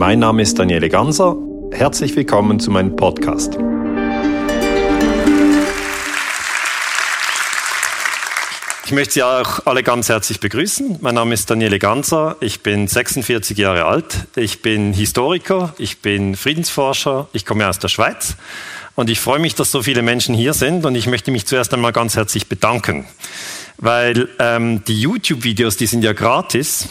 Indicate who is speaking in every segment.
Speaker 1: Mein Name ist Daniele Ganser. Herzlich willkommen zu meinem Podcast. Ich möchte Sie auch alle ganz herzlich begrüßen. Mein Name ist Daniele Ganser. Ich bin 46 Jahre alt. Ich bin Historiker. Ich bin Friedensforscher. Ich komme aus der Schweiz. Und ich freue mich, dass so viele Menschen hier sind. Und ich möchte mich zuerst einmal ganz herzlich bedanken. Weil ähm, die YouTube-Videos, die sind ja gratis.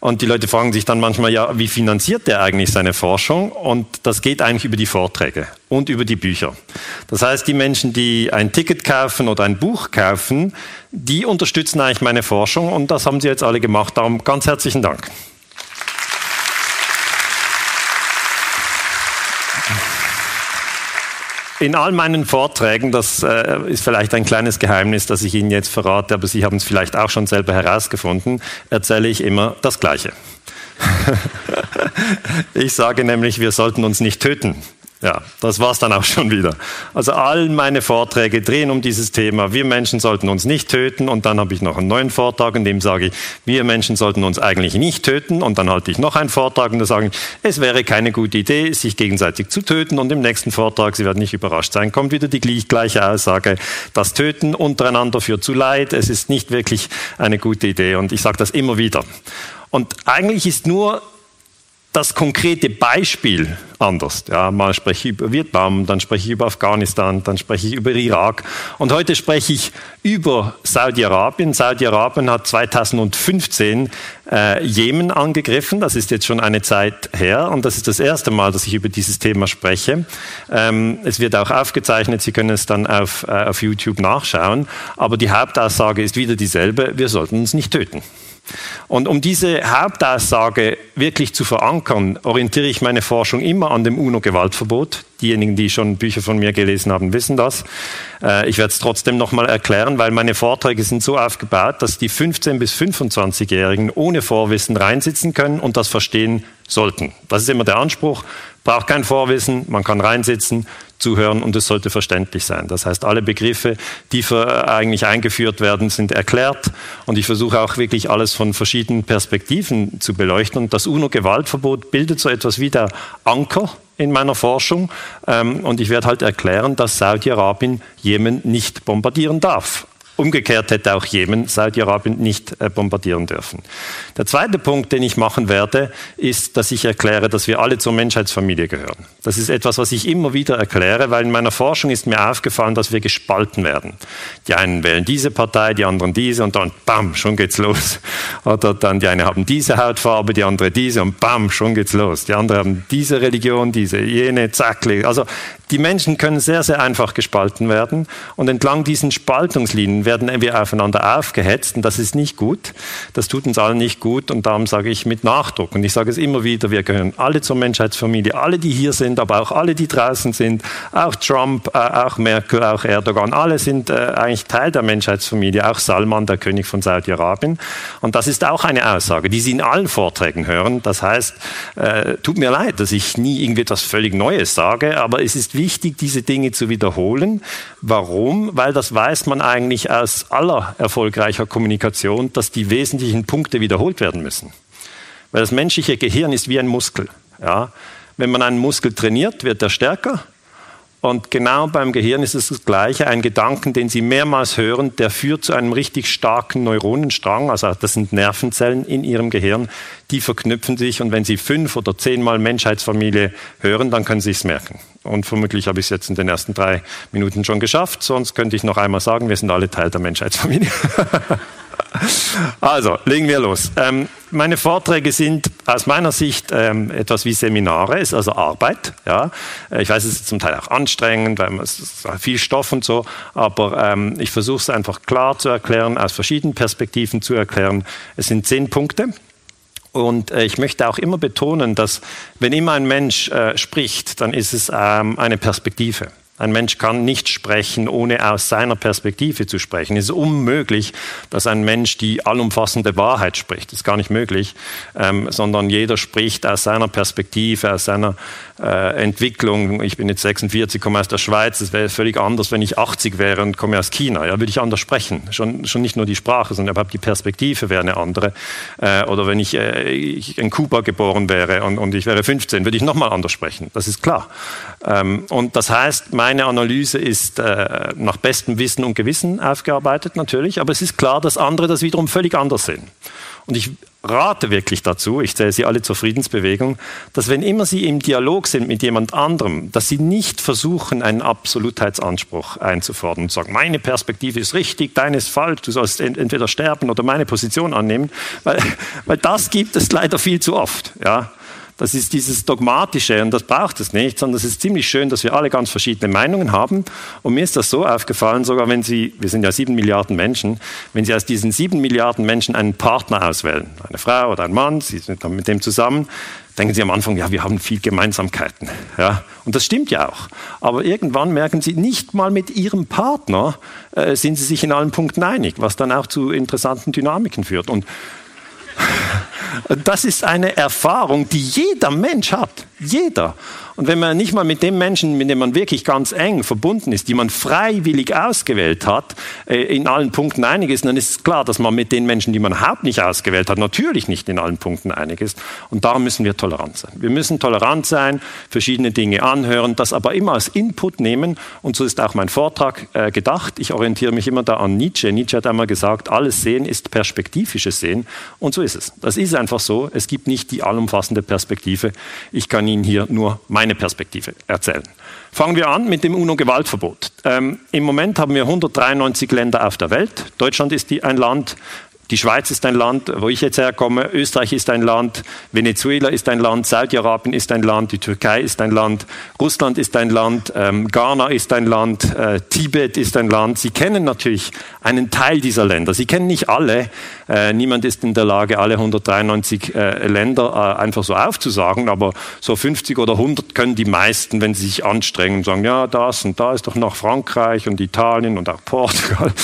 Speaker 1: Und die Leute fragen sich dann manchmal, ja, wie finanziert der eigentlich seine Forschung? Und das geht eigentlich über die Vorträge und über die Bücher. Das heißt, die Menschen, die ein Ticket kaufen oder ein Buch kaufen, die unterstützen eigentlich meine Forschung und das haben sie jetzt alle gemacht. Darum ganz herzlichen Dank. In all meinen Vorträgen, das äh, ist vielleicht ein kleines Geheimnis, das ich Ihnen jetzt verrate, aber Sie haben es vielleicht auch schon selber herausgefunden, erzähle ich immer das Gleiche. ich sage nämlich, wir sollten uns nicht töten. Ja, das war's dann auch schon wieder. Also all meine Vorträge drehen um dieses Thema. Wir Menschen sollten uns nicht töten. Und dann habe ich noch einen neuen Vortrag, in dem sage ich, wir Menschen sollten uns eigentlich nicht töten. Und dann halte ich noch einen Vortrag und da sage ich, es wäre keine gute Idee, sich gegenseitig zu töten. Und im nächsten Vortrag, Sie werden nicht überrascht sein, kommt wieder die gleiche Aussage. Das Töten untereinander führt zu Leid. Es ist nicht wirklich eine gute Idee. Und ich sage das immer wieder. Und eigentlich ist nur das konkrete Beispiel anders. Ja, mal spreche ich über Vietnam, dann spreche ich über Afghanistan, dann spreche ich über Irak. Und heute spreche ich über Saudi-Arabien. Saudi-Arabien hat 2015 äh, Jemen angegriffen. Das ist jetzt schon eine Zeit her. Und das ist das erste Mal, dass ich über dieses Thema spreche. Ähm, es wird auch aufgezeichnet. Sie können es dann auf, äh, auf YouTube nachschauen. Aber die Hauptaussage ist wieder dieselbe. Wir sollten uns nicht töten. Und um diese Hauptaussage wirklich zu verankern, orientiere ich meine Forschung immer an dem UNO-Gewaltverbot. Diejenigen, die schon Bücher von mir gelesen haben, wissen das. Äh, ich werde es trotzdem nochmal erklären, weil meine Vorträge sind so aufgebaut, dass die 15- bis 25-Jährigen ohne Vorwissen reinsitzen können und das verstehen sollten. Das ist immer der Anspruch. Braucht kein Vorwissen, man kann reinsitzen, zuhören und es sollte verständlich sein. Das heißt, alle Begriffe, die für, eigentlich eingeführt werden, sind erklärt und ich versuche auch wirklich alles von verschiedenen Perspektiven zu beleuchten. Und das UNO-Gewaltverbot bildet so etwas wie der Anker in meiner Forschung ähm, und ich werde halt erklären, dass Saudi-Arabien Jemen nicht bombardieren darf. Umgekehrt hätte auch Jemen Saudi-Arabien nicht äh, bombardieren dürfen. Der zweite Punkt, den ich machen werde, ist, dass ich erkläre, dass wir alle zur Menschheitsfamilie gehören. Das ist etwas, was ich immer wieder erkläre, weil in meiner Forschung ist mir aufgefallen, dass wir gespalten werden. Die einen wählen diese Partei, die anderen diese und dann bam, schon geht's los. Oder dann die einen haben diese Hautfarbe, die andere diese und bam, schon geht's los. Die anderen haben diese Religion, diese, jene, zack. Also die Menschen können sehr, sehr einfach gespalten werden und entlang diesen Spaltungslinien werden wir aufeinander aufgehetzt und das ist nicht gut. Das tut uns allen nicht gut und darum sage ich mit Nachdruck und ich sage es immer wieder, wir gehören alle zur Menschheitsfamilie, alle, die hier sind, aber auch alle, die draußen sind, auch Trump, äh, auch Merkel, auch Erdogan, alle sind äh, eigentlich Teil der Menschheitsfamilie, auch Salman, der König von Saudi-Arabien. Und das ist auch eine Aussage, die Sie in allen Vorträgen hören. Das heißt, äh, tut mir leid, dass ich nie irgendwie etwas völlig Neues sage, aber es ist wichtig, diese Dinge zu wiederholen. Warum? Weil das weiß man eigentlich aus aller erfolgreicher Kommunikation, dass die wesentlichen Punkte wiederholt werden müssen. Weil das menschliche Gehirn ist wie ein Muskel. Ja? Wenn man einen Muskel trainiert, wird er stärker. Und genau beim Gehirn ist es das Gleiche. Ein Gedanken, den Sie mehrmals hören, der führt zu einem richtig starken Neuronenstrang. Also das sind Nervenzellen in Ihrem Gehirn, die verknüpfen sich. Und wenn Sie fünf oder zehnmal Menschheitsfamilie hören, dann können Sie es merken. Und vermutlich habe ich es jetzt in den ersten drei Minuten schon geschafft. Sonst könnte ich noch einmal sagen, wir sind alle Teil der Menschheitsfamilie. Also, legen wir los. Ähm, meine Vorträge sind aus meiner Sicht ähm, etwas wie Seminare, ist also Arbeit. Ja. Äh, ich weiß, es ist zum Teil auch anstrengend, weil man viel Stoff und so, aber ähm, ich versuche es einfach klar zu erklären, aus verschiedenen Perspektiven zu erklären. Es sind zehn Punkte. Und äh, ich möchte auch immer betonen, dass wenn immer ein Mensch äh, spricht, dann ist es ähm, eine Perspektive. Ein Mensch kann nicht sprechen, ohne aus seiner Perspektive zu sprechen. Es ist unmöglich, dass ein Mensch die allumfassende Wahrheit spricht. Das ist gar nicht möglich, ähm, sondern jeder spricht aus seiner Perspektive, aus seiner äh, Entwicklung. Ich bin jetzt 46, komme aus der Schweiz. Es wäre völlig anders, wenn ich 80 wäre und komme aus China. Ja, würde ich anders sprechen. Schon, schon nicht nur die Sprache, sondern überhaupt die Perspektive wäre eine andere. Äh, oder wenn ich, äh, ich, in Kuba geboren wäre und, und ich wäre 15, würde ich nochmal anders sprechen. Das ist klar. Ähm, und das heißt, mein meine Analyse ist äh, nach bestem Wissen und Gewissen aufgearbeitet natürlich, aber es ist klar, dass andere das wiederum völlig anders sehen. Und ich rate wirklich dazu, ich zähle Sie alle zur Friedensbewegung, dass wenn immer Sie im Dialog sind mit jemand anderem, dass Sie nicht versuchen, einen Absolutheitsanspruch einzufordern und sagen, meine Perspektive ist richtig, deine ist falsch, du sollst entweder sterben oder meine Position annehmen, weil, weil das gibt es leider viel zu oft. Ja? Das ist dieses Dogmatische und das braucht es nicht, sondern es ist ziemlich schön, dass wir alle ganz verschiedene Meinungen haben. Und mir ist das so aufgefallen, sogar wenn Sie, wir sind ja sieben Milliarden Menschen, wenn Sie aus diesen sieben Milliarden Menschen einen Partner auswählen, eine Frau oder ein Mann, Sie sind dann mit dem zusammen, denken Sie am Anfang, ja, wir haben viel Gemeinsamkeiten. Ja, und das stimmt ja auch. Aber irgendwann merken Sie, nicht mal mit Ihrem Partner äh, sind Sie sich in allen Punkten einig, was dann auch zu interessanten Dynamiken führt. Und das ist eine Erfahrung, die jeder Mensch hat. Jeder. Und wenn man nicht mal mit dem Menschen, mit dem man wirklich ganz eng verbunden ist, die man freiwillig ausgewählt hat, äh, in allen Punkten einig ist, dann ist klar, dass man mit den Menschen, die man überhaupt nicht ausgewählt hat, natürlich nicht in allen Punkten einig ist. Und darum müssen wir tolerant sein. Wir müssen tolerant sein, verschiedene Dinge anhören, das aber immer als Input nehmen. Und so ist auch mein Vortrag äh, gedacht. Ich orientiere mich immer da an Nietzsche. Nietzsche hat einmal gesagt, alles Sehen ist perspektivisches Sehen. Und so ist es. Das ist einfach so. Es gibt nicht die allumfassende Perspektive. Ich kann Ihnen hier nur meine Perspektive erzählen. Fangen wir an mit dem UNO-Gewaltverbot. Ähm, Im Moment haben wir 193 Länder auf der Welt. Deutschland ist die, ein Land, die Schweiz ist ein Land, wo ich jetzt herkomme, Österreich ist ein Land, Venezuela ist ein Land, Saudi-Arabien ist ein Land, die Türkei ist ein Land, Russland ist ein Land, ähm, Ghana ist ein Land, äh, Tibet ist ein Land. Sie kennen natürlich einen Teil dieser Länder. Sie kennen nicht alle. Äh, niemand ist in der Lage, alle 193 äh, Länder äh, einfach so aufzusagen, aber so 50 oder 100 können die meisten, wenn sie sich anstrengen, und sagen, ja, das und da ist doch noch Frankreich und Italien und auch Portugal.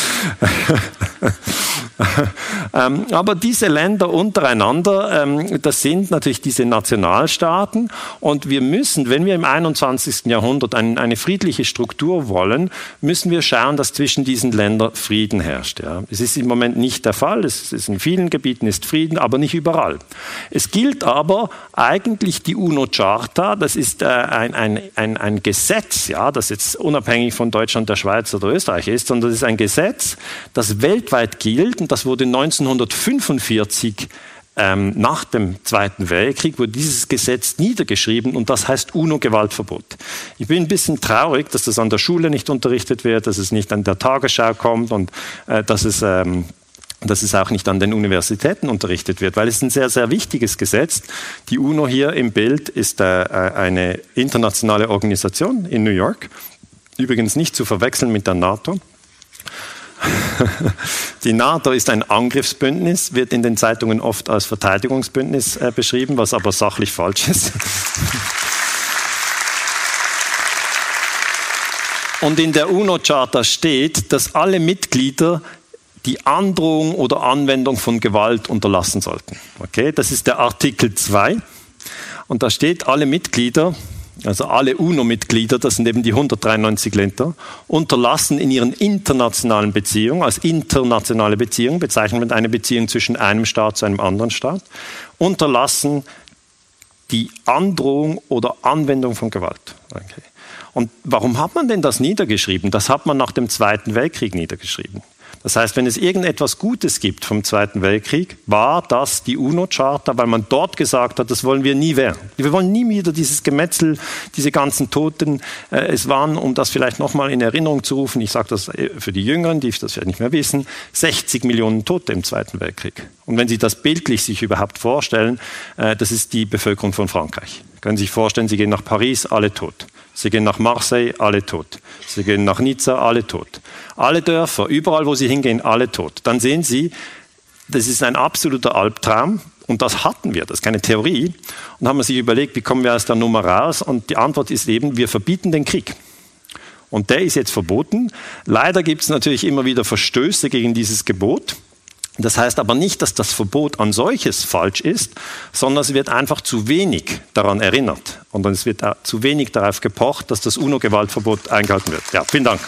Speaker 1: ähm, aber diese Länder untereinander, ähm, das sind natürlich diese Nationalstaaten und wir müssen, wenn wir im 21. Jahrhundert ein, eine friedliche Struktur wollen, müssen wir schauen, dass zwischen diesen Ländern Frieden herrscht. Es ist im Moment nicht der Fall, es ist in vielen Gebieten ist Frieden, aber nicht überall. Es gilt aber eigentlich die UNO-Charta, das ist äh, ein, ein, ein, ein Gesetz, ja, das jetzt unabhängig von Deutschland, der Schweiz oder Österreich ist, sondern das ist ein Gesetz, das weltweit gilt und das wurde 1945 ähm, nach dem Zweiten Weltkrieg wurde dieses Gesetz niedergeschrieben und das heißt UNO-Gewaltverbot. Ich bin ein bisschen traurig, dass das an der Schule nicht unterrichtet wird, dass es nicht an der Tagesschau kommt und äh, dass es ähm, dass es auch nicht an den Universitäten unterrichtet wird, weil es ein sehr, sehr wichtiges Gesetz. Die UNO hier im Bild ist äh, äh eine internationale Organisation in New York, übrigens nicht zu verwechseln mit der NATO. Die NATO ist ein Angriffsbündnis, wird in den Zeitungen oft als Verteidigungsbündnis äh, beschrieben, was aber sachlich falsch ist. Und in der UNO-Charta steht, dass alle Mitglieder die Androhung oder Anwendung von Gewalt unterlassen sollten. Okay, das ist der Artikel 2. Und da steht, alle Mitglieder also alle UNO-Mitglieder, das sind eben die 193 Länder, unterlassen in ihren internationalen Beziehungen, als internationale Beziehung bezeichnet man eine Beziehung zwischen einem Staat zu einem anderen Staat, unterlassen die Androhung oder Anwendung von Gewalt. Okay. Und warum hat man denn das niedergeschrieben? Das hat man nach dem Zweiten Weltkrieg niedergeschrieben. Das heißt, wenn es irgendetwas Gutes gibt vom Zweiten Weltkrieg, war das die UNO-Charta, weil man dort gesagt hat, das wollen wir nie werden. Wir wollen nie wieder dieses Gemetzel, diese ganzen Toten. Äh, es waren, um das vielleicht nochmal in Erinnerung zu rufen, ich sage das äh, für die Jüngeren, die das vielleicht nicht mehr wissen, 60 Millionen Tote im Zweiten Weltkrieg. Und wenn Sie das bildlich sich überhaupt vorstellen, äh, das ist die Bevölkerung von Frankreich. Können Sie sich vorstellen, Sie gehen nach Paris, alle tot. Sie gehen nach Marseille, alle tot. Sie gehen nach Nizza, alle tot. Alle Dörfer, überall wo Sie hingehen, alle tot. Dann sehen Sie, das ist ein absoluter Albtraum. Und das hatten wir, das ist keine Theorie. Und haben wir sich überlegt, wie kommen wir aus der Nummer raus? Und die Antwort ist eben, wir verbieten den Krieg. Und der ist jetzt verboten. Leider gibt es natürlich immer wieder Verstöße gegen dieses Gebot. Das heißt aber nicht, dass das Verbot an solches falsch ist, sondern es wird einfach zu wenig daran erinnert. Und es wird zu wenig darauf gepocht, dass das UNO-Gewaltverbot eingehalten wird. Ja, vielen Dank.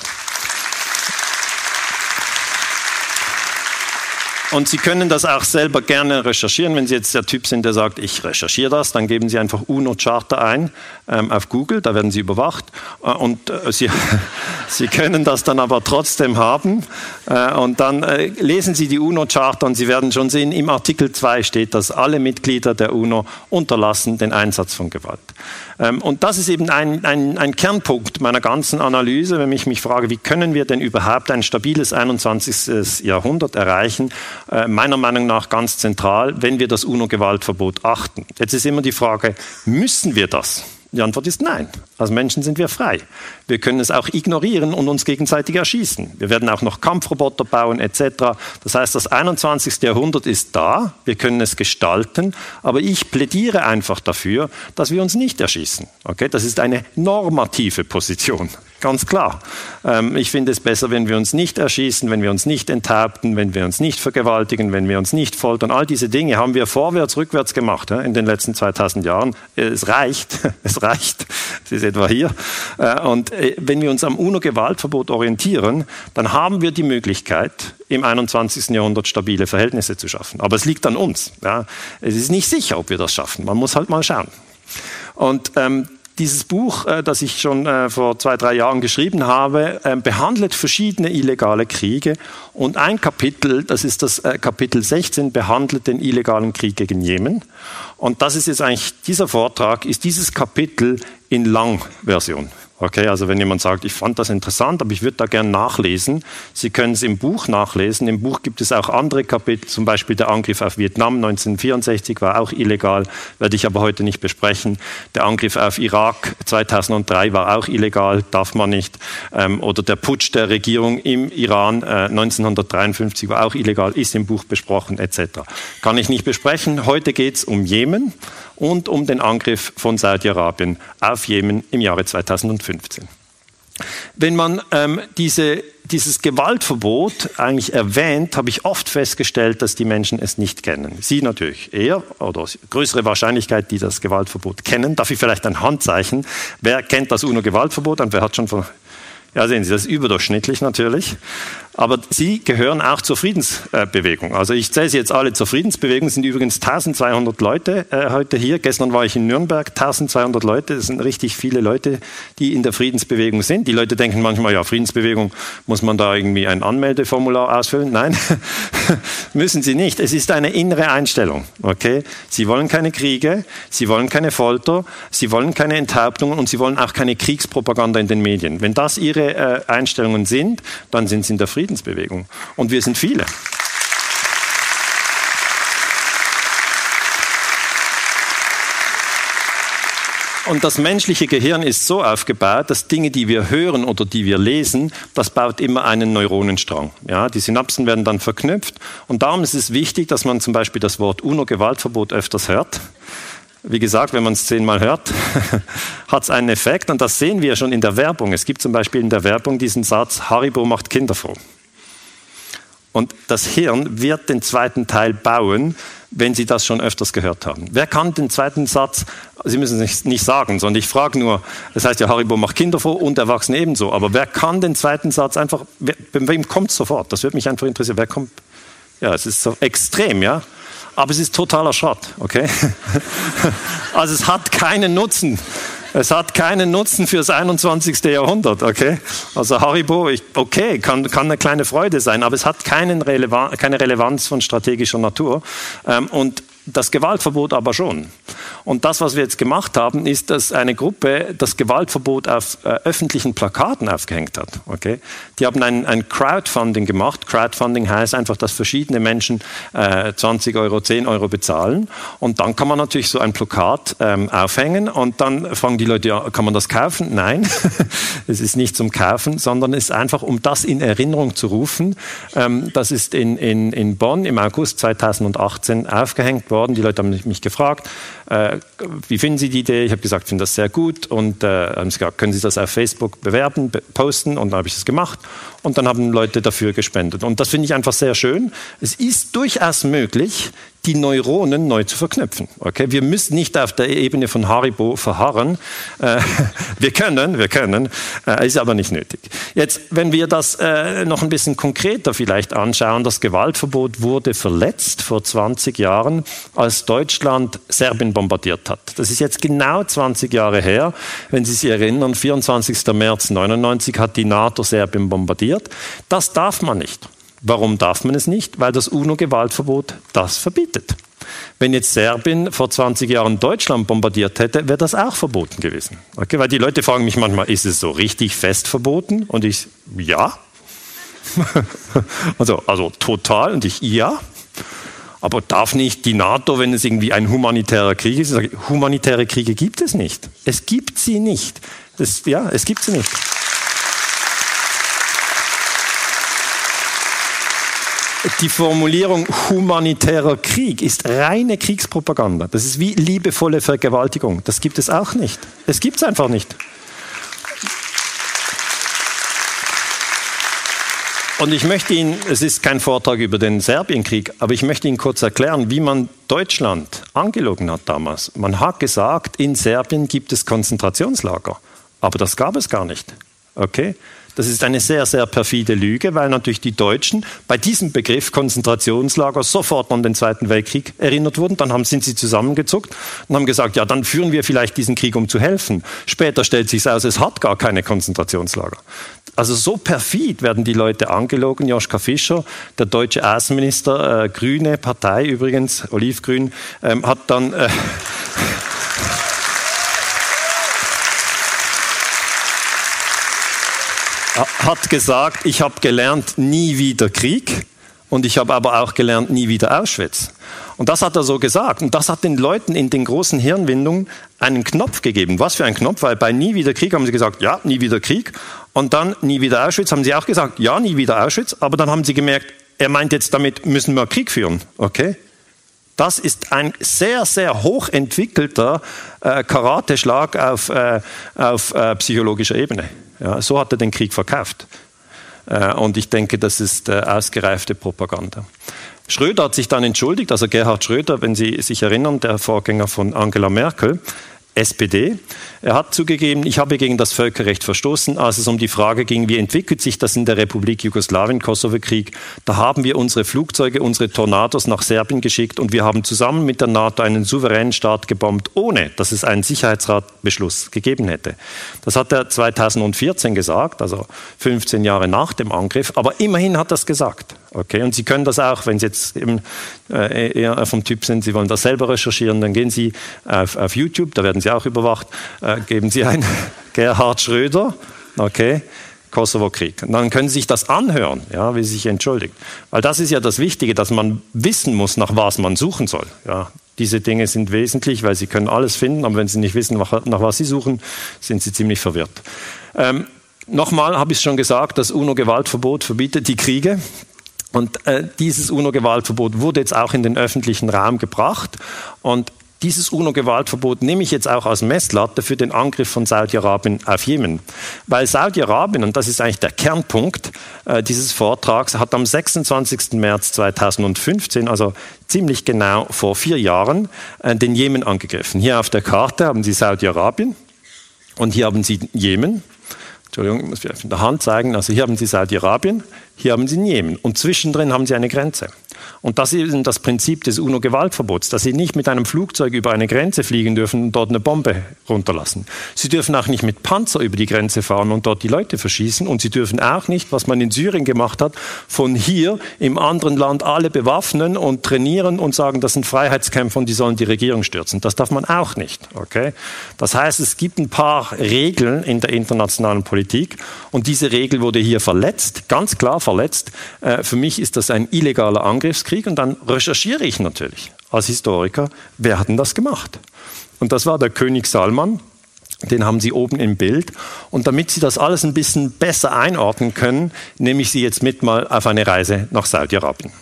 Speaker 1: Und Sie können das auch selber gerne recherchieren. Wenn Sie jetzt der Typ sind, der sagt, ich recherchiere das, dann geben Sie einfach UNO-Charta ein ähm, auf Google, da werden Sie überwacht. Äh, und äh, Sie, Sie können das dann aber trotzdem haben. Äh, und dann äh, lesen Sie die UNO-Charta und Sie werden schon sehen, im Artikel 2 steht, dass alle Mitglieder der UNO unterlassen den Einsatz von Gewalt. Ähm, und das ist eben ein, ein, ein, Kernpunkt meiner ganzen Analyse, wenn ich mich frage, wie können wir denn überhaupt ein stabiles 21. Jahrhundert erreichen? Äh, meiner Meinung nach ganz zentral, wenn wir das UNO-Gewaltverbot achten. Jetzt ist immer die Frage, müssen wir das? Die Antwort ist nein. Als Menschen sind wir frei. Wir können es auch ignorieren und uns gegenseitig erschießen. Wir werden auch noch Kampfroboter bauen etc. Das heißt, das 21. Jahrhundert ist da. Wir können es gestalten. Aber ich plädiere einfach dafür, dass wir uns nicht erschießen. Okay? Das ist eine normative Position. Ganz klar. Ähm, ich finde es besser, wenn wir uns nicht erschießen, wenn wir uns nicht enthaupten, wenn wir uns nicht vergewaltigen, wenn wir uns nicht foltern. All diese Dinge haben wir vorwärts, rückwärts gemacht in den letzten 2000 Jahren. Es reicht, es reicht. Es ist etwa hier. Äh, und äh, wenn wir uns am UNO-Gewaltverbot orientieren, dann haben wir die Möglichkeit, im 21. Jahrhundert stabile Verhältnisse zu schaffen. Aber es liegt an uns. Es ist nicht sicher, ob wir das schaffen. Man muss halt mal schauen. Und ähm, dieses Buch, äh, das ich schon äh, vor zwei, drei Jahren geschrieben habe, äh, behandelt verschiedene illegale Kriege. Und ein Kapitel, das ist das Kapitel 16, behandelt den illegalen Krieg gegen Jemen. Und das ist jetzt eigentlich, dieser Vortrag ist dieses Kapitel in Langversion. Okay, also wenn jemand sagt, ich fand das interessant, aber ich würde da gern nachlesen, Sie können es im Buch nachlesen. Im Buch gibt es auch andere Kapitel, zum Beispiel der Angriff auf Vietnam 1964 war auch illegal, werde ich aber heute nicht besprechen. Der Angriff auf Irak 2003 war auch illegal, darf man nicht. Ähm, oder der Putsch der Regierung im Iran äh, 1953 war auch illegal, ist im Buch besprochen etc. Kann ich nicht besprechen. Heute geht es um Jemen und um den Angriff von Saudi-Arabien auf Jemen im Jahre 2015. Wenn man ähm, diese, dieses Gewaltverbot eigentlich erwähnt, habe ich oft festgestellt, dass die Menschen es nicht kennen. Sie natürlich eher oder größere Wahrscheinlichkeit, die das Gewaltverbot kennen. Darf ich vielleicht ein Handzeichen? Wer kennt das UNO-Gewaltverbot und wer hat schon von ja, sehen Sie, das ist überdurchschnittlich natürlich. Aber Sie gehören auch zur Friedensbewegung. Also ich zähle Sie jetzt alle zur Friedensbewegung. Es sind übrigens 1200 Leute äh, heute hier. Gestern war ich in Nürnberg. 1200 Leute. Das sind richtig viele Leute, die in der Friedensbewegung sind. Die Leute denken manchmal, ja, Friedensbewegung, muss man da irgendwie ein Anmeldeformular ausfüllen? Nein, müssen Sie nicht. Es ist eine innere Einstellung. Okay? Sie wollen keine Kriege. Sie wollen keine Folter. Sie wollen keine Enthauptungen und Sie wollen auch keine Kriegspropaganda in den Medien. Wenn das Ihre äh, Einstellungen sind, dann sind Sie in der Friedensbewegung. Friedensbewegung. Und wir sind viele. Und das menschliche Gehirn ist so aufgebaut, dass Dinge, die wir hören oder die wir lesen, das baut immer einen Neuronenstrang. Ja, die Synapsen werden dann verknüpft. Und darum ist es wichtig, dass man zum Beispiel das Wort UNO-Gewaltverbot öfters hört. Wie gesagt, wenn man es zehnmal hört, hat es einen Effekt. Und das sehen wir schon in der Werbung. Es gibt zum Beispiel in der Werbung diesen Satz, Haribo macht Kinder froh. Und das Hirn wird den zweiten Teil bauen, wenn Sie das schon öfters gehört haben. Wer kann den zweiten Satz, Sie müssen es nicht sagen, sondern ich frage nur, das heißt ja, Haribo macht Kinder froh und Erwachsene ebenso, aber wer kann den zweiten Satz einfach, wer, bei wem kommt sofort? Das würde mich einfach interessieren. Wer kommt? Ja, es ist so extrem, ja aber es ist totaler Schrott, okay? Also es hat keinen Nutzen. Es hat keinen Nutzen fürs 21. Jahrhundert, okay? Also Haribo, ich, okay, kann, kann eine kleine Freude sein, aber es hat keine Relevanz von strategischer Natur. Ähm, und das Gewaltverbot aber schon. Und das, was wir jetzt gemacht haben, ist, dass eine Gruppe das Gewaltverbot auf äh, öffentlichen Plakaten aufgehängt hat. Okay? Die haben ein, ein, Crowdfunding gemacht. Crowdfunding heißt einfach, dass verschiedene Menschen äh, 20 Euro, 10 Euro bezahlen. Und dann kann man natürlich so ein Plakat ähm, aufhängen und dann fragen die Leute, ja, kann man das kaufen? Nein, es ist nicht zum Kaufen, sondern es ist einfach, um das in Erinnerung zu rufen. Ähm, das ist in, in, in Bonn im August 2018 aufgehängt worden. Die Leute haben mich gefragt, äh, wie finden Sie die Idee? Ich habe gesagt, ich finde das sehr gut und äh, haben sie gesagt, können Sie das auf Facebook bewerben, posten und dann habe ich das gemacht und dann haben Leute dafür gespendet und das finde ich einfach sehr schön. Es ist durchaus möglich, die Neuronen neu zu verknüpfen. Okay? Wir müssen nicht auf der Ebene von Haribo verharren. Äh, wir können, wir können, äh, ist aber nicht nötig. Jetzt, wenn wir das äh, noch ein bisschen konkreter vielleicht anschauen, das Gewaltverbot wurde verletzt vor 20 Jahren, als Deutschland Serbien bombardiert hat. Das ist jetzt genau 20 Jahre her. Wenn Sie sich erinnern, 24. März 99 hat die NATO Serbien bombardiert. Das darf man nicht. Warum darf man es nicht? Weil das UNO-Gewaltverbot das verbietet. Wenn jetzt Serbien vor 20 Jahren Deutschland bombardiert hätte, wäre das auch verboten gewesen. Okay? Weil die Leute fragen mich manchmal, ist es so richtig fest verboten? Und ich, ja. also, also total. Und ich, ja. Aber darf nicht die NATO, wenn es irgendwie ein humanitärer Krieg ist, sage, humanitäre Kriege gibt es nicht. Es gibt sie nicht. Das, ja, es gibt sie nicht. die Formulierung humanitärer Krieg ist reine Kriegspropaganda. Das ist wie liebevolle Vergewaltigung. Das gibt es auch nicht. Es gibt es einfach nicht. Und ich möchte Ihnen, es ist kein Vortrag über den Serbienkrieg, aber ich möchte Ihnen kurz erklären, wie man Deutschland angelogen hat damals. Man hat gesagt, in Serbien gibt es Konzentrationslager, aber das gab es gar nicht. Okay? Das ist eine sehr, sehr perfide Lüge, weil natürlich die Deutschen bei diesem Begriff Konzentrationslager sofort an den Zweiten Weltkrieg erinnert wurden. Dann haben, sind sie zusammengezuckt und haben gesagt, ja, dann führen wir vielleicht diesen Krieg, um zu helfen. Später stellt sich aus, es hat gar keine Konzentrationslager. Also so perfid werden die Leute angelogen. Joschka Fischer, der deutsche Außenminister, äh, grüne Partei übrigens, olivgrün, ähm, hat dann... Äh, hat gesagt, ich habe gelernt, nie wieder Krieg und ich habe aber auch gelernt, nie wieder Auschwitz. Und das hat er so gesagt. Und das hat den Leuten in den großen Hirnwindungen einen Knopf gegeben. Was für ein Knopf? Weil bei nie wieder Krieg haben sie gesagt, ja, nie wieder Krieg. Und dann nie wieder Auschwitz haben sie auch gesagt, ja, nie wieder Auschwitz. Aber dann haben sie gemerkt, er meint jetzt damit, müssen wir Krieg führen. Okay? Das ist ein sehr, sehr hochentwickelter äh, Karateschlag auf, äh, auf äh, psychologischer Ebene. Ja, so hat er den Krieg verkauft. Äh, und ich denke, das ist äh, ausgereifte Propaganda. Schröder hat sich dann entschuldigt, also Gerhard Schröder, wenn Sie sich erinnern, der Vorgänger von Angela Merkel, SPD. Er hat zugegeben, ich habe gegen das Völkerrecht verstoßen, als es um die Frage ging, wie entwickelt sich das in der Republik Jugoslawien, Kosovo-Krieg. Da haben wir unsere Flugzeuge, unsere Tornados nach Serbien geschickt und wir haben zusammen mit der NATO einen souveränen Staat gebombt, ohne dass es einen Sicherheitsratbeschluss gegeben hätte. Das hat er 2014 gesagt, also 15 Jahre nach dem Angriff, aber immerhin hat er es gesagt. Okay, und Sie können das auch, wenn Sie jetzt eben, äh, eher vom Typ sind, Sie wollen das selber recherchieren, dann gehen Sie auf, auf YouTube, da werden Sie auch überwacht, äh, geben Sie ein Gerhard Schröder, okay, Kosovo-Krieg. Dann können Sie sich das anhören, ja, wie Sie sich entschuldigt. Weil das ist ja das Wichtige, dass man wissen muss, nach was man suchen soll. Ja. Diese Dinge sind wesentlich, weil Sie können alles finden, aber wenn Sie nicht wissen, nach, nach was Sie suchen, sind Sie ziemlich verwirrt. Ähm, Nochmal habe ich schon gesagt, das UNO-Gewaltverbot verbietet die Kriege. Und äh, dieses UNO-Gewaltverbot wurde jetzt auch in den öffentlichen Raum gebracht. Und dieses UNO-Gewaltverbot nehme ich jetzt auch als Messlatte für den Angriff von Saudi-Arabien auf Jemen. Weil Saudi-Arabien, und das ist eigentlich der Kernpunkt äh, dieses Vortrags, hat am 26. März 2015, also ziemlich genau vor vier Jahren, äh, den Jemen angegriffen. Hier auf der Karte haben Sie Saudi-Arabien und hier haben Sie Jemen. Entschuldigung, ich muss vielleicht in der Hand zeigen. Also hier haben Sie Saudi-Arabien, hier haben Sie den Jemen und zwischendrin haben Sie eine Grenze. Und das ist das Prinzip des UNO-Gewaltverbots, dass Sie nicht mit einem Flugzeug über eine Grenze fliegen dürfen und dort eine Bombe runterlassen. Sie dürfen auch nicht mit Panzer über die Grenze fahren und dort die Leute verschießen. Und Sie dürfen auch nicht, was man in Syrien gemacht hat, von hier im anderen Land alle bewaffnen und trainieren und sagen, das sind Freiheitskämpfer und die sollen die Regierung stürzen. Das darf man auch nicht. Okay? Das heißt, es gibt ein paar Regeln in der internationalen Politik und diese Regel wurde hier verletzt, ganz klar verletzt. Äh, für mich ist das ein illegaler Angriffskrieg und dann recherchiere ich natürlich als Historiker, wer hat denn das gemacht? Und das war der König Salman, den haben Sie oben im Bild. Und damit Sie das alles ein bisschen besser einordnen können, nehme ich Sie jetzt mit mal auf eine Reise nach Saudi-Arabien.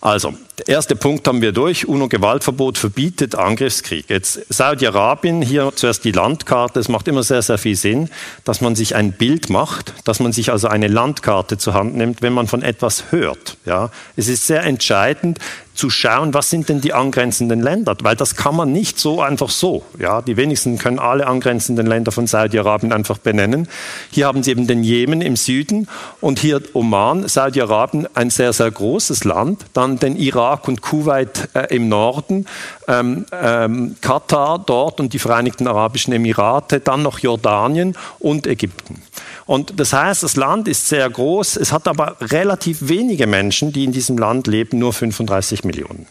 Speaker 1: Also, der erste Punkt haben wir durch. UNO-Gewaltverbot verbietet Angriffskrieg. Jetzt Saudi-Arabien, hier zuerst die Landkarte. Es macht immer sehr, sehr viel Sinn, dass man sich ein Bild macht, dass man sich also eine Landkarte zur Hand nimmt, wenn man von etwas hört. Ja, es ist sehr entscheidend, zu schauen, was sind denn die angrenzenden Länder, weil das kann man nicht so einfach so. Ja, die wenigsten können alle angrenzenden Länder von Saudi-Arabien einfach benennen. Hier haben Sie eben den Jemen im Süden und hier Oman, Saudi-Arabien, ein sehr, sehr großes Land, dann den Irak und Kuwait äh, im Norden, ähm, ähm, Katar dort und die Vereinigten Arabischen Emirate, dann noch Jordanien und Ägypten. Und das heißt, das Land ist sehr groß, es hat aber relativ wenige Menschen, die in diesem Land leben, nur 35 Millionen.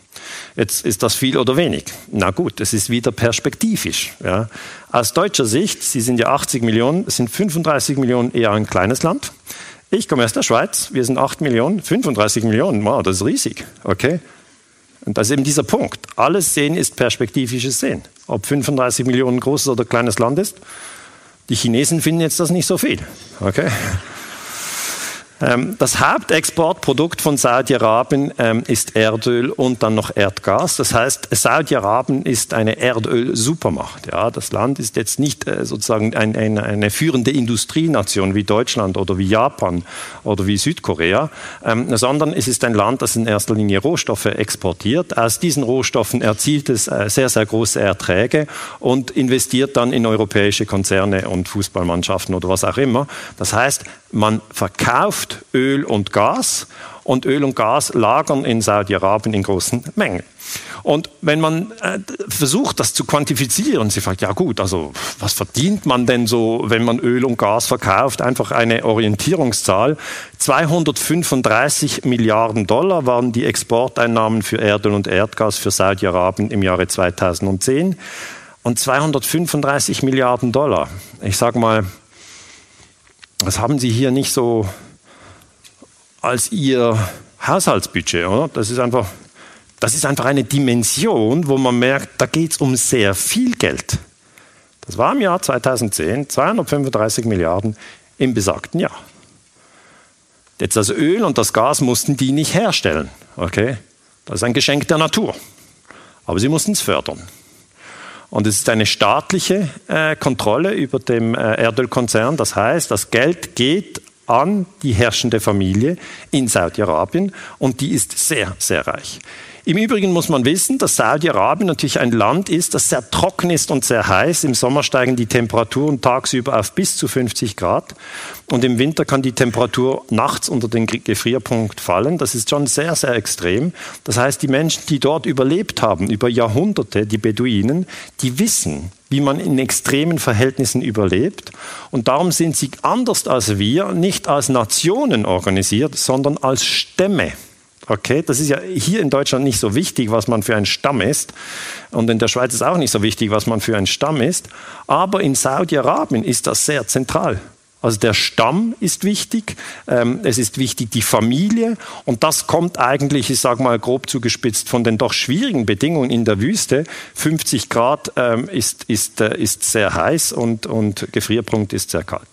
Speaker 1: Jetzt ist das viel oder wenig? Na gut, es ist wieder perspektivisch. Ja. Aus deutscher Sicht, Sie sind ja 80 Millionen, sind 35 Millionen eher ein kleines Land. Ich komme aus der Schweiz, wir sind 8 Millionen, 35 Millionen, wow, das ist riesig. Okay? Und das ist eben dieser Punkt. Alles Sehen ist perspektivisches Sehen. Ob 35 Millionen großes oder kleines Land ist, die Chinesen finden jetzt das nicht so viel. Okay? Ähm, das Hauptexportprodukt von Saudi-Arabien ähm, ist Erdöl und dann noch Erdgas. Das heißt, Saudi-Arabien ist eine Erdöl-Supermacht. Ja, das Land ist jetzt nicht äh, sozusagen ein, ein, eine führende Industrienation wie Deutschland oder wie Japan oder wie Südkorea, ähm, sondern es ist ein Land, das in erster Linie Rohstoffe exportiert. Aus diesen Rohstoffen erzielt es äh, sehr, sehr große Erträge und investiert dann in europäische Konzerne und Fußballmannschaften oder was auch immer. Das heißt, man verkauft Öl und Gas und Öl und Gas lagern in Saudi-Arabien in großen Mengen. Und wenn man äh, versucht, das zu quantifizieren, sie fragt, ja gut, also was verdient man denn so, wenn man Öl und Gas verkauft? Einfach eine Orientierungszahl. 235 Milliarden Dollar waren die Exporteinnahmen für Erdöl und Erdgas für Saudi-Arabien im Jahre 2010. Und 235 Milliarden Dollar. Ich sage mal, das haben Sie hier nicht so als Ihr Haushaltsbudget, oder? Das ist einfach, das ist einfach eine Dimension, wo man merkt, da geht es um sehr viel Geld. Das war im Jahr 2010 235 Milliarden im besagten Jahr. Jetzt das Öl und das Gas mussten die nicht herstellen. Okay? Das ist ein Geschenk der Natur. Aber sie mussten es fördern. Und es ist eine staatliche äh, Kontrolle über dem äh, Erdölkonzern. Das heißt, das Geld geht an die herrschende Familie in Saudi-Arabien und die ist sehr, sehr reich. Im Übrigen muss man wissen, dass Saudi-Arabien natürlich ein Land ist, das sehr trocken ist und sehr heiß. Im Sommer steigen die Temperaturen tagsüber auf bis zu 50 Grad und im Winter kann die Temperatur nachts unter den Gefrierpunkt fallen. Das ist schon sehr, sehr extrem. Das heißt, die Menschen, die dort überlebt haben, über Jahrhunderte, die Beduinen, die wissen, wie man in extremen Verhältnissen überlebt. Und darum sind sie anders als wir nicht als Nationen organisiert, sondern als Stämme. Okay, das ist ja hier in Deutschland nicht so wichtig, was man für ein Stamm ist. Und in der Schweiz ist auch nicht so wichtig, was man für ein Stamm ist. Aber in Saudi-Arabien ist das sehr zentral. Also der Stamm ist wichtig, ähm, es ist wichtig die Familie und das kommt eigentlich, ich sage mal grob zugespitzt, von den doch schwierigen Bedingungen in der Wüste. 50 Grad ähm, ist, ist, äh, ist sehr heiß und, und Gefrierpunkt ist sehr kalt.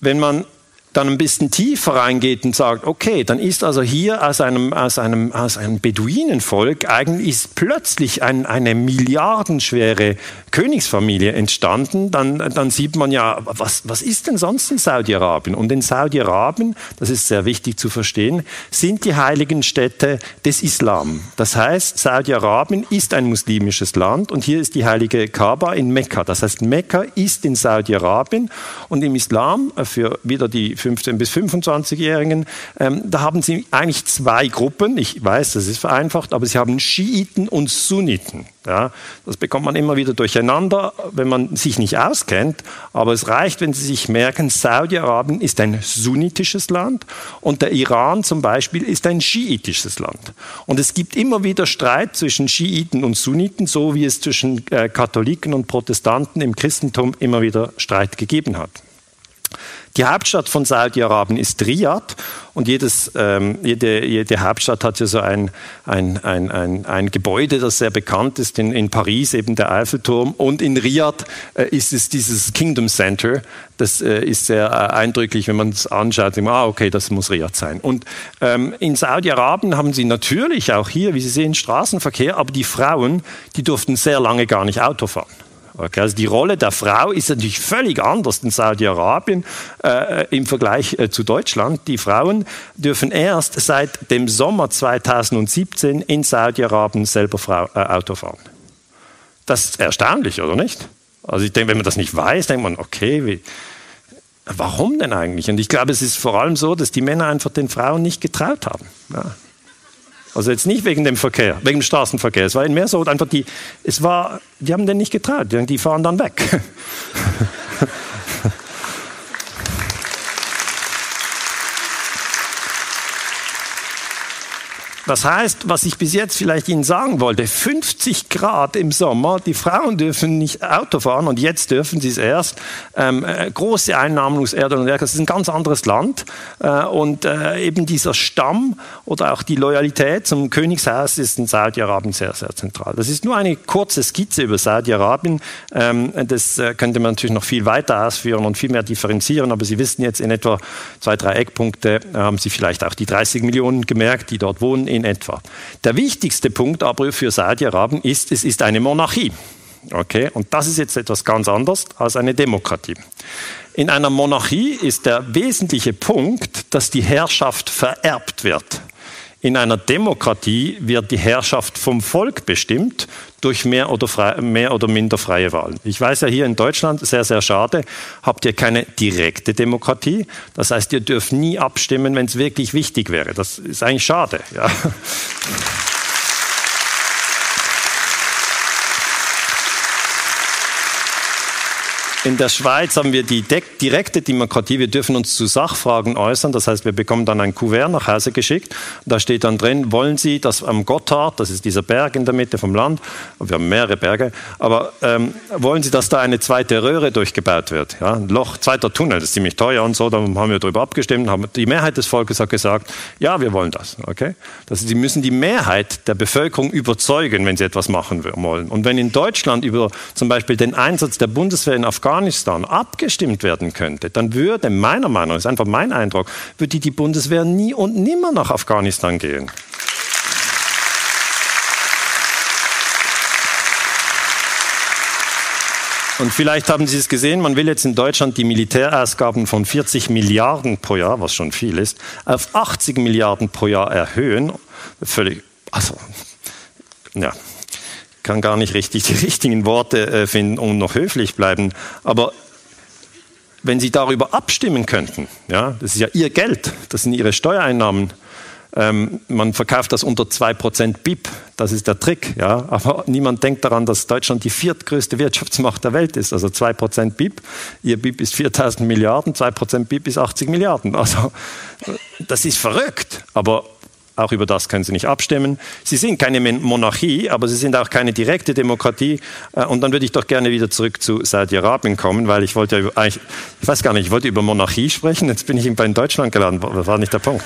Speaker 1: Wenn man dann ein bisschen tiefer reingeht und sagt, okay, dann ist also hier aus einem, aus einem, aus einem Beduinenvolk eigentlich ist plötzlich ein, eine milliardenschwere Königsfamilie entstanden, dann, dann sieht man ja, was, was ist denn sonst in Saudi-Arabien? Und in Saudi-Arabien, das ist sehr wichtig zu verstehen, sind die heiligen Städte des Islam. Das heißt, Saudi-Arabien ist ein muslimisches Land und hier ist die heilige Kaaba in Mekka. Das heißt, Mekka ist in Saudi-Arabien und im Islam, äh, für wieder die 15- bis 25-Jährigen, ähm, da haben sie eigentlich zwei Gruppen. Ich weiß, das ist vereinfacht, aber sie haben Schiiten und Sunniten. Ja, das bekommt man immer wieder durcheinander, wenn man sich nicht auskennt. Aber es reicht, wenn Sie sich merken, Saudi-Arabien ist ein sunnitisches Land und der Iran zum Beispiel ist ein schiitisches Land. Und es gibt immer wieder Streit zwischen Schiiten und Sunniten, so wie es zwischen äh, Katholiken und Protestanten im Christentum immer wieder Streit gegeben hat. Die Hauptstadt von Saudi-Arabien ist Riyadh und jedes, ähm, jede, jede Hauptstadt hat ja so ein, ein, ein, ein, ein Gebäude, das sehr bekannt ist. In, in Paris eben der Eiffelturm und in Riyadh äh, ist es dieses Kingdom Center. Das äh, ist sehr äh, eindrücklich, wenn man es anschaut. Denkt ah, okay, das muss Riyadh sein. Und ähm, in Saudi-Arabien haben sie natürlich auch hier, wie Sie sehen, Straßenverkehr, aber die Frauen, die durften sehr lange gar nicht Auto fahren. Okay, also die Rolle der Frau ist natürlich völlig anders in Saudi-Arabien äh, im Vergleich äh, zu Deutschland. Die Frauen dürfen erst seit dem Sommer 2017 in Saudi-Arabien selber Frau, äh, Auto fahren. Das ist erstaunlich, oder nicht? Also ich denke, wenn man das nicht weiß, denkt man, okay, wie, warum denn eigentlich? Und ich glaube, es ist vor allem so, dass die Männer einfach den Frauen nicht getraut haben. Ja. Also jetzt nicht wegen dem Verkehr, wegen dem Straßenverkehr. Es war mehr so einfach die, es war, die haben den nicht getraut, die fahren dann weg. Das heißt, was ich bis jetzt vielleicht Ihnen sagen wollte, 50 Grad im Sommer, die Frauen dürfen nicht Auto fahren und jetzt dürfen sie es erst. Ähm, äh, große Erdöl und das ist ein ganz anderes Land. Äh, und äh, eben dieser Stamm oder auch die Loyalität zum Königshaus ist in Saudi-Arabien sehr, sehr zentral. Das ist nur eine kurze Skizze über Saudi-Arabien. Ähm, das äh, könnte man natürlich noch viel weiter ausführen und viel mehr differenzieren, aber Sie wissen jetzt in etwa zwei, drei Eckpunkte, haben Sie vielleicht auch die 30 Millionen gemerkt, die dort wohnen in etwa. Der wichtigste Punkt aber für Saudi-Arabien ist, es ist eine Monarchie. Okay, und das ist jetzt etwas ganz anderes als eine Demokratie. In einer Monarchie ist der wesentliche Punkt, dass die Herrschaft vererbt wird. In einer Demokratie wird die Herrschaft vom Volk bestimmt durch mehr oder, frei, mehr oder minder freie Wahlen. Ich weiß ja hier in Deutschland, sehr, sehr schade, habt ihr keine direkte Demokratie. Das heißt, ihr dürft nie abstimmen, wenn es wirklich wichtig wäre. Das ist eigentlich schade. Ja. In der Schweiz haben wir die direkte Demokratie. Wir dürfen uns zu Sachfragen äußern. Das heißt, wir bekommen dann ein Kuvert nach Hause geschickt. Da steht dann drin, wollen Sie, dass am Gotthard, das ist dieser Berg in der Mitte vom Land, wir haben mehrere Berge, aber ähm, wollen Sie, dass da eine zweite Röhre durchgebaut wird? Ja, ein Loch, zweiter Tunnel, das ist ziemlich teuer und so. Da haben wir darüber abgestimmt. Haben, die Mehrheit des Volkes hat gesagt, ja, wir wollen das. Okay? Das, Sie müssen die Mehrheit der Bevölkerung überzeugen, wenn sie etwas machen wollen. Und wenn in Deutschland über zum Beispiel den Einsatz der Bundeswehr in Afghanistan Afghanistan abgestimmt werden könnte, dann würde meiner Meinung nach, ist einfach mein Eindruck, würde die Bundeswehr nie und nimmer nach Afghanistan gehen. Und vielleicht haben Sie es gesehen, man will jetzt in Deutschland die Militärausgaben von 40 Milliarden pro Jahr, was schon viel ist, auf 80 Milliarden pro Jahr erhöhen. Völlig, also, ja, kann gar nicht richtig die richtigen Worte äh, finden und noch höflich bleiben. Aber wenn Sie darüber abstimmen könnten, ja, das ist ja Ihr Geld, das sind Ihre Steuereinnahmen. Ähm, man verkauft das unter 2% BIP, das ist der Trick. Ja? Aber niemand denkt daran, dass Deutschland die viertgrößte Wirtschaftsmacht der Welt ist. Also 2% BIP, Ihr BIP ist 4000 Milliarden, 2% BIP ist 80 Milliarden. Also das ist verrückt. Aber auch über das können Sie nicht abstimmen. Sie sind keine Monarchie, aber Sie sind auch keine direkte Demokratie. Äh, und dann würde ich doch gerne wieder zurück zu Saudi-Arabien kommen, weil ich wollte ja über, ich weiß gar nicht, ich wollte über Monarchie sprechen. Jetzt bin ich in Deutschland geladen. Das war nicht der Punkt.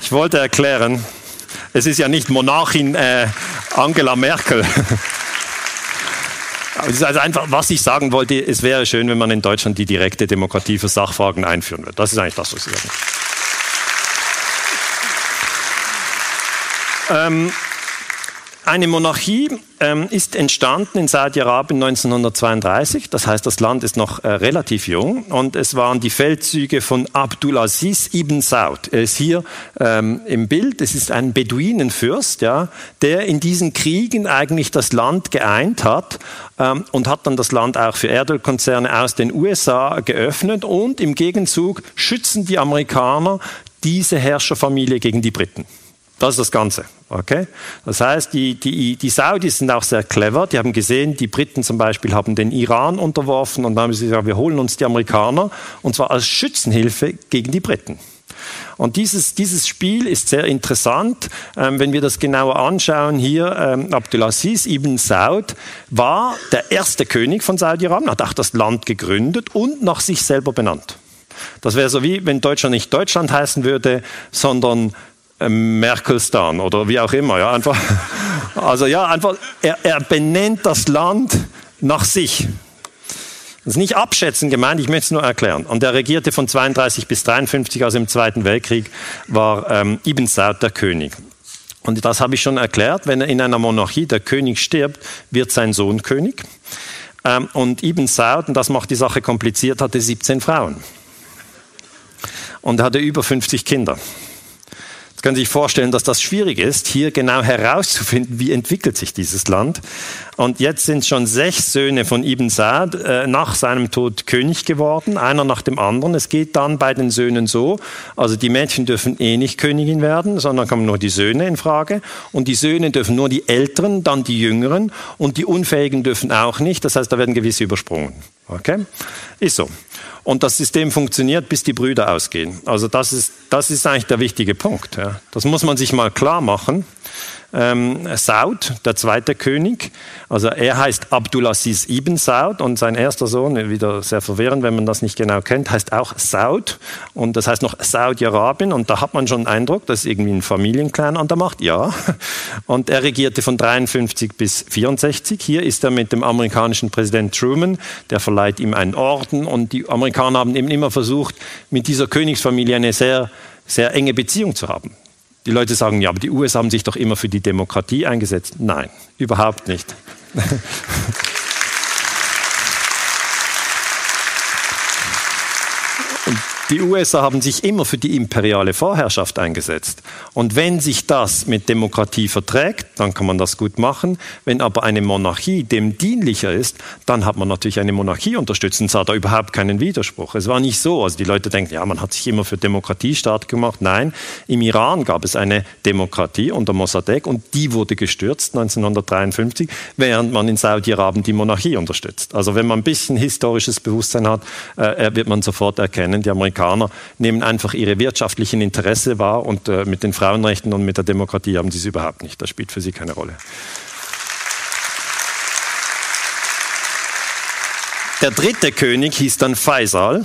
Speaker 1: Ich wollte erklären, es ist ja nicht Monarchin äh, Angela Merkel. Also einfach, was ich sagen wollte, es wäre schön, wenn man in Deutschland die direkte Demokratie für Sachfragen einführen würde. Das ist eigentlich das, was ich sagen Ähm, eine Monarchie ähm, ist entstanden in Saudi-Arabien 1932. Das heißt, das Land ist noch äh, relativ jung. Und es waren die Feldzüge von Abdulaziz ibn Saud. Er ist hier ähm, im Bild. Es ist ein Beduinenfürst, ja, der in diesen Kriegen eigentlich das Land geeint hat ähm, und hat dann das Land auch für Erdölkonzerne aus den USA geöffnet. Und im Gegenzug schützen die Amerikaner diese Herrscherfamilie gegen die Briten. Das ist das Ganze. Okay? Das heißt, die, die, die Saudis sind auch sehr clever. Die haben gesehen, die Briten zum Beispiel haben den Iran unterworfen und dann haben sie gesagt, wir holen uns die Amerikaner und zwar als Schützenhilfe gegen die Briten. Und dieses, dieses Spiel ist sehr interessant. Ähm, wenn wir das genauer anschauen, hier ähm, Abdulaziz ibn Saud war der erste König von Saudi-Arabien, hat auch das Land gegründet und nach sich selber benannt. Das wäre so wie, wenn Deutschland nicht Deutschland heißen würde, sondern Merkelstan oder wie auch immer. Ja, einfach, also ja, einfach, er, er benennt das Land nach sich. Das ist nicht abschätzen gemeint, ich möchte es nur erklären. Und er regierte von 32 bis 53, also im Zweiten Weltkrieg, war ähm, Ibn Saud der König. Und das habe ich schon erklärt, wenn in einer Monarchie der König stirbt, wird sein Sohn König. Ähm, und Ibn Saud, und das macht die Sache kompliziert, hatte 17 Frauen. Und er hatte über 50 Kinder. Können Sie sich vorstellen, dass das schwierig ist, hier genau herauszufinden, wie entwickelt sich dieses Land. Und jetzt sind schon sechs Söhne von Ibn Saad äh, nach seinem Tod König geworden, einer nach dem anderen. Es geht dann bei den Söhnen so, also die Mädchen dürfen eh nicht Königin werden, sondern kommen nur die Söhne in Frage. Und die Söhne dürfen nur die Älteren, dann die Jüngeren. Und die Unfähigen dürfen auch nicht. Das heißt, da werden gewisse übersprungen. Okay? Ist so. Und das System funktioniert, bis die Brüder ausgehen. Also das ist, das ist eigentlich der wichtige Punkt. Ja. Das muss man sich mal klar machen ähm, Saud, der zweite König. Also er heißt Abdulaziz ibn Saud und sein erster Sohn, wieder sehr verwirrend, wenn man das nicht genau kennt, heißt auch Saud und das heißt noch Saudi-Arabien und da hat man schon den Eindruck, das ist irgendwie ein Familienclan an der Macht, ja. Und er regierte von 53 bis 64. Hier ist er mit dem amerikanischen Präsident Truman, der verleiht ihm einen Orden und die Amerikaner haben eben immer versucht, mit dieser Königsfamilie eine sehr sehr enge Beziehung zu haben. Die Leute sagen, ja, aber die USA haben sich doch immer für die Demokratie eingesetzt. Nein, überhaupt nicht. Die USA haben sich immer für die imperiale Vorherrschaft eingesetzt. Und wenn sich das mit Demokratie verträgt, dann kann man das gut machen. Wenn aber eine Monarchie dem dienlicher ist, dann hat man natürlich eine Monarchie unterstützt und sah da überhaupt keinen Widerspruch. Es war nicht so. Also die Leute denken, ja, man hat sich immer für Demokratie stark gemacht. Nein, im Iran gab es eine Demokratie unter Mossadegh und die wurde gestürzt 1953, während man in Saudi-Arabien die Monarchie unterstützt. Also wenn man ein bisschen historisches Bewusstsein hat, äh, wird man sofort erkennen, die Amerikaner Amerikaner nehmen einfach ihre wirtschaftlichen Interesse wahr und äh, mit den Frauenrechten und mit der Demokratie haben sie es überhaupt nicht. Das spielt für sie keine Rolle. Der dritte König hieß dann Faisal.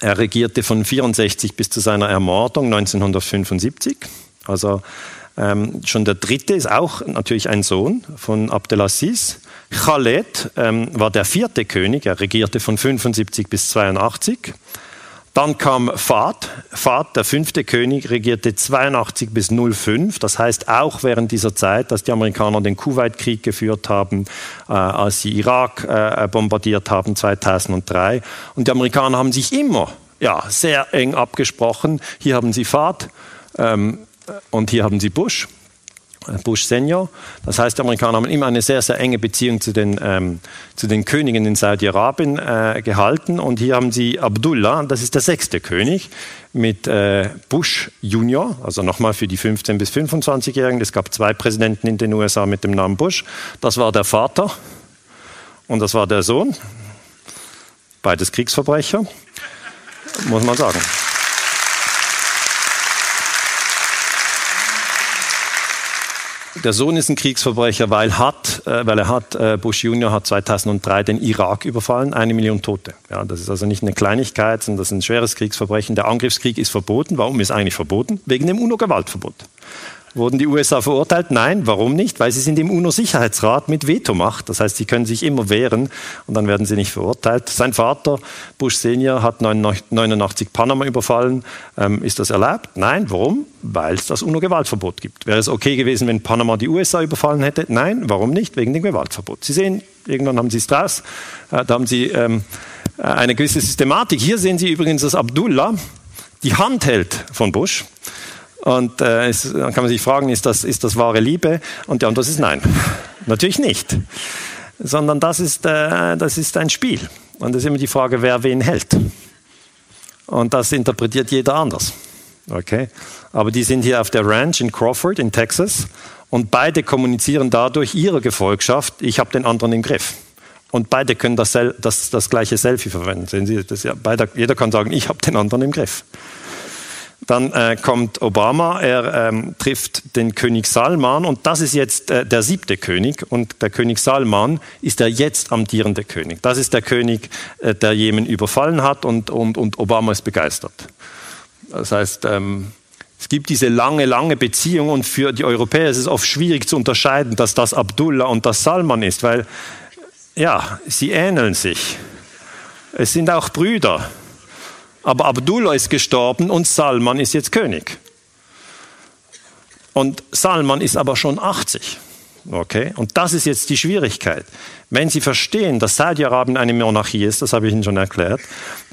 Speaker 1: Er regierte von 64 bis zu seiner Ermordung 1975. Also ähm, schon der dritte ist auch natürlich ein Sohn von Abdelaziz. Khaled ähm, war der vierte König. Er regierte von 75 bis 82. Dann kam Fahd. Fahd, der fünfte König, regierte 82 bis 05. Das heißt auch während dieser Zeit, dass die Amerikaner den Kuwait-Krieg geführt haben, äh, als sie Irak äh, bombardiert haben 2003. Und die Amerikaner haben sich immer ja, sehr eng abgesprochen. Hier haben sie Fahd ähm, und hier haben sie Bush. Bush Senior. Das heißt, die Amerikaner haben immer eine sehr, sehr enge Beziehung zu den, ähm, zu den Königen in Saudi-Arabien äh, gehalten. Und hier haben sie Abdullah, das ist der sechste König, mit äh, Bush Junior, also nochmal für die 15- bis 25-Jährigen. Es gab zwei Präsidenten in den USA mit dem Namen Bush. Das war der Vater und das war der Sohn. Beides Kriegsverbrecher, muss man sagen. Der Sohn ist ein Kriegsverbrecher, weil, hat, äh, weil er hat, äh, Bush Junior hat 2003 den Irak überfallen, eine Million Tote. Ja, das ist also nicht eine Kleinigkeit, sondern das ist ein schweres Kriegsverbrechen. Der Angriffskrieg ist verboten. Warum ist eigentlich verboten? Wegen dem UNO-Gewaltverbot. Wurden die USA verurteilt? Nein. Warum nicht? Weil sie sind im UNO-Sicherheitsrat mit Vetomacht. Das heißt, sie können sich immer wehren und dann werden sie nicht verurteilt. Sein Vater, Bush Senior, hat 89 Panama überfallen. Ähm, ist das erlaubt? Nein. Warum? Weil es das UNO-Gewaltverbot gibt. Wäre es okay gewesen, wenn Panama die USA überfallen hätte? Nein. Warum nicht? Wegen dem Gewaltverbot. Sie sehen, irgendwann haben Sie es draus. Äh, da haben Sie ähm, eine gewisse Systematik. Hier sehen Sie übrigens, dass Abdullah die Hand hält von Bush. Und äh, es, dann kann man sich fragen, ist das, ist das wahre Liebe? Und die Antwort ist nein. Natürlich nicht. Sondern das ist, äh, das ist ein Spiel. Und es ist immer die Frage, wer wen hält. Und das interpretiert jeder anders. Okay? Aber die sind hier auf der Ranch in Crawford in Texas und beide kommunizieren dadurch ihrer Gefolgschaft, ich habe den anderen im Griff. Und beide können das, das, das gleiche Selfie verwenden. Sehen Sie, das ja, beide, jeder kann sagen, ich habe den anderen im Griff. Dann äh, kommt Obama, er ähm, trifft den König Salman und das ist jetzt äh, der siebte König und der König Salman ist der jetzt amtierende König. Das ist der König, äh, der Jemen überfallen hat und, und, und Obama ist begeistert. Das heißt, ähm, es gibt diese lange, lange Beziehung und für die Europäer ist es oft schwierig zu unterscheiden, dass das Abdullah und das Salman ist, weil ja, sie ähneln sich. Es sind auch Brüder. Aber Abdullah ist gestorben und Salman ist jetzt König. Und Salman ist aber schon 80. Okay? Und das ist jetzt die Schwierigkeit. Wenn Sie verstehen, dass Saudi-Arabien eine Monarchie ist, das habe ich Ihnen schon erklärt,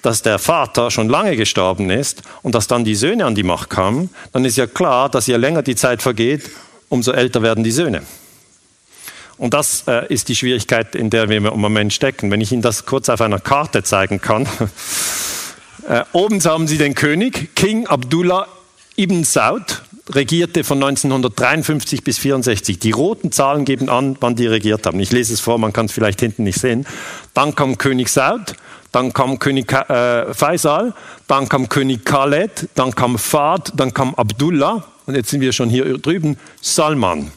Speaker 1: dass der Vater schon lange gestorben ist und dass dann die Söhne an die Macht kamen, dann ist ja klar, dass je länger die Zeit vergeht, umso älter werden die Söhne. Und das äh, ist die Schwierigkeit, in der wir im Moment stecken. Wenn ich Ihnen das kurz auf einer Karte zeigen kann. Äh, oben haben Sie den König, King Abdullah ibn Saud, regierte von 1953 bis 1964. Die roten Zahlen geben an, wann die regiert haben. Ich lese es vor, man kann es vielleicht hinten nicht sehen. Dann kam König Saud, dann kam König äh, Faisal, dann kam König Khaled, dann kam Fahd, dann kam Abdullah und jetzt sind wir schon hier drüben, Salman.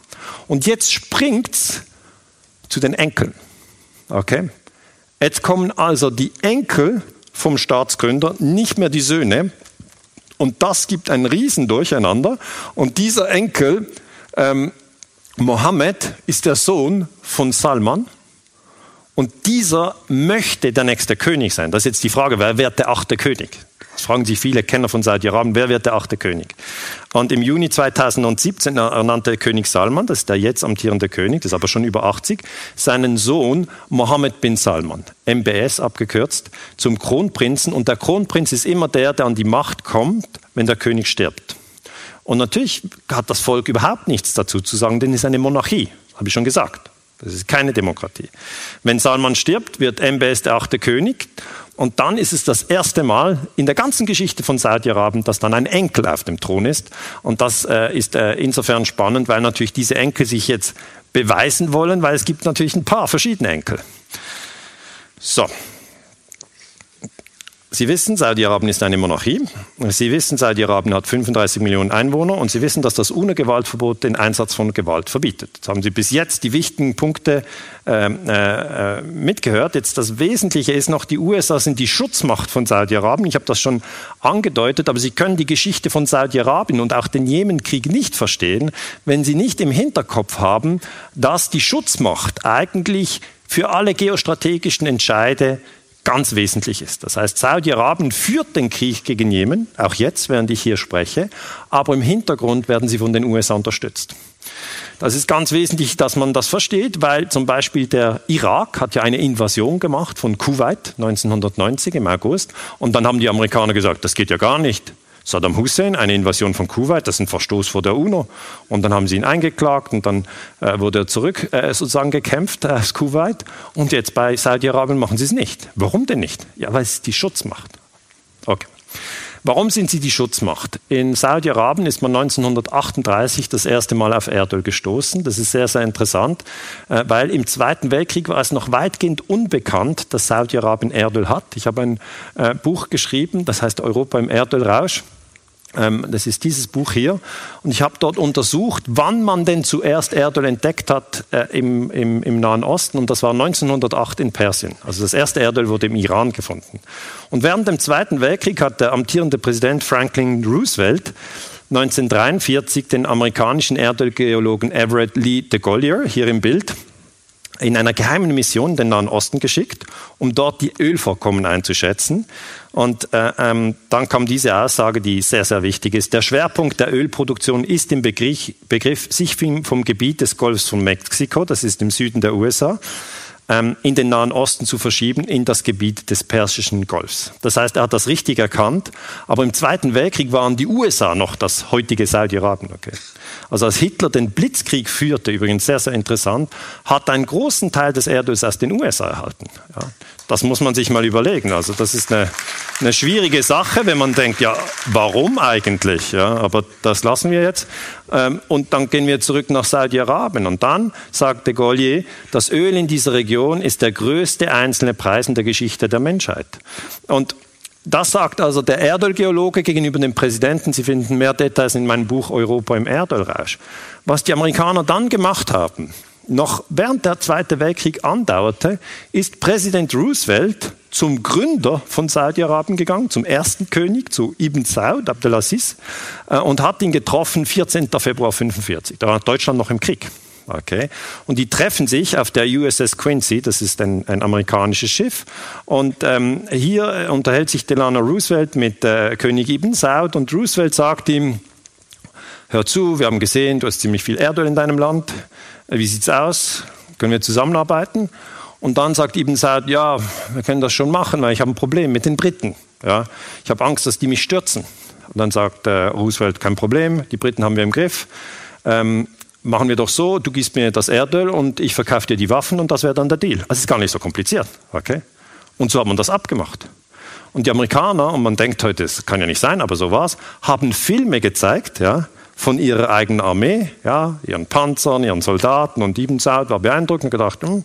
Speaker 1: Und jetzt springt's zu den Enkeln. Okay? Jetzt kommen also die Enkel vom Staatsgründer, nicht mehr die Söhne. Und das gibt ein Riesendurcheinander. Und dieser Enkel, ähm, Mohammed, ist der Sohn von Salman. Und dieser möchte der nächste König sein. Das ist jetzt die Frage, wer wird der achte König? Das fragen sich viele Kenner von Saudi-Arabien, wer wird der achte König? Und im Juni 2017 ernannte König Salman, das ist der jetzt amtierende König, das ist aber schon über 80, seinen Sohn Mohammed bin Salman, MBS abgekürzt, zum Kronprinzen. Und der Kronprinz ist immer der, der an die Macht kommt, wenn der König stirbt. Und natürlich hat das Volk überhaupt nichts dazu zu sagen, denn es ist eine Monarchie, habe ich schon gesagt. Das ist keine Demokratie. Wenn Salman stirbt, wird MBS der achte König und dann ist es das erste Mal in der ganzen Geschichte von Saudi-Arabien, dass dann ein Enkel auf dem Thron ist. Und das äh, ist äh, insofern spannend, weil natürlich diese Enkel sich jetzt beweisen wollen, weil es gibt natürlich ein paar verschiedene Enkel. So, Sie wissen, Saudi-Arabien ist eine Monarchie. Sie wissen, Saudi-Arabien hat 35 Millionen Einwohner und Sie wissen, dass das UNO-Gewaltverbot den Einsatz von Gewalt verbietet. Jetzt haben Sie bis jetzt die wichtigen Punkte äh, äh, mitgehört. Jetzt das Wesentliche ist noch, die USA sind die Schutzmacht von Saudi-Arabien. Ich habe das schon angedeutet, aber Sie können die Geschichte von Saudi-Arabien und auch den Jemenkrieg nicht verstehen, wenn Sie nicht im Hinterkopf haben, dass die Schutzmacht eigentlich für alle geostrategischen Entscheide ganz wesentlich ist. Das heißt, Saudi-Arabien führt den Krieg gegen Jemen, auch jetzt, während ich hier spreche, aber im Hintergrund werden sie von den USA unterstützt. Das ist ganz wesentlich, dass man das versteht, weil zum Beispiel der Irak hat ja eine Invasion gemacht von Kuwait 1990 im August und dann haben die Amerikaner gesagt, das geht ja gar nicht. Saddam Hussein, eine Invasion von Kuwait, das ist ein Verstoß vor der UNO. Und dann haben sie ihn eingeklagt und dann äh, wurde er zurück äh, sozusagen gekämpft äh, aus Kuwait. Und jetzt bei Saudi-Arabien machen sie es nicht. Warum denn nicht? Ja, weil es die Schutzmacht. Okay. Warum sind sie die Schutzmacht? In Saudi-Arabien ist man 1938 das erste Mal auf Erdöl gestoßen. Das ist sehr, sehr interessant, äh, weil im Zweiten Weltkrieg war es noch weitgehend unbekannt, dass Saudi-Arabien Erdöl hat. Ich habe ein äh, Buch geschrieben, das heißt Europa im Erdölrausch. Ähm, das ist dieses Buch hier. Und ich habe dort untersucht, wann man denn zuerst Erdöl entdeckt hat äh, im, im, im, Nahen Osten. Und das war 1908 in Persien. Also das erste Erdöl wurde im Iran gefunden. Und während dem Zweiten Weltkrieg hat der amtierende Präsident Franklin Roosevelt 1943 den amerikanischen Erdölgeologen Everett Lee de Gollier hier im Bild in einer geheimen Mission den Nahen Osten geschickt, um dort die Ölvorkommen einzuschätzen. Und äh, ähm, dann kam diese Aussage, die sehr, sehr wichtig ist. Der Schwerpunkt der Ölproduktion ist im Begriff, Begriff sich vom Gebiet des Golfs von Mexiko, das ist im Süden der USA, in den Nahen Osten zu verschieben, in das Gebiet des Persischen Golfs. Das heißt, er hat das richtig erkannt, aber im Zweiten Weltkrieg waren die USA noch das heutige Saudi-Arabien. Okay. Also als Hitler den Blitzkrieg führte, übrigens sehr, sehr interessant, hat einen großen Teil des Erdöls aus den USA erhalten. Ja. Das muss man sich mal überlegen. Also das ist eine, eine schwierige Sache, wenn man denkt, ja, warum eigentlich? Ja, aber das lassen wir jetzt. Ähm, und dann gehen wir zurück nach Saudi-Arabien. Und dann sagt de Gaulier, das Öl in dieser Region ist der größte einzelne Preis in der Geschichte der Menschheit. Und das sagt also der Erdölgeologe gegenüber dem Präsidenten. Sie finden mehr Details in meinem Buch Europa im Erdölrausch. Was die Amerikaner dann gemacht haben, noch während der Zweite Weltkrieg andauerte, ist Präsident Roosevelt zum Gründer von Saudi-Arabien gegangen, zum ersten König, zu Ibn Saud Abdelaziz, äh, und hat ihn getroffen 14. Februar 1945. Da war Deutschland noch im Krieg. Okay. Und die treffen sich auf der USS Quincy, das ist ein, ein amerikanisches Schiff. Und ähm, hier unterhält sich Delano Roosevelt mit äh, König Ibn Saud und Roosevelt sagt ihm, hör zu, wir haben gesehen, du hast ziemlich viel Erdöl in deinem Land. Wie sieht's aus? Können wir zusammenarbeiten? Und dann sagt Ibn Saud, ja, wir können das schon machen, weil ich habe ein Problem mit den Briten. Ja, ich habe Angst, dass die mich stürzen. Und dann sagt äh, Roosevelt, kein Problem, die Briten haben wir im Griff. Ähm, machen wir doch so, du gibst mir das Erdöl und ich verkaufe dir die Waffen und das wäre dann der Deal. Also es ist gar nicht so kompliziert. Okay? Und so hat man das abgemacht. Und die Amerikaner, und man denkt heute, das kann ja nicht sein, aber so war es, haben Filme gezeigt, ja, von ihrer eigenen Armee, ja, ihren Panzern, ihren Soldaten und Diebensaut, war beeindruckend und gedacht, hm,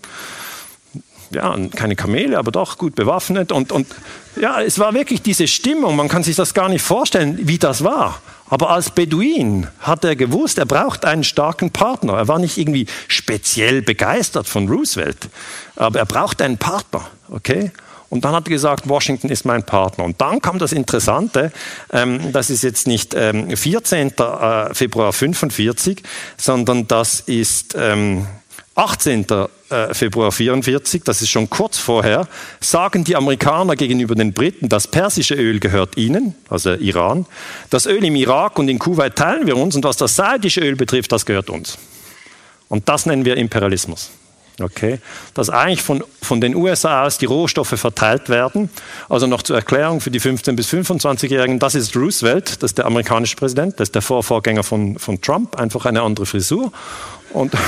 Speaker 1: ja, keine Kamele, aber doch gut bewaffnet. Und, und ja, es war wirklich diese Stimmung, man kann sich das gar nicht vorstellen, wie das war. Aber als Beduin hat er gewusst, er braucht einen starken Partner. Er war nicht irgendwie speziell begeistert von Roosevelt, aber er braucht einen Partner, okay? Und dann hat er gesagt, Washington ist mein Partner. Und dann kam das Interessante, ähm, das ist jetzt nicht ähm, 14. Äh, Februar 45, sondern das ist ähm, 18. Äh, Februar 44, das ist schon kurz vorher, sagen die Amerikaner gegenüber den Briten, das persische Öl gehört ihnen, also Iran. Das Öl im Irak und in Kuwait teilen wir uns und was das saudische Öl betrifft, das gehört uns. Und das nennen wir Imperialismus. Okay, dass eigentlich von, von den USA aus die Rohstoffe verteilt werden. Also noch zur Erklärung für die 15- bis 25-Jährigen, das ist Roosevelt, das ist der amerikanische Präsident, das ist der Vorvorgänger von, von Trump, einfach eine andere Frisur. Und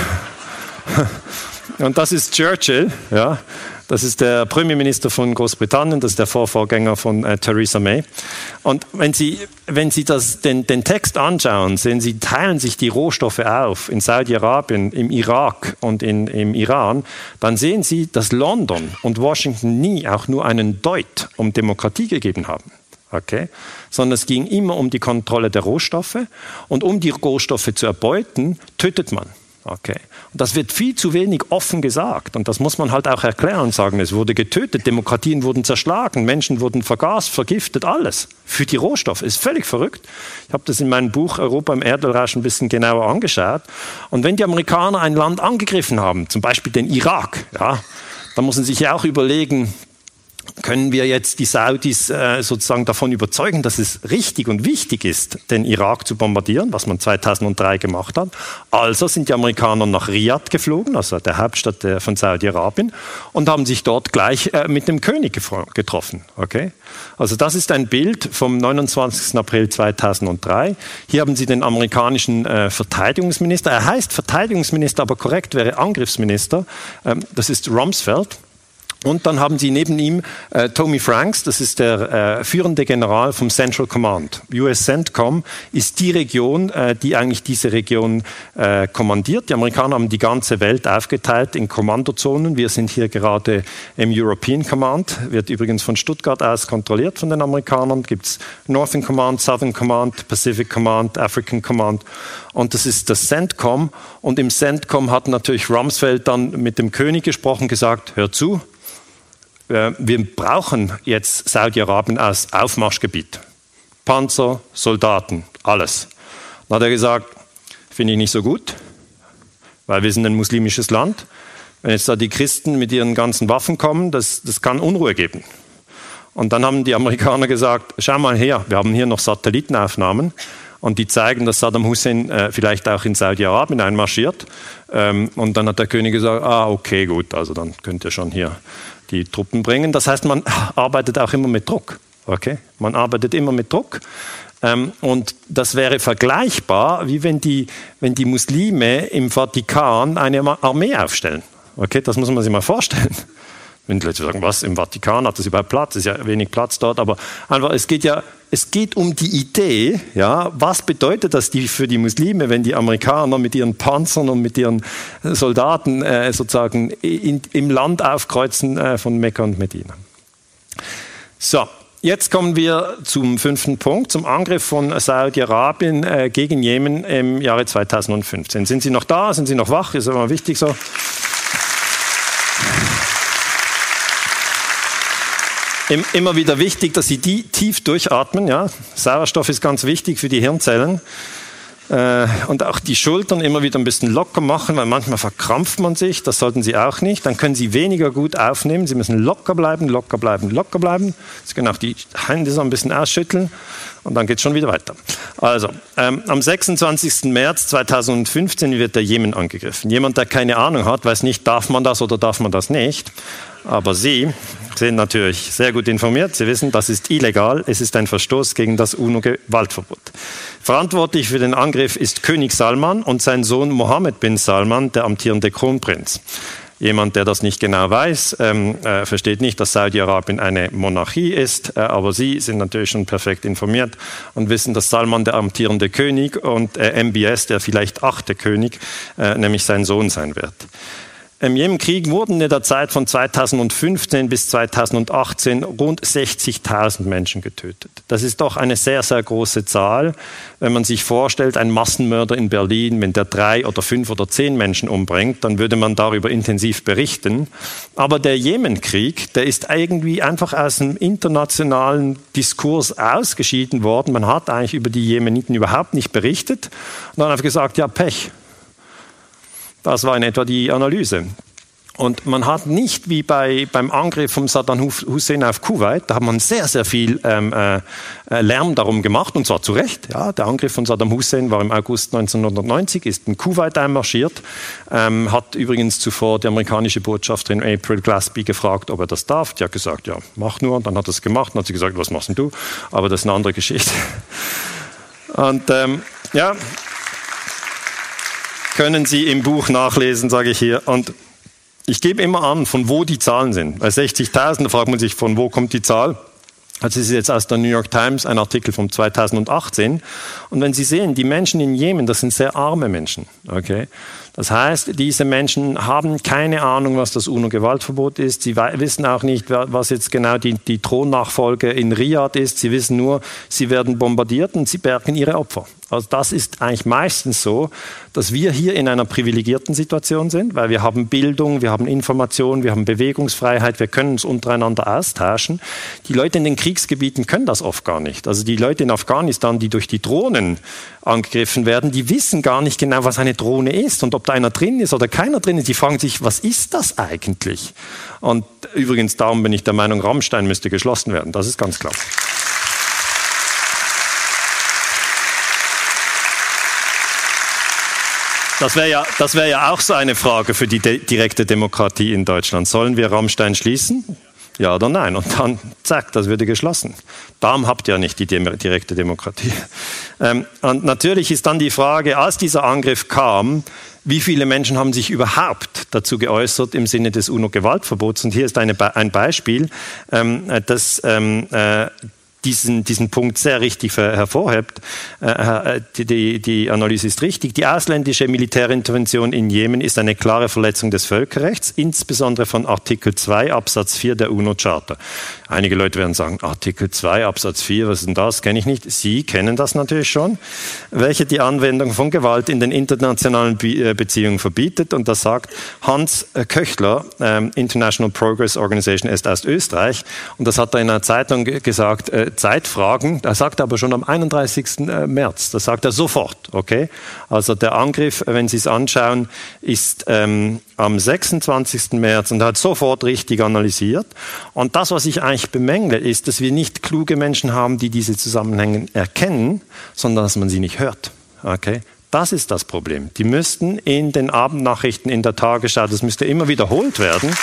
Speaker 1: Und das ist Churchill, ja. Das ist der Premierminister von Großbritannien, das ist der Vorvorgänger von äh, Theresa May. Und wenn Sie, wenn Sie das, den, den Text anschauen, sehen Sie, teilen sich die Rohstoffe auf in Saudi-Arabien, im Irak und in, im Iran, dann sehen Sie, dass London und Washington nie auch nur einen Deut um Demokratie gegeben haben. Okay? Sondern es ging immer um die Kontrolle der Rohstoffe und um die Rohstoffe zu erbeuten, tötet man. Okay. Und das wird viel zu wenig offen gesagt. Und das muss man halt auch erklären und sagen, es wurde getötet, Demokratien wurden zerschlagen, Menschen wurden vergast, vergiftet, alles. Für die Rohstoffe. Ist völlig verrückt. Ich habe das in meinem Buch Europa im Erdölrausch ein bisschen genauer angeschaut. Und wenn die Amerikaner ein Land angegriffen haben, zum Beispiel den Irak, ja, dann muss man sich ja auch überlegen, können wir jetzt die Saudis äh, sozusagen davon überzeugen, dass es richtig und wichtig ist, den Irak zu bombardieren, was man 2003 gemacht hat. Also sind die Amerikaner nach Riyadh geflogen, also der Hauptstadt äh, von Saudi-Arabien, und haben sich dort gleich äh, mit dem König getroffen. Okay? Also das ist ein Bild vom 29. April 2003. Hier haben Sie den amerikanischen äh, Verteidigungsminister. Er heißt Verteidigungsminister, aber korrekt wäre Angriffsminister. Ähm, das ist Rumsfeld. Und dann haben sie neben ihm äh, Tommy Franks, das ist der äh, führende General vom Central Command. US CENTCOM ist die Region, äh, die eigentlich diese Region äh, kommandiert. Die Amerikaner haben die ganze Welt aufgeteilt in Kommandozonen. Wir sind hier gerade im European Command, wird übrigens von Stuttgart aus kontrolliert von den Amerikanern. Gibt es Northern Command, Southern Command, Pacific Command, African Command. Und das ist das CENTCOM. Und im CENTCOM hat natürlich Rumsfeld dann mit dem König gesprochen, gesagt, hör zu, wir brauchen jetzt Saudi-Arabien als Aufmarschgebiet. Panzer, Soldaten, alles. Dann hat er gesagt, finde ich nicht so gut, weil wir sind ein muslimisches Land. Wenn jetzt da die Christen mit ihren ganzen Waffen kommen, das, das kann Unruhe geben. Und dann haben die Amerikaner gesagt, schau mal her, wir haben hier noch Satellitenaufnahmen und die zeigen, dass Saddam Hussein äh, vielleicht auch in Saudi-Arabien einmarschiert. Ähm, und dann hat der König gesagt, ah, okay, gut, also dann könnt ihr schon hier die Truppen bringen. Das heißt, man arbeitet auch immer mit Druck. Okay? Man arbeitet immer mit Druck. Ähm, und das wäre vergleichbar, wie wenn die, wenn die Muslime im Vatikan eine Armee aufstellen. Okay, das muss man sich mal vorstellen. Wenn die Leute sagen, was, im Vatikan hat das überhaupt Platz? Ist ja wenig Platz dort, aber einfach, es geht ja, es geht um die Idee, ja, was bedeutet das die, für die Muslime, wenn die Amerikaner mit ihren Panzern und mit ihren Soldaten äh, sozusagen in, im Land aufkreuzen äh, von Mekka und Medina. So, jetzt kommen wir zum fünften Punkt, zum Angriff von Saudi-Arabien äh, gegen Jemen im Jahre 2015. Sind Sie noch da? Sind Sie noch wach? Ist immer wichtig so. Immer wieder wichtig, dass Sie die tief durchatmen. Ja? Sauerstoff ist ganz wichtig für die Hirnzellen. Äh, und auch die Schultern immer wieder ein bisschen locker machen, weil manchmal verkrampft man sich. Das sollten Sie auch nicht. Dann können Sie weniger gut aufnehmen. Sie müssen locker bleiben, locker bleiben, locker bleiben. Sie können auch die Hände so ein bisschen ausschütteln und dann geht es schon wieder weiter. Also, ähm, am 26. März 2015 wird der Jemen angegriffen. Jemand, der keine Ahnung hat, weiß nicht, darf man das oder darf man das nicht. Aber Sie sind natürlich sehr gut informiert. Sie wissen, das ist illegal. Es ist ein Verstoß gegen das UNO-Gewaltverbot. Verantwortlich für den Angriff ist König Salman und sein Sohn Mohammed bin Salman, der amtierende Kronprinz. Jemand, der das nicht genau weiß, ähm, äh, versteht nicht, dass Saudi-Arabien eine Monarchie ist, äh, aber Sie sind natürlich schon perfekt informiert und wissen, dass Salman der amtierende König und äh, MBS der vielleicht achte König, äh, nämlich sein Sohn sein wird. Im Jemenkrieg wurden in der Zeit von 2015 bis 2018 rund 60.000 Menschen getötet. Das ist doch eine sehr, sehr große Zahl. Wenn man sich vorstellt, ein Massenmörder in Berlin, wenn der drei oder fünf oder zehn Menschen umbringt, dann würde man darüber intensiv berichten. Aber der Jemenkrieg, der ist irgendwie einfach aus dem internationalen Diskurs ausgeschieden worden. Man hat eigentlich über die Jemeniten überhaupt nicht berichtet und dann einfach gesagt, ja, Pech. Das war in etwa die Analyse. Und man hat nicht wie bei, beim Angriff von Saddam Hussein auf Kuwait, da hat man sehr, sehr viel ähm, äh, äh, Lärm darum gemacht, und zwar zu Recht. Ja, der Angriff von Saddam Hussein war im August 1990, ist in Kuwait einmarschiert, ähm, hat übrigens zuvor die amerikanische Botschafterin April Glasby gefragt, ob er das darf. Die hat gesagt, ja, mach nur. Und dann hat er es gemacht und hat sie gesagt, was machst denn du? Aber das ist eine andere Geschichte. Und ähm, ja, können Sie im Buch nachlesen, sage ich hier. Und ich gebe immer an, von wo die Zahlen sind. Bei 60.000 fragt man sich, von wo kommt die Zahl? Also es ist jetzt aus der New York Times ein Artikel von 2018. Und wenn Sie sehen, die Menschen in Jemen, das sind sehr arme Menschen. Okay? Das heißt, diese Menschen haben keine Ahnung, was das UNO-Gewaltverbot ist. Sie wissen auch nicht, was jetzt genau die, die Thronnachfolge in Riyadh ist. Sie wissen nur, sie werden bombardiert und sie bergen ihre Opfer. Also das ist eigentlich meistens so, dass wir hier in einer privilegierten Situation sind, weil wir haben Bildung, wir haben Information, wir haben Bewegungsfreiheit, wir können uns untereinander austauschen. Die Leute in den Kriegsgebieten können das oft gar nicht. Also die Leute in Afghanistan, die durch die Drohnen angegriffen werden, die wissen gar nicht genau, was eine Drohne ist und ob da einer drin ist oder keiner drin ist. Die fragen sich, was ist das eigentlich? Und übrigens, darum bin ich der Meinung, Rammstein müsste geschlossen werden. Das ist ganz klar. Das wäre ja, wäre ja auch so eine Frage für die direkte Demokratie in Deutschland. Sollen wir Rammstein schließen? Ja oder nein? Und dann, zack, das würde geschlossen. Darum habt ihr ja nicht die direkte Demokratie. Ähm, und natürlich ist dann die Frage, als dieser Angriff kam, wie viele Menschen haben sich überhaupt dazu geäußert im Sinne des UNO-Gewaltverbots? Und hier ist eine, ein Beispiel, ähm, dass ähm, äh, diesen, diesen Punkt sehr richtig hervorhebt. Äh, äh, die, die Analyse ist richtig. Die ausländische Militärintervention in Jemen ist eine klare Verletzung des Völkerrechts, insbesondere von Artikel 2 Absatz 4 der UNO-Charta. Einige Leute werden sagen, Artikel 2 Absatz 4, was ist denn das? Kenne ich nicht. Sie kennen das natürlich schon. Welche die Anwendung von Gewalt in den internationalen äh, Beziehungen verbietet. Und das sagt Hans Köchler, ähm, International Progress Organization, ist aus Österreich. Und das hat er in einer Zeitung gesagt, Zeitfragen. Er sagt aber schon am 31. Äh, März. Das sagt er sofort. Okay? Also der Angriff, wenn Sie es anschauen, ist ähm, am 26. März und hat sofort richtig analysiert. Und das, was ich eigentlich bemängle, ist, dass wir nicht kluge Menschen haben, die diese Zusammenhänge erkennen, sondern dass man sie nicht hört. Okay? Das ist das Problem. Die müssten in den Abendnachrichten in der Tagesschau, das müsste immer wiederholt werden.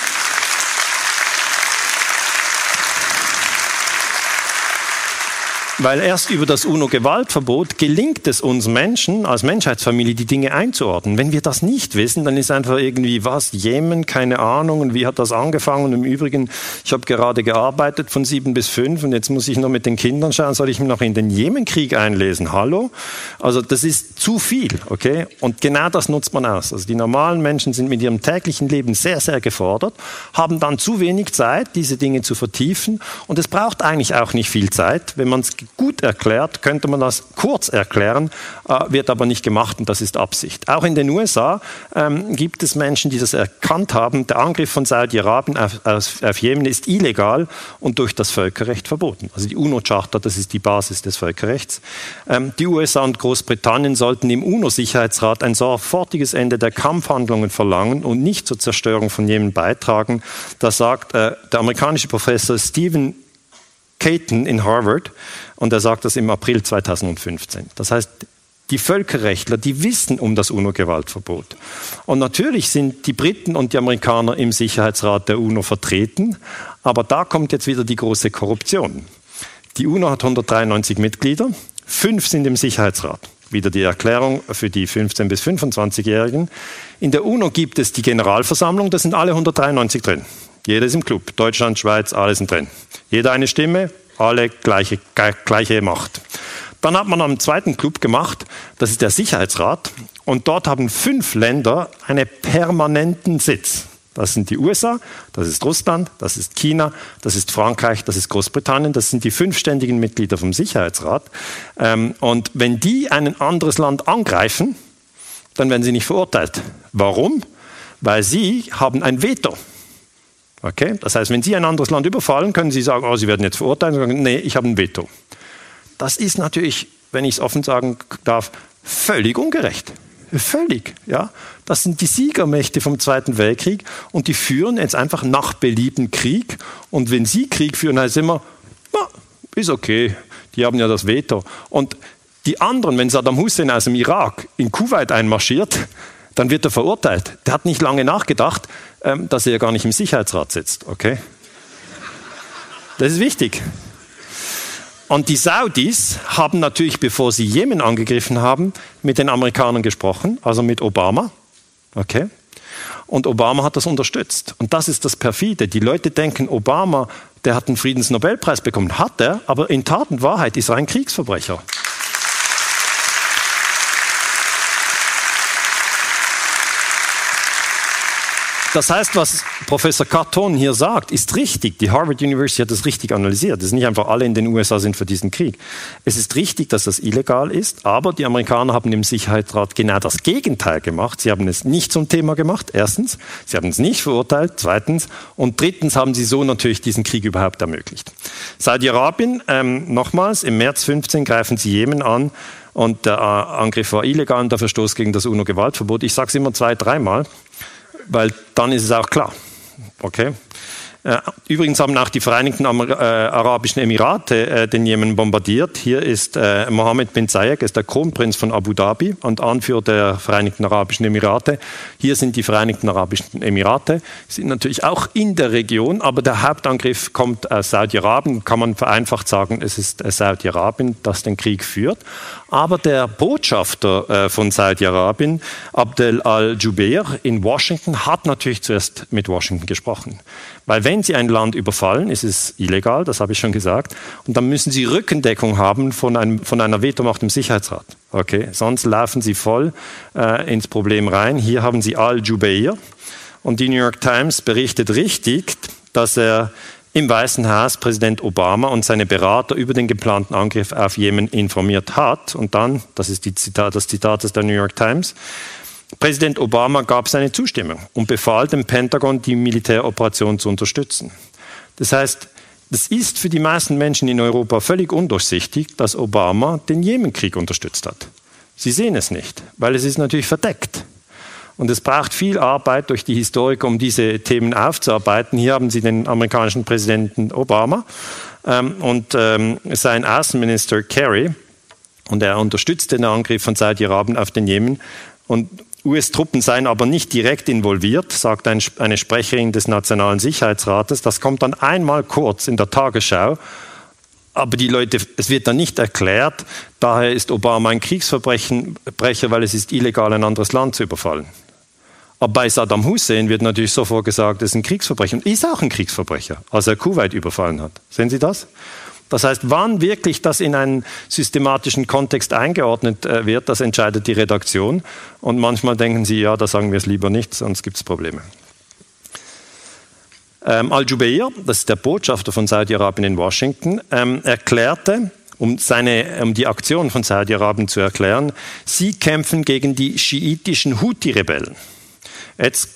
Speaker 1: Weil erst über das UNO-Gewaltverbot gelingt es uns Menschen als Menschheitsfamilie, die Dinge einzuordnen. Wenn wir das nicht wissen, dann ist einfach irgendwie was, Jemen, keine Ahnung, und wie hat das angefangen? Und im Übrigen, ich habe gerade gearbeitet von sieben bis fünf und jetzt muss ich noch mit den Kindern schauen, soll ich mich noch in den Jemenkrieg einlesen? Hallo? Also das ist zu viel, okay? Und genau das nutzt man aus. Also die normalen Menschen sind mit ihrem täglichen Leben sehr, sehr gefordert, haben dann zu wenig Zeit, diese Dinge zu vertiefen und es braucht eigentlich auch nicht viel Zeit, wenn man es gut erklärt, könnte man das kurz erklären, äh, wird aber nicht gemacht und das ist Absicht. Auch in den USA ähm, gibt es Menschen, die das erkannt haben. Der Angriff von Saudi-Arabien auf, Jemen ist illegal und durch das Völkerrecht verboten. Also die UNO-Charta, das ist die Basis des Völkerrechts. Ähm, die USA und Großbritannien sollten im UNO-Sicherheitsrat ein sofortiges Ende der Kampfhandlungen verlangen und nicht zur Zerstörung von Jemen beitragen. Da sagt äh, der amerikanische Professor Stephen Caton in Harvard und er sagt das im April 2015. Das heißt, die Völkerrechtler, die wissen um das UNO-Gewaltverbot. Und natürlich sind die Briten und die Amerikaner im Sicherheitsrat der UNO vertreten, aber da kommt jetzt wieder die große Korruption. Die UNO hat 193 Mitglieder, fünf sind im Sicherheitsrat. Wieder die Erklärung für die 15- bis 25-Jährigen. In der UNO gibt es die Generalversammlung, da sind alle 193 drin. Jeder ist im Club. Deutschland, Schweiz, alle sind drin. Jeder eine Stimme, alle gleiche, gleiche Macht. Dann hat man einen zweiten Club gemacht, das ist der Sicherheitsrat. Und dort haben fünf Länder einen permanenten Sitz. Das sind die USA, das ist Russland, das ist China, das ist Frankreich, das ist Großbritannien. Das sind die fünf ständigen Mitglieder vom Sicherheitsrat. Ähm, und wenn die ein anderes Land angreifen, dann werden sie nicht verurteilt. Warum? Weil sie haben ein Veto. Okay? Das heißt, wenn Sie ein anderes Land überfallen, können Sie sagen, oh, Sie werden jetzt verurteilt. Und sagen, nee, ich habe ein Veto. Das ist natürlich, wenn ich es offen sagen darf, völlig ungerecht. Völlig, ja. Das sind die Siegermächte vom Zweiten Weltkrieg und die führen jetzt einfach nach Belieben Krieg. Und wenn sie Krieg führen, heißt es immer, ja, ist okay, die haben ja das Veto. Und die anderen, wenn Saddam Hussein aus dem Irak in Kuwait einmarschiert, dann wird er verurteilt. Der hat nicht lange nachgedacht, ähm, dass er ja gar nicht im Sicherheitsrat sitzt. Okay? Das ist wichtig. Und die Saudis haben natürlich, bevor sie Jemen angegriffen haben, mit den Amerikanern gesprochen, also mit Obama. Okay? Und Obama hat das unterstützt. Und das ist das Perfide. Die Leute denken, Obama, der hat einen Friedensnobelpreis bekommen. Hat er, aber in Tat und Wahrheit ist er ein Kriegsverbrecher. Das heißt, was Professor Carton hier sagt, ist richtig. Die Harvard University hat das richtig analysiert. Es ist nicht einfach alle in den USA sind für diesen Krieg. Es ist richtig, dass das illegal ist, aber die Amerikaner haben im Sicherheitsrat genau das Gegenteil gemacht. Sie haben es nicht zum Thema gemacht, erstens. Sie haben es nicht verurteilt, zweitens. Und drittens haben sie so natürlich diesen Krieg überhaupt ermöglicht. Saudi-Arabien, ähm, nochmals, im März 15 greifen sie Jemen an und der äh, Angriff war illegal und der Verstoß gegen das UNO-Gewaltverbot. Ich sage es immer zwei, dreimal weil dann ist es auch klar. Okay? Äh, übrigens haben auch die Vereinigten äh, Arabischen Emirate äh, den Jemen bombardiert. Hier ist Mohammed bin Zayed, ist der Kronprinz von Abu Dhabi und Anführer der Vereinigten Arabischen Emirate. Hier sind die Vereinigten Arabischen Emirate, sind natürlich auch in der Region, aber der Hauptangriff kommt aus Saudi-Arabien. Kann man vereinfacht sagen, es ist Saudi-Arabien, das den Krieg führt. Aber der Botschafter von Saudi-Arabien, Abdel al-Jubeir in Washington, hat natürlich zuerst mit Washington gesprochen. Weil wenn Sie ein Land überfallen, ist es illegal, das habe ich schon gesagt, und dann müssen Sie Rückendeckung haben von, einem, von einer Vetomacht im Sicherheitsrat. Okay, sonst laufen Sie voll äh, ins Problem rein. Hier haben Sie Al-Jubeir und die New York Times berichtet richtig, dass er im Weißen Haus Präsident Obama und seine Berater über den geplanten Angriff auf Jemen informiert hat. Und dann, das ist Zitat, das Zitat aus der New York Times, Präsident Obama gab seine Zustimmung und befahl dem Pentagon, die Militäroperation zu unterstützen. Das heißt, es ist für die meisten Menschen in Europa völlig undurchsichtig, dass Obama den Jemenkrieg unterstützt hat. Sie sehen es nicht, weil es ist natürlich verdeckt. Und es braucht viel Arbeit durch die Historiker, um diese Themen aufzuarbeiten. Hier haben Sie den amerikanischen Präsidenten Obama ähm, und ähm, sein Außenminister Kerry. Und er unterstützt den Angriff von Saudi-Arabien auf den Jemen. Und US-Truppen seien aber nicht direkt involviert, sagt eine Sprecherin des Nationalen Sicherheitsrates. Das kommt dann einmal kurz in der Tagesschau. aber die Leute, es wird dann nicht erklärt, daher ist Obama ein Kriegsverbrecher, weil es ist illegal, ein anderes Land zu überfallen. Aber bei Saddam Hussein wird natürlich sofort gesagt, es ist ein Kriegsverbrecher und ist auch ein Kriegsverbrecher, als er Kuwait überfallen hat. Sehen Sie das? Das heißt, wann wirklich das in einen systematischen Kontext eingeordnet äh, wird, das entscheidet die Redaktion. Und manchmal denken sie, ja, da sagen wir es lieber nicht, sonst gibt es Probleme. Ähm, Al-Jubeir, das ist der Botschafter von Saudi-Arabien in Washington, ähm, erklärte, um, seine, um die Aktion von Saudi-Arabien zu erklären, sie kämpfen gegen die schiitischen Houthi-Rebellen. Jetzt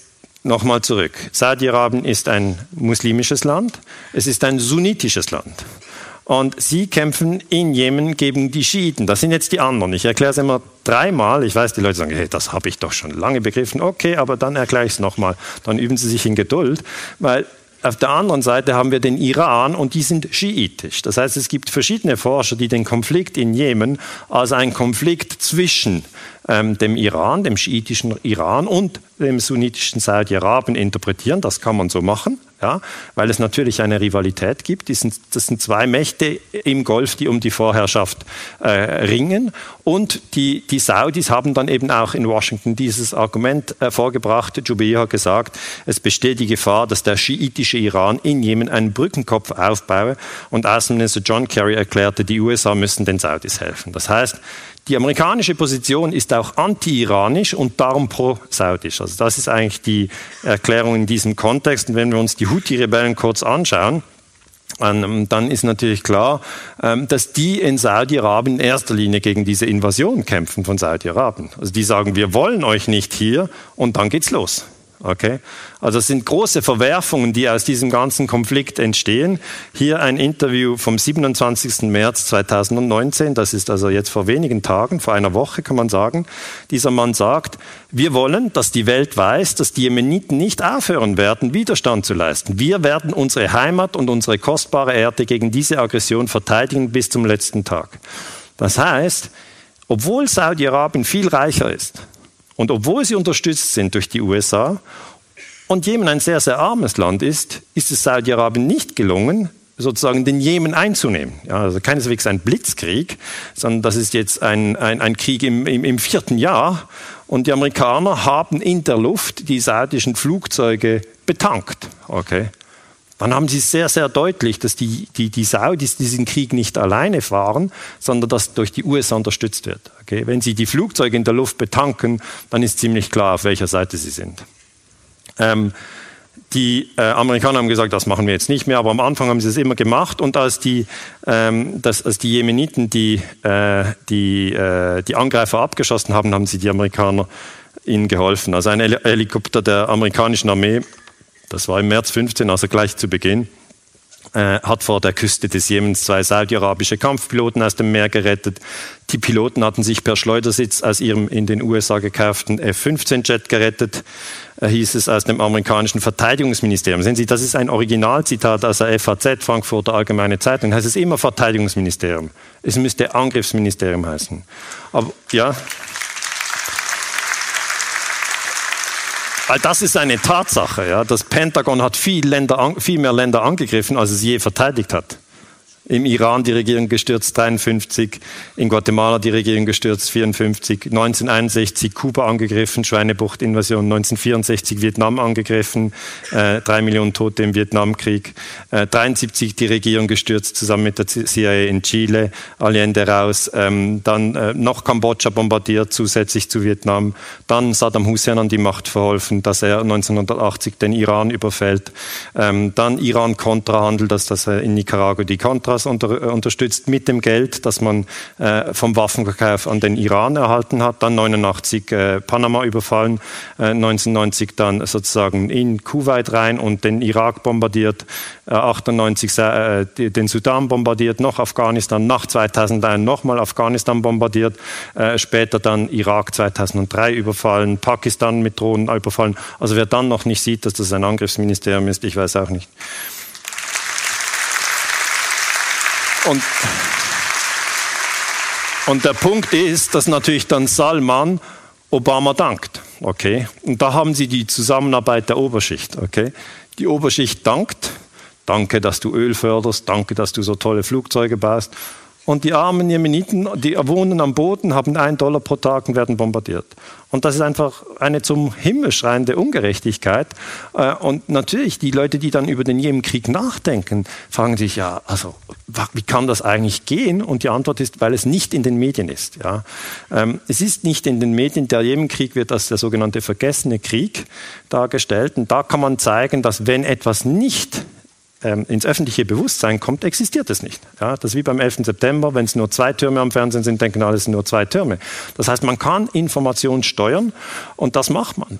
Speaker 1: nochmal zurück. Saudi-Arabien ist ein muslimisches Land, es ist ein sunnitisches Land. Und sie kämpfen in Jemen gegen die Schiiten. Das sind jetzt die anderen. Ich erkläre es immer dreimal. Ich weiß, die Leute sagen, hey, das habe ich doch schon lange begriffen. Okay, aber dann erkläre ich es nochmal. Dann üben sie sich in Geduld, weil auf der anderen Seite haben wir den Iran und die sind schiitisch. Das heißt, es gibt verschiedene Forscher, die den Konflikt in Jemen als einen Konflikt zwischen ähm, dem Iran, dem schiitischen Iran und dem sunnitischen Saudi-Arabien interpretieren. Das kann man so machen ja, weil es natürlich eine Rivalität gibt. Sind, das sind zwei Mächte im Golf, die um die Vorherrschaft äh, ringen. Und die, die Saudis haben dann eben auch in Washington dieses Argument äh, vorgebracht. Jubeir hat gesagt, es besteht die Gefahr, dass der schiitische Iran in Jemen einen Brückenkopf aufbaue. Und Außenminister John Kerry erklärte, die USA müssen den Saudis helfen. Das heißt, die amerikanische Position ist auch anti-iranisch und darum pro-saudisch. Also das ist eigentlich die Erklärung in diesem Kontext. Und wenn wir uns die Houthi-Rebellen kurz anschauen, ähm, dann ist natürlich klar, ähm, dass die in Saudi-Arabien in erster Linie gegen diese Invasion kämpfen von Saudi-Arabien. Also die sagen, wir wollen euch nicht hier und dann geht's los. Okay? Also es sind große Verwerfungen, die aus diesem ganzen Konflikt entstehen. Hier ein Interview vom 27. März 2019, das ist also jetzt vor wenigen Tagen, vor einer Woche kann man sagen. Dieser Mann sagt, wir wollen, dass die Welt weiß, dass die Jemeniten nicht aufhören werden, Widerstand zu leisten. Wir werden unsere Heimat und unsere kostbare Erde gegen diese Aggression verteidigen bis zum letzten Tag. Das heißt, obwohl Saudi-Arabien viel reicher ist, und obwohl sie unterstützt sind durch die USA und Jemen ein sehr, sehr armes Land ist, ist es Saudi-Arabien nicht gelungen, sozusagen den Jemen einzunehmen. Ja, also keineswegs ein Blitzkrieg, sondern das ist jetzt ein, ein, ein Krieg im, im, im, vierten Jahr. Und die Amerikaner haben in der Luft die saudischen Flugzeuge betankt. Okay dann haben sie sehr, sehr deutlich, dass die, die, die Saudis diesen Krieg nicht alleine fahren, sondern dass durch die USA unterstützt wird. Okay? Wenn sie die Flugzeuge in der Luft betanken, dann ist ziemlich klar, auf welcher Seite sie sind. Ähm, die äh, Amerikaner haben gesagt, das machen wir jetzt nicht mehr, aber am Anfang haben sie es immer gemacht. Und als die, ähm, das, als die Jemeniten die, äh, die, äh, die Angreifer abgeschossen haben, haben sie die Amerikaner ihnen geholfen. Also ein Helikopter der amerikanischen Armee das war im März 15, also gleich zu Beginn, äh, hat vor der Küste des Jemens zwei saudi-arabische Kampfpiloten aus dem Meer gerettet. Die Piloten hatten sich per Schleudersitz aus ihrem in den USA gekauften F-15-Jet gerettet, äh, hieß es aus dem amerikanischen Verteidigungsministerium. Sehen Sie, das ist ein Originalzitat aus der FAZ, Frankfurter Allgemeine Zeitung. Heißt es immer Verteidigungsministerium. Es müsste Angriffsministerium heißen. Aber ja. Weil das ist eine Tatsache. Ja. Das Pentagon hat viel, Länder, viel mehr Länder angegriffen, als es je verteidigt hat. Im Iran die Regierung gestürzt 53, in Guatemala die Regierung gestürzt 54, 1961 Kuba angegriffen, Schweinebucht-Invasion, 1964 Vietnam angegriffen, äh, drei Millionen Tote im Vietnamkrieg, äh, 73 die Regierung gestürzt zusammen mit der CIA in Chile, Allende raus, ähm, dann äh, noch Kambodscha bombardiert zusätzlich zu Vietnam, dann Saddam Hussein an die Macht verholfen, dass er 1980 den Iran überfällt, ähm, dann Iran-Kontrahandel, dass das in Nicaragua die Contras das unter, äh, unterstützt mit dem Geld, das man äh, vom Waffenverkauf an den Iran erhalten hat. Dann 89 äh, Panama überfallen, äh, 1990 dann sozusagen in Kuwait rein und den Irak bombardiert, äh, 98 äh, den Sudan bombardiert, noch Afghanistan, nach 2001 nochmal Afghanistan bombardiert, äh, später dann Irak 2003 überfallen, Pakistan mit Drohnen überfallen. Also wer dann noch nicht sieht, dass das ein Angriffsministerium ist, ich weiß auch nicht. Und, und der Punkt ist, dass natürlich dann Salman Obama dankt. Okay? Und da haben Sie die Zusammenarbeit der Oberschicht. Okay? Die Oberschicht dankt danke, dass du Öl förderst, danke, dass du so tolle Flugzeuge baust. Und die armen Jemeniten, die wohnen am Boden, haben einen Dollar pro Tag und werden bombardiert. Und das ist einfach eine zum Himmel schreiende Ungerechtigkeit. Äh, und natürlich, die Leute, die dann über den Jemenkrieg nachdenken, fragen sich ja, also, wie kann das eigentlich gehen? Und die Antwort ist, weil es nicht in den Medien ist. Ja. Ähm, es ist nicht in den Medien. Der Jemenkrieg wird als der sogenannte vergessene Krieg dargestellt. Und da kann man zeigen, dass wenn etwas nicht ähm, ins öffentliche Bewusstsein kommt, existiert es nicht. Ja, das ist wie beim 11. September, wenn es nur zwei Türme am Fernsehen sind, denken alle, es sind nur zwei Türme. Das heißt, man kann Information steuern und das macht man.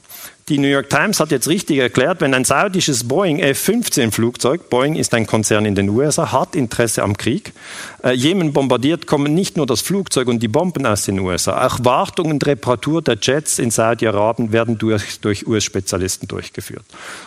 Speaker 1: Die New York Times hat jetzt richtig erklärt, wenn ein saudisches Boeing F-15 Flugzeug, Boeing ist ein Konzern in den USA, hat Interesse am Krieg, äh, Jemen bombardiert, kommen nicht nur das Flugzeug und die Bomben aus den USA, auch Wartung und Reparatur der Jets in Saudi-Arabien werden durch, durch US-Spezialisten durchgeführt.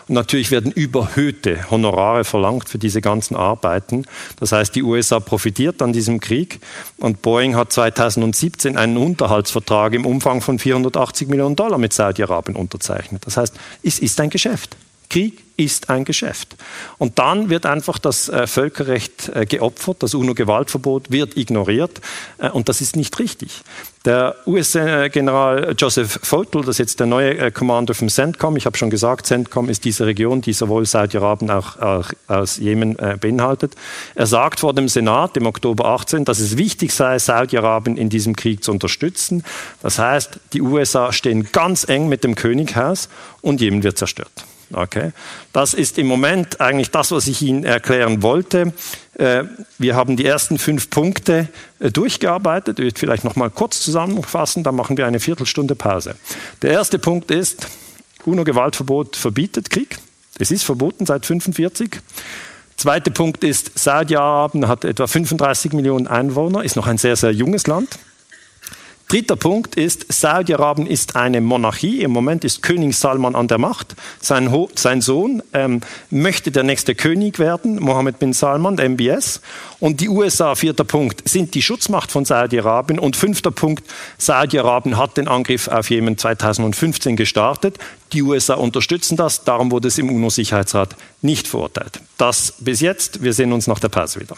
Speaker 1: Und natürlich werden überhöhte Honorare verlangt für diese ganzen Arbeiten. Das heißt, die USA profitiert an diesem Krieg und Boeing hat 2017 einen Unterhaltsvertrag im Umfang von 480 Millionen Dollar mit Saudi-Arabien unterzeichnet bezeichnet. Das heißt, es ist ein Geschäft. Krieg ist ein Geschäft. Und dann wird einfach das äh, Völkerrecht äh, geopfert, das UNO-Gewaltverbot wird ignoriert äh, und das ist nicht richtig. Der US-General Joseph Votel, das ist jetzt der neue Commander vom CENTCOM, ich habe schon gesagt, CENTCOM ist diese Region, die sowohl Saudi-Arabien auch, auch aus Jemen beinhaltet. Er sagt vor dem Senat im Oktober 18, dass es wichtig sei, Saudi-Arabien in diesem Krieg zu unterstützen. Das heißt, die USA stehen ganz eng mit dem Könighaus und Jemen wird zerstört. Okay. Das ist im Moment eigentlich das, was ich Ihnen erklären wollte. Äh, wir haben die ersten fünf Punkte äh, durchgearbeitet. Ich will vielleicht noch mal kurz zusammenfassen, dann machen wir eine Viertelstunde Pause. Der erste Punkt ist, UNO-Gewaltverbot verbietet Krieg. Es ist verboten seit 1945. Zweiter Punkt ist, Saudi-Arabien hat etwa 35 Millionen Einwohner, ist noch ein sehr, sehr junges Land. Dritter Punkt ist, Saudi-Arabien ist eine Monarchie. Im Moment ist König Salman an der Macht. Sein, Ho sein Sohn ähm, möchte der nächste König werden, Mohammed bin Salman, der MBS. Und die USA, vierter Punkt, sind die Schutzmacht von Saudi-Arabien. Und fünfter Punkt, Saudi-Arabien hat den Angriff auf Jemen 2015 gestartet. Die USA unterstützen das, darum wurde es im UNO-Sicherheitsrat nicht verurteilt. Das bis jetzt. Wir sehen uns nach der Pause wieder.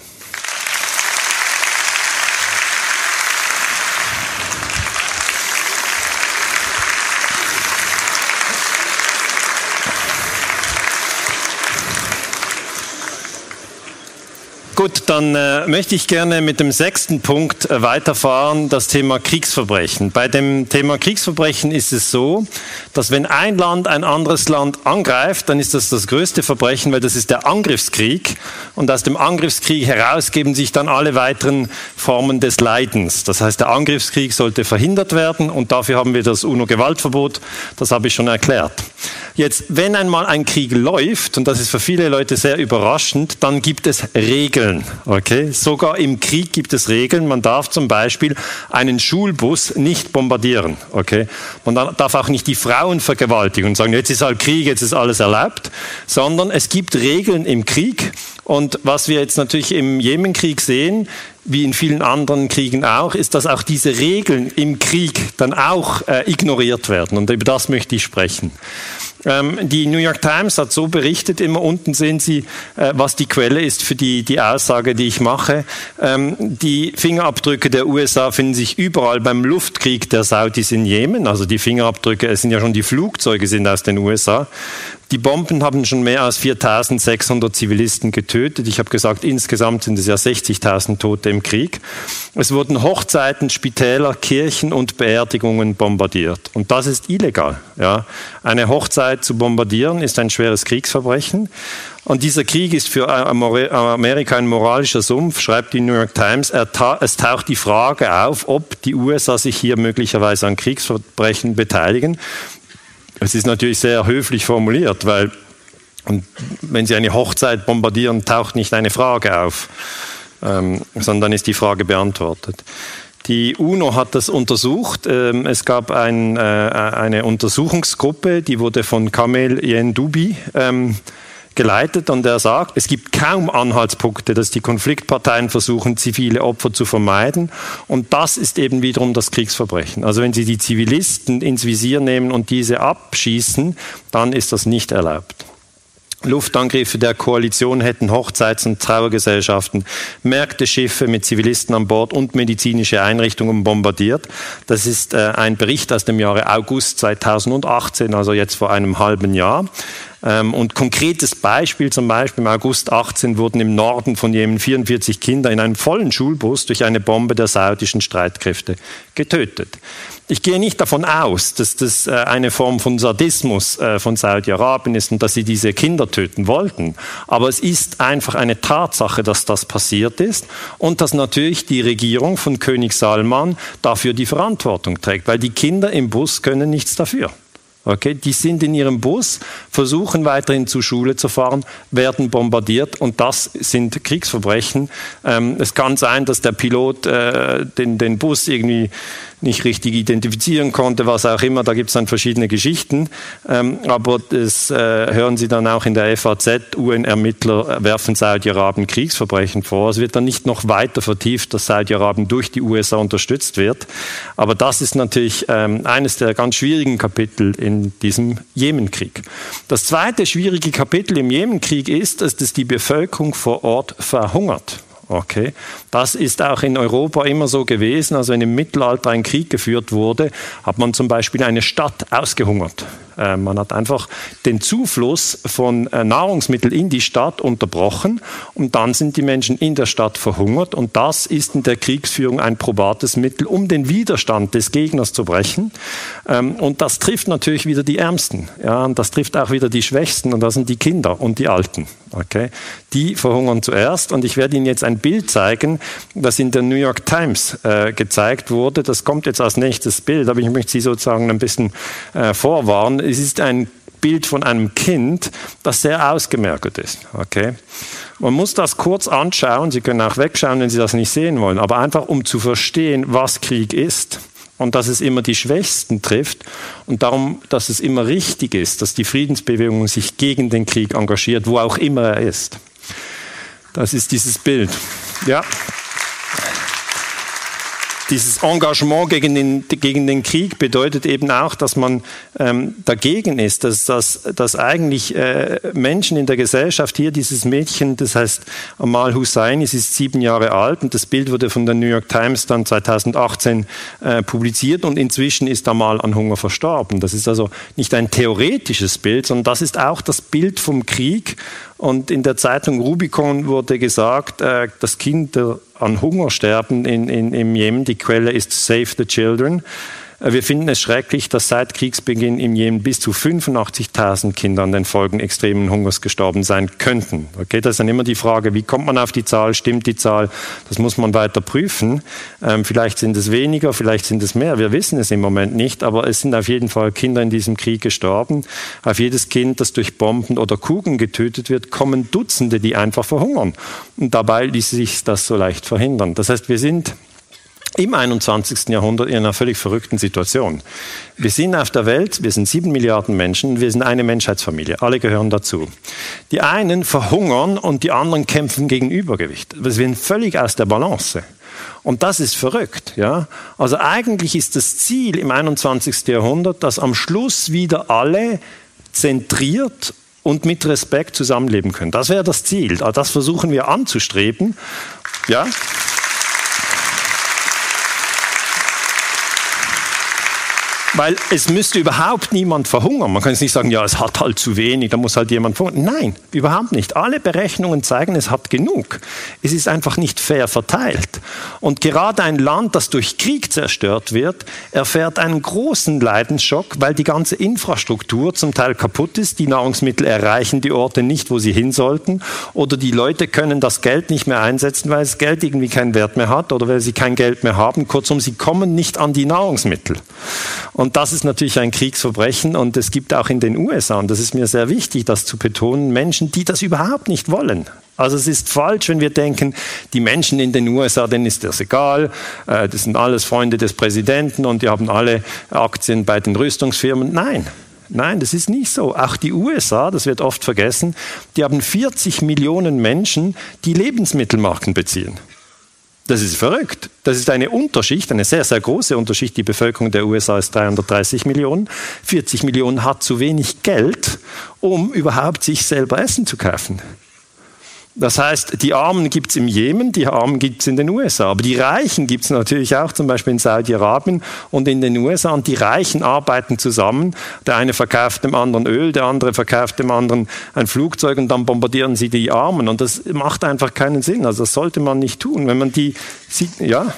Speaker 1: Gut, dann äh, möchte ich gerne mit dem sechsten Punkt äh, weiterfahren, das Thema Kriegsverbrechen. Bei dem Thema Kriegsverbrechen ist es so, dass wenn ein Land ein anderes Land angreift, dann ist das das größte Verbrechen, weil das ist der Angriffskrieg. Und aus dem Angriffskrieg heraus geben sich dann alle weiteren Formen des Leidens. Das heißt, der Angriffskrieg sollte verhindert werden und dafür haben wir das UNO-Gewaltverbot. Das habe ich schon erklärt. Jetzt, wenn einmal ein Krieg läuft, und das ist für viele Leute sehr überraschend, dann gibt es Regeln. Okay? Sogar im Krieg gibt es Regeln. Man darf zum Beispiel einen Schulbus nicht bombardieren. Okay? Man darf auch nicht die Frauen vergewaltigen und sagen, jetzt ist halt Krieg, jetzt ist alles erlaubt, sondern es gibt Regeln im Krieg. Und was wir jetzt natürlich im Jemenkrieg sehen, wie in vielen anderen Kriegen auch, ist, dass auch diese Regeln im Krieg dann auch äh, ignoriert werden. Und über das möchte ich sprechen. Ähm, die New York Times hat so berichtet, immer unten sehen Sie, äh, was die Quelle ist für die, die Aussage, die ich mache. Ähm, die Fingerabdrücke der USA finden sich überall beim Luftkrieg der Saudis in Jemen. Also die Fingerabdrücke, es sind ja schon die Flugzeuge sind aus den USA. Die Bomben haben schon mehr als 4.600 Zivilisten getötet. Ich habe gesagt, insgesamt sind es ja 60.000 Tote im Krieg. Es wurden Hochzeiten, Spitäler, Kirchen und Beerdigungen bombardiert. Und das ist illegal. Ja. Eine Hochzeit zu bombardieren ist ein schweres Kriegsverbrechen. Und dieser Krieg ist für Amerika ein moralischer Sumpf, schreibt die New York Times. Es taucht die Frage auf, ob die USA sich hier möglicherweise an Kriegsverbrechen beteiligen. Es ist natürlich sehr höflich formuliert, weil wenn Sie eine Hochzeit bombardieren, taucht nicht eine Frage auf, ähm, sondern ist die Frage beantwortet. Die UNO hat das untersucht. Ähm, es gab ein, äh, eine Untersuchungsgruppe, die wurde von Kamel Yendubi ähm, geleitet und er sagt, es gibt kaum Anhaltspunkte, dass die Konfliktparteien versuchen, zivile Opfer zu vermeiden. Und das ist eben wiederum das Kriegsverbrechen. Also wenn sie die Zivilisten ins Visier nehmen und diese abschießen, dann ist das nicht erlaubt. Luftangriffe der Koalition hätten Hochzeits- und Trauergesellschaften, Märkte, Schiffe mit Zivilisten an Bord und medizinische Einrichtungen bombardiert. Das ist äh, ein Bericht aus dem Jahre August 2018, also jetzt vor einem halben Jahr. Ähm, und konkretes Beispiel, zum Beispiel im August 18 wurden im Norden von Jemen 44 Kinder in einem vollen Schulbus durch eine Bombe der saudischen Streitkräfte getötet. Ich gehe nicht davon aus, dass das äh, eine Form von Sadismus äh, von Saudi-Arabien ist und dass sie diese Kinder töten wollten. Aber es ist einfach eine Tatsache, dass das passiert ist und dass natürlich die Regierung von König Salman dafür die Verantwortung trägt, weil die Kinder im Bus können nichts dafür. Okay, die sind in ihrem Bus, versuchen weiterhin zur Schule zu fahren, werden bombardiert und das sind Kriegsverbrechen. Ähm, es kann sein, dass der Pilot äh, den, den Bus irgendwie nicht richtig identifizieren konnte, was auch immer. Da gibt es dann verschiedene Geschichten. Ähm, aber das äh, hören Sie dann auch in der FAZ. UN-Ermittler werfen Saudi-Arabien Kriegsverbrechen vor. Es wird dann nicht noch weiter vertieft, dass Saudi-Arabien durch die USA unterstützt wird. Aber das ist natürlich ähm, eines der ganz schwierigen Kapitel in diesem Jemenkrieg. Das zweite schwierige Kapitel im Jemenkrieg ist, dass das die Bevölkerung vor Ort verhungert. Okay. Das ist auch in Europa immer so gewesen. Also wenn im Mittelalter ein Krieg geführt wurde, hat man zum Beispiel eine Stadt ausgehungert. Äh, man hat einfach den Zufluss von äh, Nahrungsmitteln in die Stadt unterbrochen und dann sind die Menschen in der Stadt verhungert und das ist in der Kriegsführung ein probates Mittel, um den Widerstand des Gegners zu brechen. Ähm, und das trifft natürlich wieder die Ärmsten. Ja, und das trifft auch wieder die Schwächsten und das sind die Kinder und die Alten. Okay? Die verhungern zuerst und ich werde Ihnen jetzt ein Bild zeigen, das in der New York Times äh, gezeigt wurde. Das kommt jetzt als nächstes Bild, aber ich möchte Sie sozusagen ein bisschen äh, vorwarnen es ist ein Bild von einem Kind, das sehr ausgemerkt ist. Okay? Man muss das kurz anschauen. Sie können auch wegschauen, wenn Sie das nicht sehen wollen. Aber einfach, um zu verstehen, was Krieg ist und dass es immer die Schwächsten trifft und darum, dass es immer richtig ist, dass die Friedensbewegung sich gegen den Krieg engagiert, wo auch immer er ist. Das ist dieses Bild. Ja dieses Engagement gegen den, gegen den Krieg bedeutet eben auch, dass man ähm, dagegen ist, dass, dass, dass eigentlich äh, Menschen in der Gesellschaft hier dieses Mädchen, das heißt Amal Hussein, sie ist sieben Jahre alt und das Bild wurde von der New York Times dann 2018 äh, publiziert und inzwischen ist Amal an Hunger verstorben. Das ist also nicht ein theoretisches Bild, sondern das ist auch das Bild vom Krieg und in der Zeitung Rubicon wurde gesagt, äh, dass Kinder an Hunger sterben in, in, im Jemen. Die Quelle ist Save the Children. Äh, wir finden es schrecklich, dass seit Kriegsbeginn im Jemen bis zu 85.000 Kinder an den Folgen extremen Hungers gestorben sein könnten. Okay, das ist dann immer die Frage, wie kommt man auf die Zahl? Stimmt die Zahl? Das muss man weiter prüfen. Ähm, vielleicht sind es weniger, vielleicht sind es mehr. Wir wissen es im Moment nicht, aber es sind auf jeden Fall Kinder in diesem Krieg gestorben. Auf jedes Kind, das durch Bomben oder Kugeln getötet wird, kommen Dutzende, die einfach verhungern. Und dabei ließ sich das so leicht verhindern. Das heißt, wir sind im 21. Jahrhundert in einer völlig verrückten Situation. Wir sind auf der Welt, wir sind sieben Milliarden Menschen, wir sind eine Menschheitsfamilie, alle gehören dazu. Die einen verhungern und die anderen kämpfen gegen Übergewicht. Wir sind völlig aus der Balance. Und das ist verrückt, ja. Also eigentlich ist das Ziel im 21. Jahrhundert, dass am Schluss wieder alle zentriert und mit Respekt zusammenleben können. Das wäre das Ziel. Das versuchen wir anzustreben, ja. Weil es müsste überhaupt niemand verhungern. Man kann jetzt nicht sagen, ja, es hat halt zu wenig, da muss halt jemand verhungern. Nein, überhaupt nicht. Alle Berechnungen zeigen, es hat genug. Es ist einfach nicht fair verteilt. Und gerade ein Land, das durch Krieg zerstört wird, erfährt einen großen Leidensschock, weil die ganze Infrastruktur zum Teil kaputt ist. Die Nahrungsmittel erreichen die Orte nicht, wo sie hin sollten. Oder die Leute können das Geld nicht mehr einsetzen, weil das Geld irgendwie keinen Wert mehr hat oder weil sie kein Geld mehr haben. Kurzum, sie kommen nicht an die Nahrungsmittel. Und das ist natürlich ein Kriegsverbrechen und es gibt auch in den USA, und das ist mir sehr wichtig, das zu betonen, Menschen, die das überhaupt nicht wollen. Also es ist falsch, wenn wir denken, die Menschen in den USA, denen ist das egal, äh, das sind alles Freunde des Präsidenten und die haben alle Aktien bei den Rüstungsfirmen. Nein, Nein, das ist nicht so. Auch die USA, das wird oft vergessen, die haben 40 Millionen Menschen, die Lebensmittelmarken beziehen. Das ist verrückt. Das ist eine Unterschicht, eine sehr, sehr große Unterschicht. Die Bevölkerung der USA ist 330 Millionen. 40 Millionen hat zu wenig Geld, um überhaupt sich selber Essen zu kaufen. Das heißt, die Armen gibt es im Jemen, die Armen gibt es in den USA. Aber die Reichen gibt es natürlich auch zum Beispiel in Saudi-Arabien und in den USA. Und die Reichen arbeiten zusammen. Der eine verkauft dem anderen Öl, der andere verkauft dem anderen ein Flugzeug und dann bombardieren sie die Armen. Und das macht einfach keinen Sinn. Also das sollte man nicht tun. Wenn man die sieht, ja.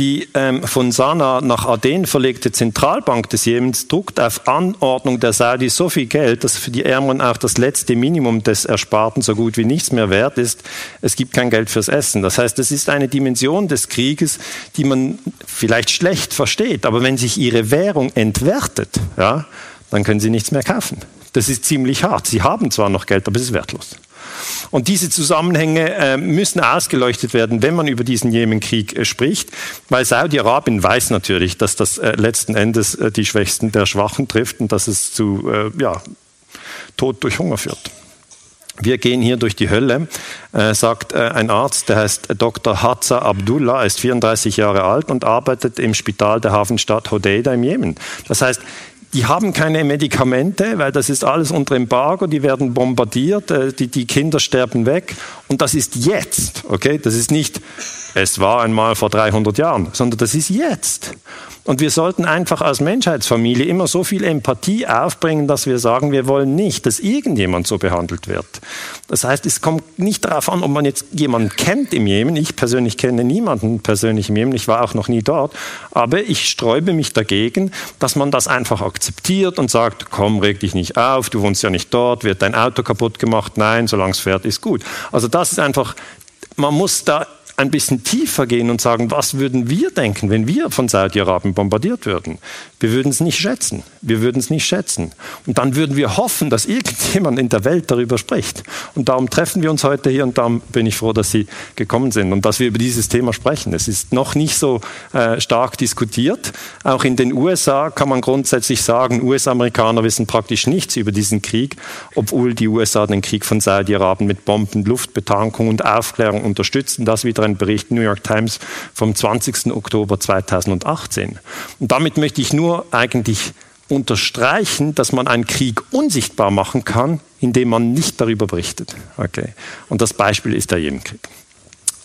Speaker 1: Die ähm, von Sanaa nach Aden verlegte Zentralbank des Jemens druckt auf Anordnung der Saudis so viel Geld, dass für die Ärmeren auch das letzte Minimum des Ersparten so gut wie nichts mehr wert ist. Es gibt kein Geld fürs Essen. Das heißt, es ist eine Dimension des Krieges, die man vielleicht schlecht versteht. Aber wenn sich ihre Währung entwertet, ja, dann können sie nichts mehr kaufen. Das ist ziemlich hart. Sie haben zwar noch Geld, aber es ist wertlos. Und diese Zusammenhänge äh, müssen ausgeleuchtet werden, wenn man über diesen Jemenkrieg äh, spricht, weil Saudi-Arabien weiß natürlich, dass das äh, letzten Endes äh, die Schwächsten der Schwachen trifft und dass es zu äh, ja, Tod durch Hunger führt. Wir gehen hier durch die Hölle, äh, sagt ein Arzt, der heißt Dr. Hatza Abdullah, ist 34 Jahre alt und arbeitet im Spital der Hafenstadt Hodeida im Jemen. Das heißt, die haben keine Medikamente, weil das ist alles unter Embargo, die werden bombardiert, äh, die, die Kinder sterben weg. Und das ist jetzt, okay? Das ist nicht, es war einmal vor 300 Jahren, sondern das ist jetzt. Und wir sollten einfach als Menschheitsfamilie immer so viel Empathie aufbringen, dass wir sagen, wir wollen nicht, dass irgendjemand so behandelt wird. Das heißt, es kommt nicht darauf an, ob man jetzt jemanden kennt im Jemen. Ich persönlich kenne niemanden persönlich im Jemen. Ich war auch noch nie dort. Aber ich sträube mich dagegen, dass man das einfach akzeptiert und sagt, komm, reg dich nicht auf, du wohnst ja nicht dort, wird dein Auto kaputt gemacht? Nein, solange es fährt, ist gut. Also das ist einfach, man muss da ein bisschen tiefer gehen und sagen, was würden wir denken, wenn wir von Saudi-Arabien bombardiert würden? Wir würden es nicht schätzen. Wir würden es nicht schätzen. Und dann würden wir hoffen, dass irgendjemand in der Welt darüber spricht. Und darum treffen wir uns heute hier und darum bin ich froh, dass Sie gekommen sind und dass wir über dieses Thema sprechen. Es ist noch nicht so äh, stark diskutiert. Auch in den USA kann man grundsätzlich sagen, US-Amerikaner wissen praktisch nichts über diesen Krieg, obwohl die USA den Krieg von Saudi-Arabien mit Bomben, Luftbetankung und Aufklärung unterstützen. Das wieder ein Bericht New York Times vom 20. Oktober 2018. Und damit möchte ich nur eigentlich unterstreichen, dass man einen Krieg unsichtbar machen kann, indem man nicht darüber berichtet. Okay. Und das Beispiel ist der Jemenkrieg.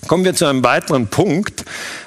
Speaker 1: Kommen wir zu einem weiteren Punkt.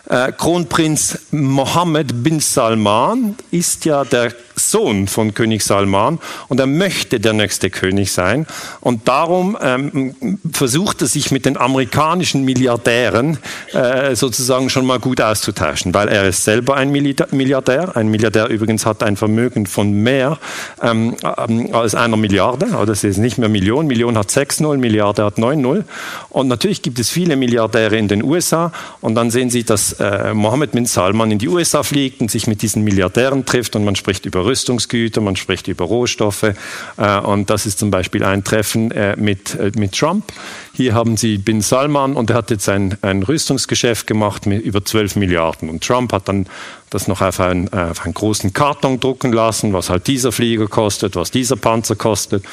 Speaker 1: Äh, Kronprinz Mohammed bin Salman ist ja der Sohn von König Salman und er möchte der nächste König sein. Und darum ähm, versucht er sich mit den amerikanischen Milliardären äh, sozusagen schon mal gut auszutauschen, weil er ist selber ein Milliardär. Ein Milliardär übrigens hat ein Vermögen von mehr ähm, ähm als einer Milliarde. Oder das ist nicht mehr Million. Million hat 6-0, Milliarde hat 9-0. Und natürlich gibt es viele Milliardäre in den USA. Und dann sehen Sie, dass äh, Mohammed bin Salman in die USA fliegt und sich mit diesen Milliardären trifft und man spricht über Rüstungsgüter, man spricht über Rohstoffe. Äh, und das ist zum Beispiel ein Treffen äh, mit, äh, mit Trump. Hier haben Sie Bin Salman und er hat jetzt ein, ein Rüstungsgeschäft gemacht mit über 12 Milliarden. Und Trump hat dann das noch auf einen, auf einen großen Karton drucken lassen, was halt dieser Flieger kostet, was dieser Panzer kostet.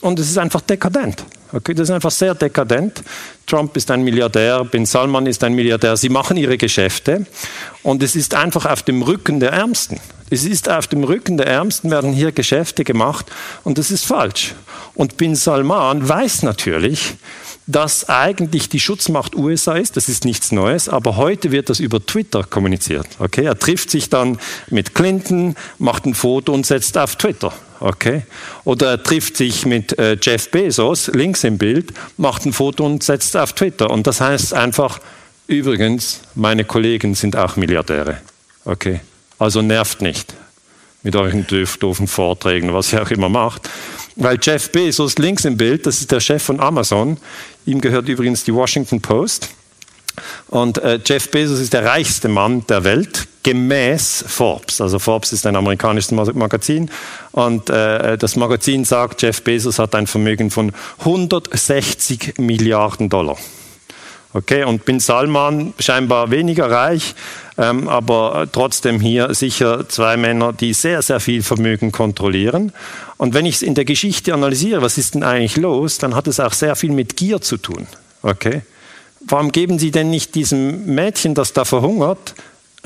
Speaker 1: Und es ist einfach dekadent. Okay, das ist einfach sehr dekadent. Trump ist ein Milliardär, Bin Salman ist ein Milliardär. Sie machen ihre Geschäfte und es ist einfach auf dem Rücken der Ärmsten. Es ist auf dem Rücken der Ärmsten werden hier Geschäfte gemacht und das ist falsch. Und Bin Salman weiß natürlich, dass eigentlich die Schutzmacht USA ist. Das ist nichts Neues, aber heute wird das über Twitter kommuniziert. Okay, er trifft sich dann mit Clinton, macht ein Foto und setzt auf Twitter. Okay, oder er trifft sich mit äh, Jeff Bezos, links im Bild, macht ein Foto und setzt auf Twitter. Und das heißt einfach, übrigens, meine Kollegen sind auch Milliardäre. Okay, also nervt nicht mit euren doofen Vorträgen, was ihr auch immer macht. Weil Jeff Bezos links im Bild, das ist der Chef von Amazon, ihm gehört übrigens die Washington Post. Und äh, Jeff Bezos ist der reichste Mann der Welt, gemäß Forbes. Also Forbes ist ein amerikanisches Magazin. Und äh, das Magazin sagt, Jeff Bezos hat ein Vermögen von 160 Milliarden Dollar. Okay, und Bin Salman scheinbar weniger reich, ähm, aber trotzdem hier sicher zwei Männer, die sehr, sehr viel Vermögen kontrollieren. Und wenn ich es in der Geschichte analysiere, was ist denn eigentlich los, dann hat es auch sehr viel mit Gier zu tun. Okay? Warum geben Sie denn nicht diesem Mädchen, das da verhungert,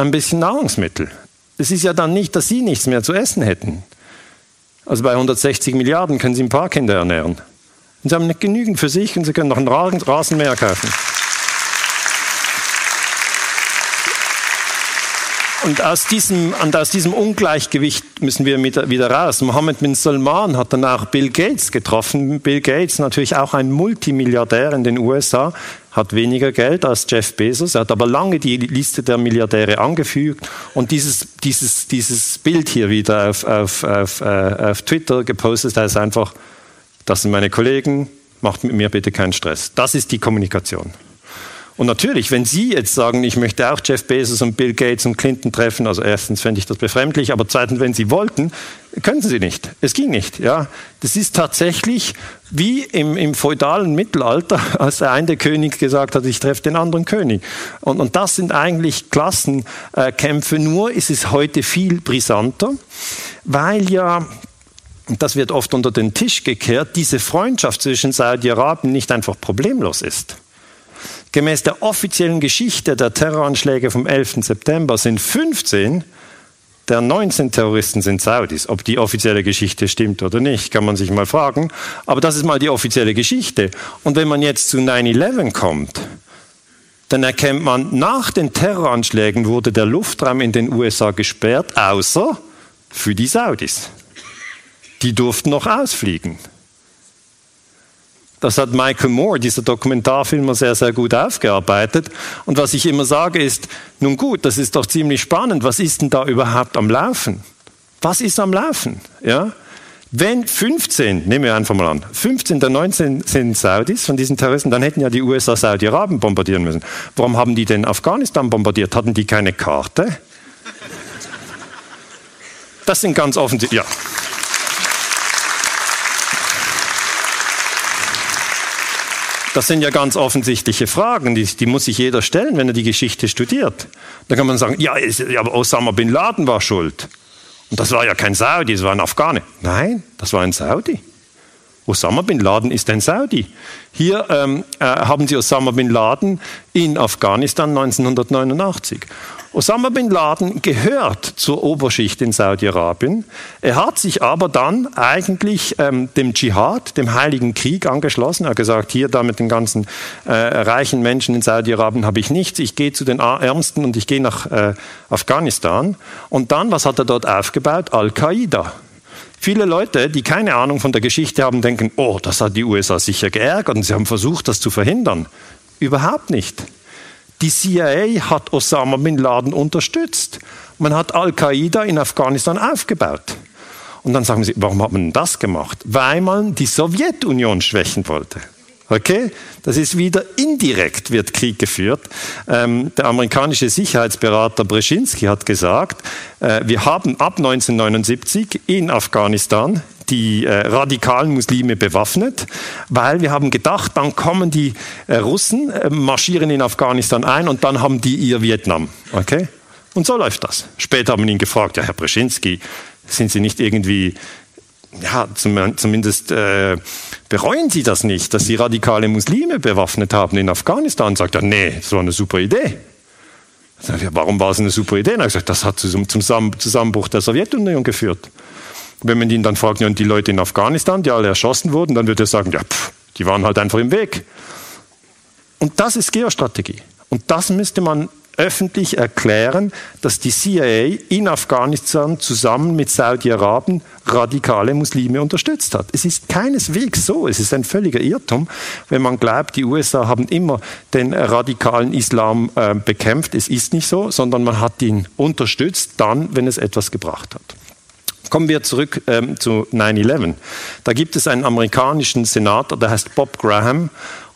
Speaker 1: ein bisschen Nahrungsmittel? Es ist ja dann nicht, dass Sie nichts mehr zu essen hätten. Also bei 160 Milliarden können Sie ein paar Kinder ernähren. Und Sie haben nicht genügend für sich und Sie können noch einen Rasenmäher kaufen. Und aus diesem, und aus diesem Ungleichgewicht müssen wir wieder raus. Mohammed bin Salman hat dann auch Bill Gates getroffen. Bill Gates, natürlich auch ein Multimilliardär in den USA, hat weniger Geld als Jeff Bezos. Er hat aber lange die Liste der Milliardäre angefügt. Und dieses, dieses, dieses Bild hier wieder auf, auf, auf, äh, auf Twitter gepostet, da ist einfach, das sind meine Kollegen, macht mit mir bitte keinen Stress. Das ist die Kommunikation. Und natürlich, wenn Sie jetzt sagen, ich möchte auch Jeff Bezos und Bill Gates und Clinton treffen, also erstens fände ich das befremdlich, aber zweitens, wenn Sie wollten, können Sie nicht. Es ging nicht. Ja, das ist tatsächlich wie im, im feudalen Mittelalter, als der eine König gesagt hat, ich treffe den anderen König. Und, und das sind eigentlich Klassenkämpfe. Nur ist es heute viel brisanter, weil ja und das wird oft unter den Tisch gekehrt, diese Freundschaft zwischen Saudi-Arabien nicht einfach problemlos ist. Gemäß der offiziellen Geschichte der Terroranschläge vom 11. September sind 15 der 19 Terroristen sind Saudis. Ob die offizielle Geschichte stimmt oder nicht, kann man sich mal fragen. Aber das ist mal die offizielle Geschichte. Und wenn man jetzt zu 9-11 kommt, dann erkennt man, nach den Terroranschlägen wurde der Luftraum in den USA gesperrt, außer für die Saudis. Die durften noch ausfliegen. Das hat Michael Moore, dieser Dokumentarfilmer, sehr, sehr gut aufgearbeitet. Und was ich immer sage ist, nun gut, das ist doch ziemlich spannend. Was ist denn da überhaupt am Laufen? Was ist am Laufen? Ja? Wenn 15, nehmen wir einfach mal an, 15 der 19 sind Saudis von diesen Terroristen, dann hätten ja die USA Saudi-Arabien bombardieren müssen. Warum haben die denn Afghanistan bombardiert? Hatten die keine Karte? Das sind ganz offensichtlich, ja. Das sind ja ganz offensichtliche Fragen, die, die, muss sich jeder stellen, wenn er die Geschichte studiert. Da kann man sagen, ja, aber Osama bin Laden war schuld. Und das war ja kein Saudi, das war ein Afghane. Nein, das war ein Saudi. Osama bin Laden ist ein Saudi. Hier ähm, äh, haben Sie Osama bin Laden in Afghanistan 1989. Osama bin Laden gehört zur Oberschicht in Saudi-Arabien. Er hat sich aber dann eigentlich ähm, dem Dschihad, dem Heiligen Krieg angeschlossen. Er hat gesagt, hier da mit den ganzen äh, reichen Menschen in Saudi-Arabien habe ich nichts. Ich gehe zu den Ärmsten und ich gehe nach äh, Afghanistan. Und dann, was hat er dort aufgebaut? Al-Qaida. Viele Leute, die keine Ahnung von der Geschichte haben, denken, oh, das hat die USA sicher geärgert und sie haben versucht, das zu verhindern. Überhaupt nicht. Die CIA hat Osama bin Laden unterstützt. Man hat Al-Qaida in Afghanistan aufgebaut. Und dann sagen Sie, warum hat man das gemacht? Weil man die Sowjetunion schwächen wollte. Okay? Das ist wieder indirekt wird Krieg geführt. Ähm, der amerikanische Sicherheitsberater Brzezinski hat gesagt, äh, wir haben ab 1979 in Afghanistan die äh, radikalen Muslime bewaffnet, weil wir haben gedacht, dann kommen die äh, Russen, äh, marschieren in Afghanistan ein und dann haben die ihr Vietnam. Okay? Und so läuft das. Später haben wir ihn gefragt, ja, Herr Brzezinski, sind Sie nicht irgendwie, ja, zum, zumindest äh, bereuen Sie das nicht, dass Sie radikale Muslime bewaffnet haben in Afghanistan? Sagt er, nee, das war eine super Idee. Sag, ja, warum war es eine super Idee? Er hat gesagt, das hat zum Zusammenbruch der Sowjetunion geführt. Wenn man ihn dann fragt, und die Leute in Afghanistan, die alle erschossen wurden, dann wird er sagen, ja, pff, die waren halt einfach im Weg. Und das ist Geostrategie. Und das müsste man öffentlich erklären, dass die CIA in Afghanistan zusammen mit Saudi-Arabien radikale Muslime unterstützt hat. Es ist keineswegs so, es ist ein völliger Irrtum, wenn man glaubt, die USA haben immer den radikalen Islam äh, bekämpft. Es ist nicht so, sondern man hat ihn unterstützt dann, wenn es etwas gebracht hat. Kommen wir zurück ähm, zu 9-11. Da gibt es einen amerikanischen Senator, der heißt Bob Graham.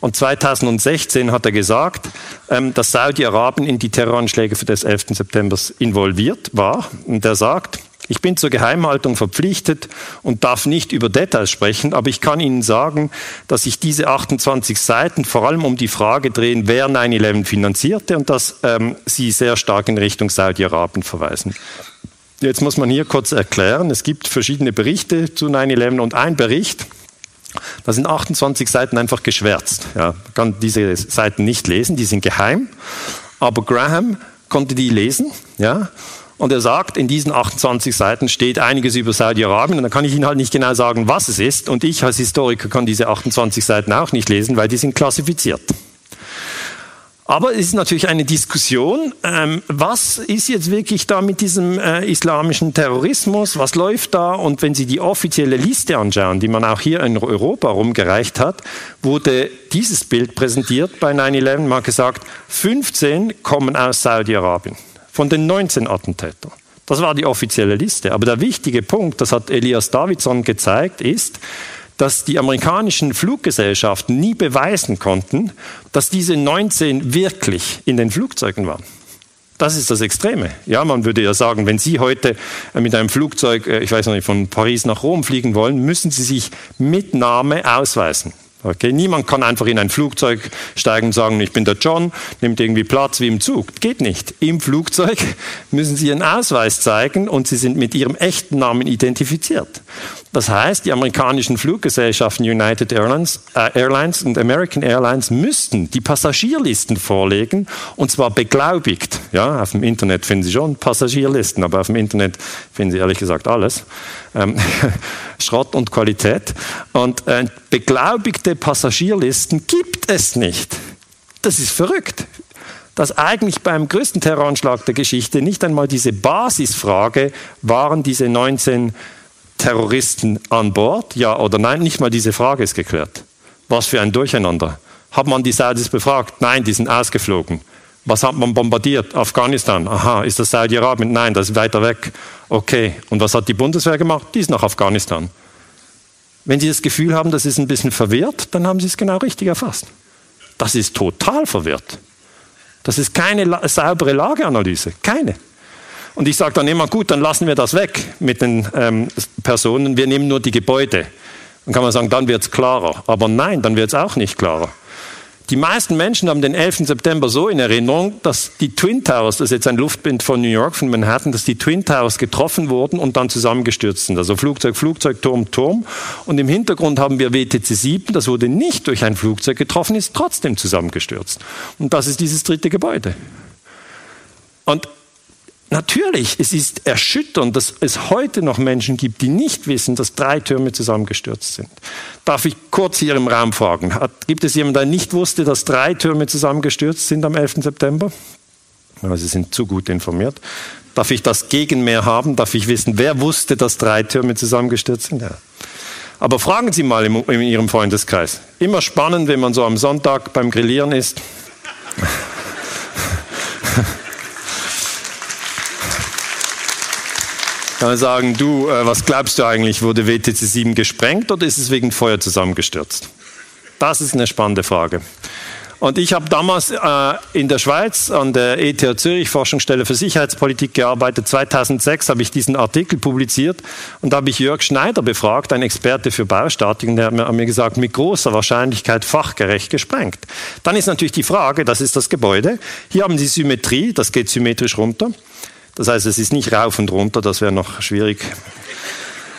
Speaker 1: Und 2016 hat er gesagt, ähm, dass Saudi-Arabien in die Terroranschläge des 11. September involviert war. Und er sagt, ich bin zur Geheimhaltung verpflichtet und darf nicht über Details sprechen, aber ich kann Ihnen sagen, dass sich diese 28 Seiten vor allem um die Frage drehen, wer 9-11 finanzierte und dass ähm, sie sehr stark in Richtung Saudi-Arabien verweisen. Jetzt muss man hier kurz erklären, es gibt verschiedene Berichte zu 9-11 und ein Bericht, da sind 28 Seiten einfach geschwärzt. Ja, man kann diese Seiten nicht lesen, die sind geheim. Aber Graham konnte die lesen, ja, Und er sagt, in diesen 28 Seiten steht einiges über Saudi-Arabien. Und dann kann ich Ihnen halt nicht genau sagen, was es ist. Und ich als Historiker kann diese 28 Seiten auch nicht lesen, weil die sind klassifiziert. Aber es ist natürlich eine Diskussion, ähm, was ist jetzt wirklich da mit diesem äh, islamischen Terrorismus, was läuft da? Und wenn Sie die offizielle Liste anschauen, die man auch hier in Europa rumgereicht hat, wurde dieses Bild präsentiert bei 9-11, man hat gesagt, 15 kommen aus Saudi-Arabien von den 19 Attentätern. Das war die offizielle Liste. Aber der wichtige Punkt, das hat Elias Davidson gezeigt, ist, dass die amerikanischen Fluggesellschaften nie beweisen konnten, dass diese 19 wirklich in den Flugzeugen waren. Das ist das Extreme. Ja, man würde ja sagen, wenn Sie heute äh, mit einem Flugzeug, äh, ich weiß noch nicht, von Paris nach Rom fliegen wollen, müssen Sie sich mit Name ausweisen. Okay, niemand kann einfach in ein Flugzeug steigen und sagen, ich bin der John, nimmt irgendwie Platz wie im Zug. Geht nicht. Im Flugzeug müssen Sie Ihren Ausweis zeigen und Sie sind mit Ihrem echten Namen identifiziert. Das heißt, die amerikanischen Fluggesellschaften United Airlines, äh, Airlines und American Airlines müssten die Passagierlisten vorlegen und zwar beglaubigt. Ja, auf dem Internet finden Sie schon Passagierlisten, aber auf dem Internet finden Sie ehrlich gesagt alles. Ähm, Schrott und Qualität. Und äh, beglaubigte Passagierlisten gibt es nicht. Das ist verrückt dass eigentlich beim größten Terroranschlag der Geschichte nicht einmal diese Basisfrage waren diese 19 Terroristen an Bord? Ja oder nein? Nicht mal diese Frage ist geklärt. Was für ein Durcheinander. Hat man die Saudis befragt? Nein, die sind ausgeflogen. Was hat man bombardiert? Afghanistan. Aha, ist das Saudi-Arabien? Nein, das ist weiter weg. Okay. Und was hat die Bundeswehr gemacht? Die ist nach Afghanistan. Wenn Sie das Gefühl haben, das ist ein bisschen verwirrt, dann haben Sie es genau richtig erfasst. Das ist total verwirrt. Das ist keine saubere Lageanalyse. Keine. Und ich sage dann immer, gut, dann lassen wir das weg mit den ähm, Personen, wir nehmen nur die Gebäude. Dann kann man sagen, dann wird es klarer. Aber nein, dann wird es auch nicht klarer. Die meisten Menschen haben den 11. September so in Erinnerung, dass die Twin Towers, das ist jetzt ein Luftbild von New York, von Manhattan, dass die Twin Towers getroffen wurden und dann zusammengestürzt sind. Also Flugzeug, Flugzeug, Turm, Turm. Und im Hintergrund haben wir WTC 7, das wurde nicht durch ein Flugzeug getroffen, ist trotzdem zusammengestürzt. Und das ist dieses dritte Gebäude. Und Natürlich, es ist erschütternd, dass es heute noch Menschen gibt, die nicht wissen, dass drei Türme zusammengestürzt sind. Darf ich kurz hier im Raum fragen, hat, gibt es jemanden, der nicht wusste, dass drei Türme zusammengestürzt sind am 11. September? Ja, Sie sind zu gut informiert. Darf ich das Gegenmehr haben? Darf ich wissen, wer wusste, dass drei Türme zusammengestürzt sind? Ja. Aber fragen Sie mal in, in Ihrem Freundeskreis. Immer spannend, wenn man so am Sonntag beim Grillieren ist. Kann man sagen, du, äh, was glaubst du eigentlich, wurde WTC 7 gesprengt oder ist es wegen Feuer zusammengestürzt? Das ist eine spannende Frage. Und ich habe damals äh, in der Schweiz an der ETH Zürich Forschungsstelle für Sicherheitspolitik gearbeitet. 2006 habe ich diesen Artikel publiziert und da habe ich Jörg Schneider befragt, ein Experte für Baustatik, und der hat mir, mir gesagt, mit großer Wahrscheinlichkeit fachgerecht gesprengt. Dann ist natürlich die Frage, das ist das Gebäude. Hier haben Sie Symmetrie, das geht symmetrisch runter. Das heißt, es ist nicht rauf und runter, das wäre noch schwierig.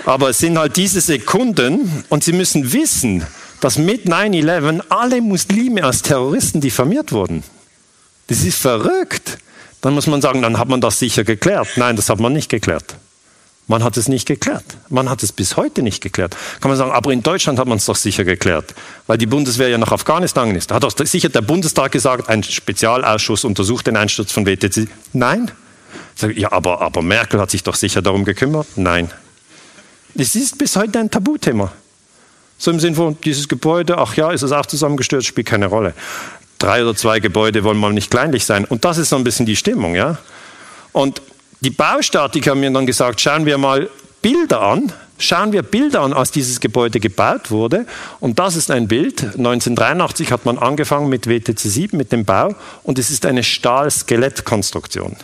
Speaker 1: Aber es sind halt diese Sekunden und Sie müssen wissen, dass mit 9-11 alle Muslime als Terroristen diffamiert wurden. Das ist verrückt. Dann muss man sagen, dann hat man das sicher geklärt. Nein, das hat man nicht geklärt. Man hat es nicht geklärt. Man hat es bis heute nicht geklärt. Kann man sagen, aber in Deutschland hat man es doch sicher geklärt, weil die Bundeswehr ja nach Afghanistan ist. Hat doch sicher der Bundestag gesagt, ein Spezialausschuss untersucht den Einsturz von WTC. Nein, ja, aber, aber Merkel hat sich doch sicher darum gekümmert. Nein. Es ist bis heute ein Tabuthema. So im Sinne von, dieses Gebäude, ach ja, ist es auch zusammengestürzt, spielt keine Rolle. Drei oder zwei Gebäude wollen mal nicht kleinlich sein. Und das ist so ein bisschen die Stimmung, ja. Und die Baustatiker haben mir dann gesagt, schauen wir mal Bilder an, schauen wir Bilder an, als dieses Gebäude gebaut wurde. Und das ist ein Bild. 1983 hat man angefangen mit WTC 7, mit dem Bau. Und es ist eine Stahl-Skelettkonstruktion.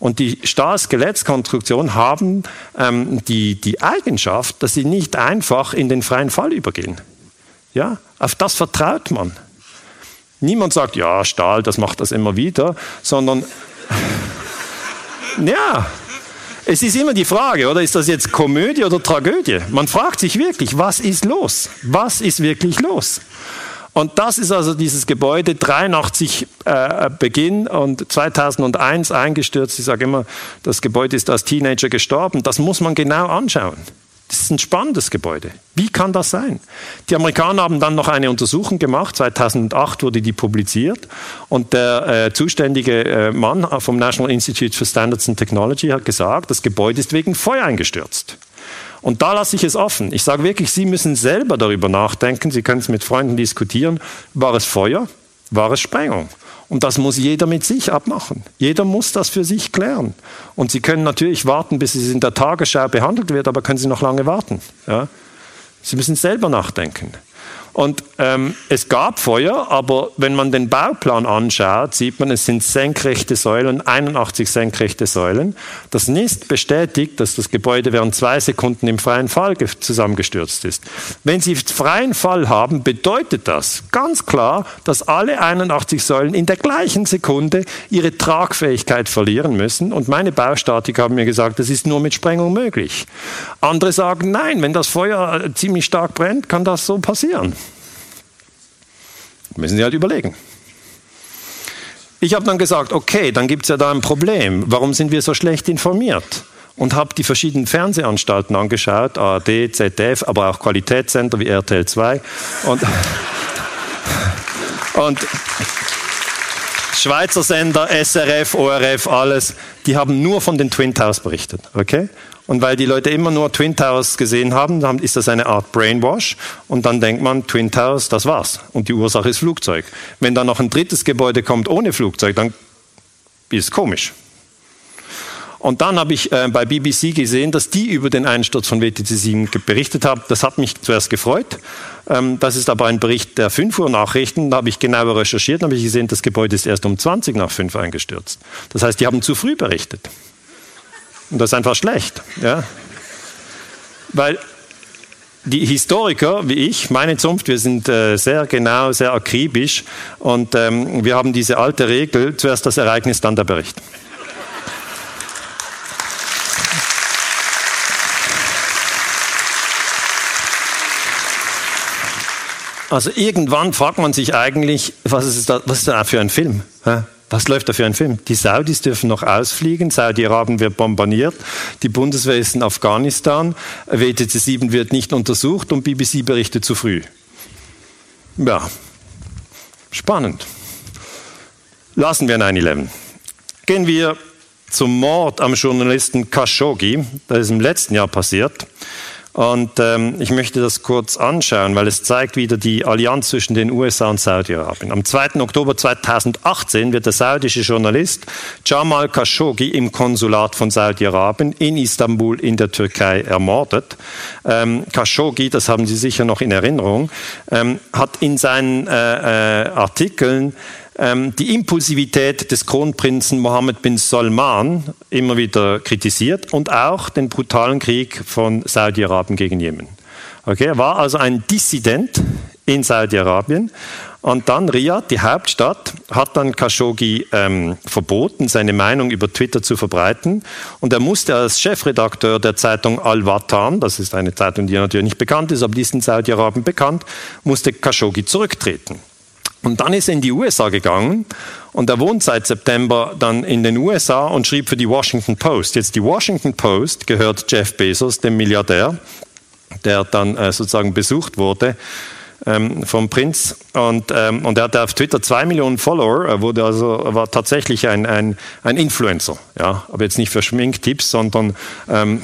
Speaker 1: Und die Stahlskelettskonstruktionen haben ähm, die, die Eigenschaft, dass sie nicht einfach in den freien Fall übergehen. Ja, auf das vertraut man. Niemand sagt, ja, Stahl, das macht das immer wieder, sondern ja, es ist immer die Frage, oder ist das jetzt Komödie oder Tragödie? Man fragt sich wirklich, was ist los? Was ist wirklich los? Und das ist also dieses Gebäude 83 äh, Beginn und 2001 eingestürzt. Ich sage immer, das Gebäude ist als Teenager gestorben. Das muss man genau anschauen. Das ist ein spannendes Gebäude. Wie kann das sein? Die Amerikaner haben dann noch eine Untersuchung gemacht. 2008 wurde die publiziert. Und der äh, zuständige äh, Mann vom National Institute for Standards and Technology hat gesagt, das Gebäude ist wegen Feuer eingestürzt. Und da lasse ich es offen. Ich sage wirklich, Sie müssen selber darüber nachdenken. Sie können es mit Freunden diskutieren. War es Feuer? War es Sprengung? Und das muss jeder mit sich abmachen. Jeder muss das für sich klären. Und Sie können natürlich warten, bis es in der Tagesschau behandelt wird, aber können Sie noch lange warten. Ja? Sie müssen selber nachdenken. Und ähm, es gab Feuer, aber wenn man den Bauplan anschaut, sieht man, es sind senkrechte Säulen, 81 senkrechte Säulen. Das NIST bestätigt, dass das Gebäude während zwei Sekunden im freien Fall zusammengestürzt ist. Wenn Sie freien Fall haben, bedeutet das ganz klar, dass alle 81 Säulen in der gleichen Sekunde ihre Tragfähigkeit verlieren müssen. Und meine Baustatiker haben mir gesagt, das ist nur mit Sprengung möglich. Andere sagen, nein, wenn das Feuer äh, ziemlich stark brennt, kann das so passieren. Müssen Sie halt überlegen. Ich habe dann gesagt, okay, dann gibt es ja da ein Problem. Warum sind wir so schlecht informiert? Und habe die verschiedenen Fernsehanstalten angeschaut, ARD, ZDF, aber auch Qualitätssender wie RTL 2. Und, und Schweizer Sender, SRF, ORF, alles, die haben nur von den Twin Towers berichtet. Okay? Und weil die Leute immer nur Twin Towers gesehen haben, ist das eine Art Brainwash. Und dann denkt man, Twin Towers, das war's. Und die Ursache ist Flugzeug. Wenn dann noch ein drittes Gebäude kommt ohne Flugzeug, dann ist es komisch. Und dann habe ich äh, bei BBC gesehen, dass die über den Einsturz von WTC 7 berichtet haben. Das hat mich zuerst gefreut. Ähm, das ist aber ein Bericht der 5 Uhr Nachrichten. Da habe ich genauer recherchiert, habe ich gesehen, das Gebäude ist erst um 20 nach 5 eingestürzt. Das heißt, die haben zu früh berichtet. Und das ist einfach schlecht. Ja? Weil die Historiker wie ich, meine Zunft, wir sind äh, sehr genau, sehr akribisch und ähm, wir haben diese alte Regel, zuerst das Ereignis, dann der Bericht. Also irgendwann fragt man sich eigentlich, was ist, da, was ist da für ein Film? Hä? Was läuft da für ein Film? Die Saudis dürfen noch ausfliegen, Saudi-Arabien wird bombardiert, die Bundeswehr ist in Afghanistan, WTC 7 wird nicht untersucht und BBC berichtet zu früh. Ja, spannend. Lassen wir 9-11. Gehen wir zum Mord am Journalisten Khashoggi, das ist im letzten Jahr passiert. Und ähm, ich möchte das kurz anschauen, weil es zeigt wieder die Allianz zwischen den USA und Saudi-Arabien. Am 2. Oktober 2018 wird der saudische Journalist Jamal Khashoggi im Konsulat von Saudi-Arabien in Istanbul in der Türkei ermordet. Ähm, Khashoggi, das haben Sie sicher noch in Erinnerung, ähm, hat in seinen äh, äh, Artikeln ähm, die Impulsivität des Kronprinzen Mohammed bin Salman immer wieder kritisiert und auch den brutalen Krieg von Saudi-Arabien gegen Jemen. Okay, er war also ein Dissident in Saudi-Arabien. Und dann Riyadh, die Hauptstadt, hat dann Khashoggi ähm, verboten, seine Meinung über Twitter zu verbreiten. Und er musste als Chefredakteur der Zeitung Al-Watan, das ist eine Zeitung, die natürlich nicht bekannt ist, aber die ist in Saudi-Arabien bekannt, musste Khashoggi zurücktreten. Und dann ist er in die USA gegangen und er wohnt seit September dann in den USA und schrieb für die Washington Post. Jetzt die Washington Post gehört Jeff Bezos, dem Milliardär, der dann äh, sozusagen besucht wurde ähm, vom Prinz. Und, ähm, und er hatte auf Twitter zwei Millionen Follower. Er wurde also war tatsächlich ein, ein, ein Influencer. Ja, aber jetzt nicht für Schminktipps, sondern ähm,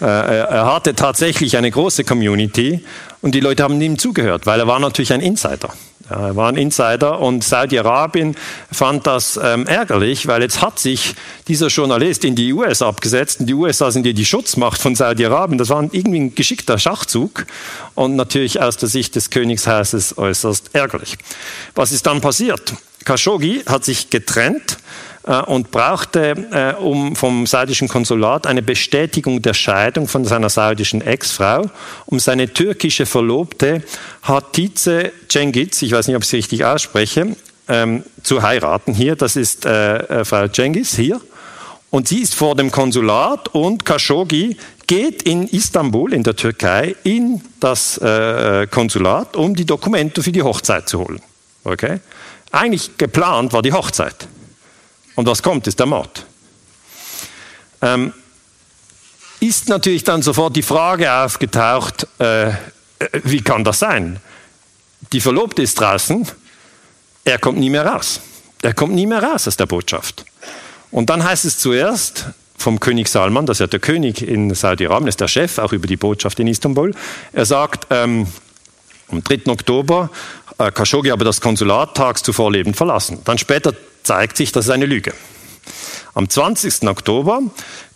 Speaker 1: äh, er hatte tatsächlich eine große Community und die Leute haben ihm zugehört, weil er war natürlich ein Insider. Er war ein Insider und Saudi-Arabien fand das ähm, ärgerlich, weil jetzt hat sich dieser Journalist in die USA abgesetzt und die USA sind ja die Schutzmacht von Saudi-Arabien. Das war irgendwie ein geschickter Schachzug und natürlich aus der Sicht des Königshauses äußerst ärgerlich. Was ist dann passiert? Khashoggi hat sich getrennt und brauchte äh, um vom saudischen Konsulat eine Bestätigung der Scheidung von seiner saudischen Ex-Frau, um seine türkische Verlobte Hatice Cengiz, ich weiß nicht, ob ich sie richtig ausspreche, ähm, zu heiraten. Hier, das ist äh, äh, Frau Cengiz hier. Und sie ist vor dem Konsulat und Khashoggi geht in Istanbul, in der Türkei, in das äh, Konsulat, um die Dokumente für die Hochzeit zu holen. Okay? Eigentlich geplant war die Hochzeit. Und was kommt, ist der Mord. Ähm, ist natürlich dann sofort die Frage aufgetaucht, äh, wie kann das sein? Die Verlobte ist draußen, er kommt nie mehr raus. Er kommt nie mehr raus aus der Botschaft. Und dann heißt es zuerst vom König Salman, das ist ja der König in Saudi-Arabien, ist der Chef auch über die Botschaft in Istanbul. Er sagt, ähm, am 3. Oktober, äh, Khashoggi habe das Konsulat tags zuvor lebend verlassen. Dann später zeigt sich, das ist eine Lüge. Am 20. Oktober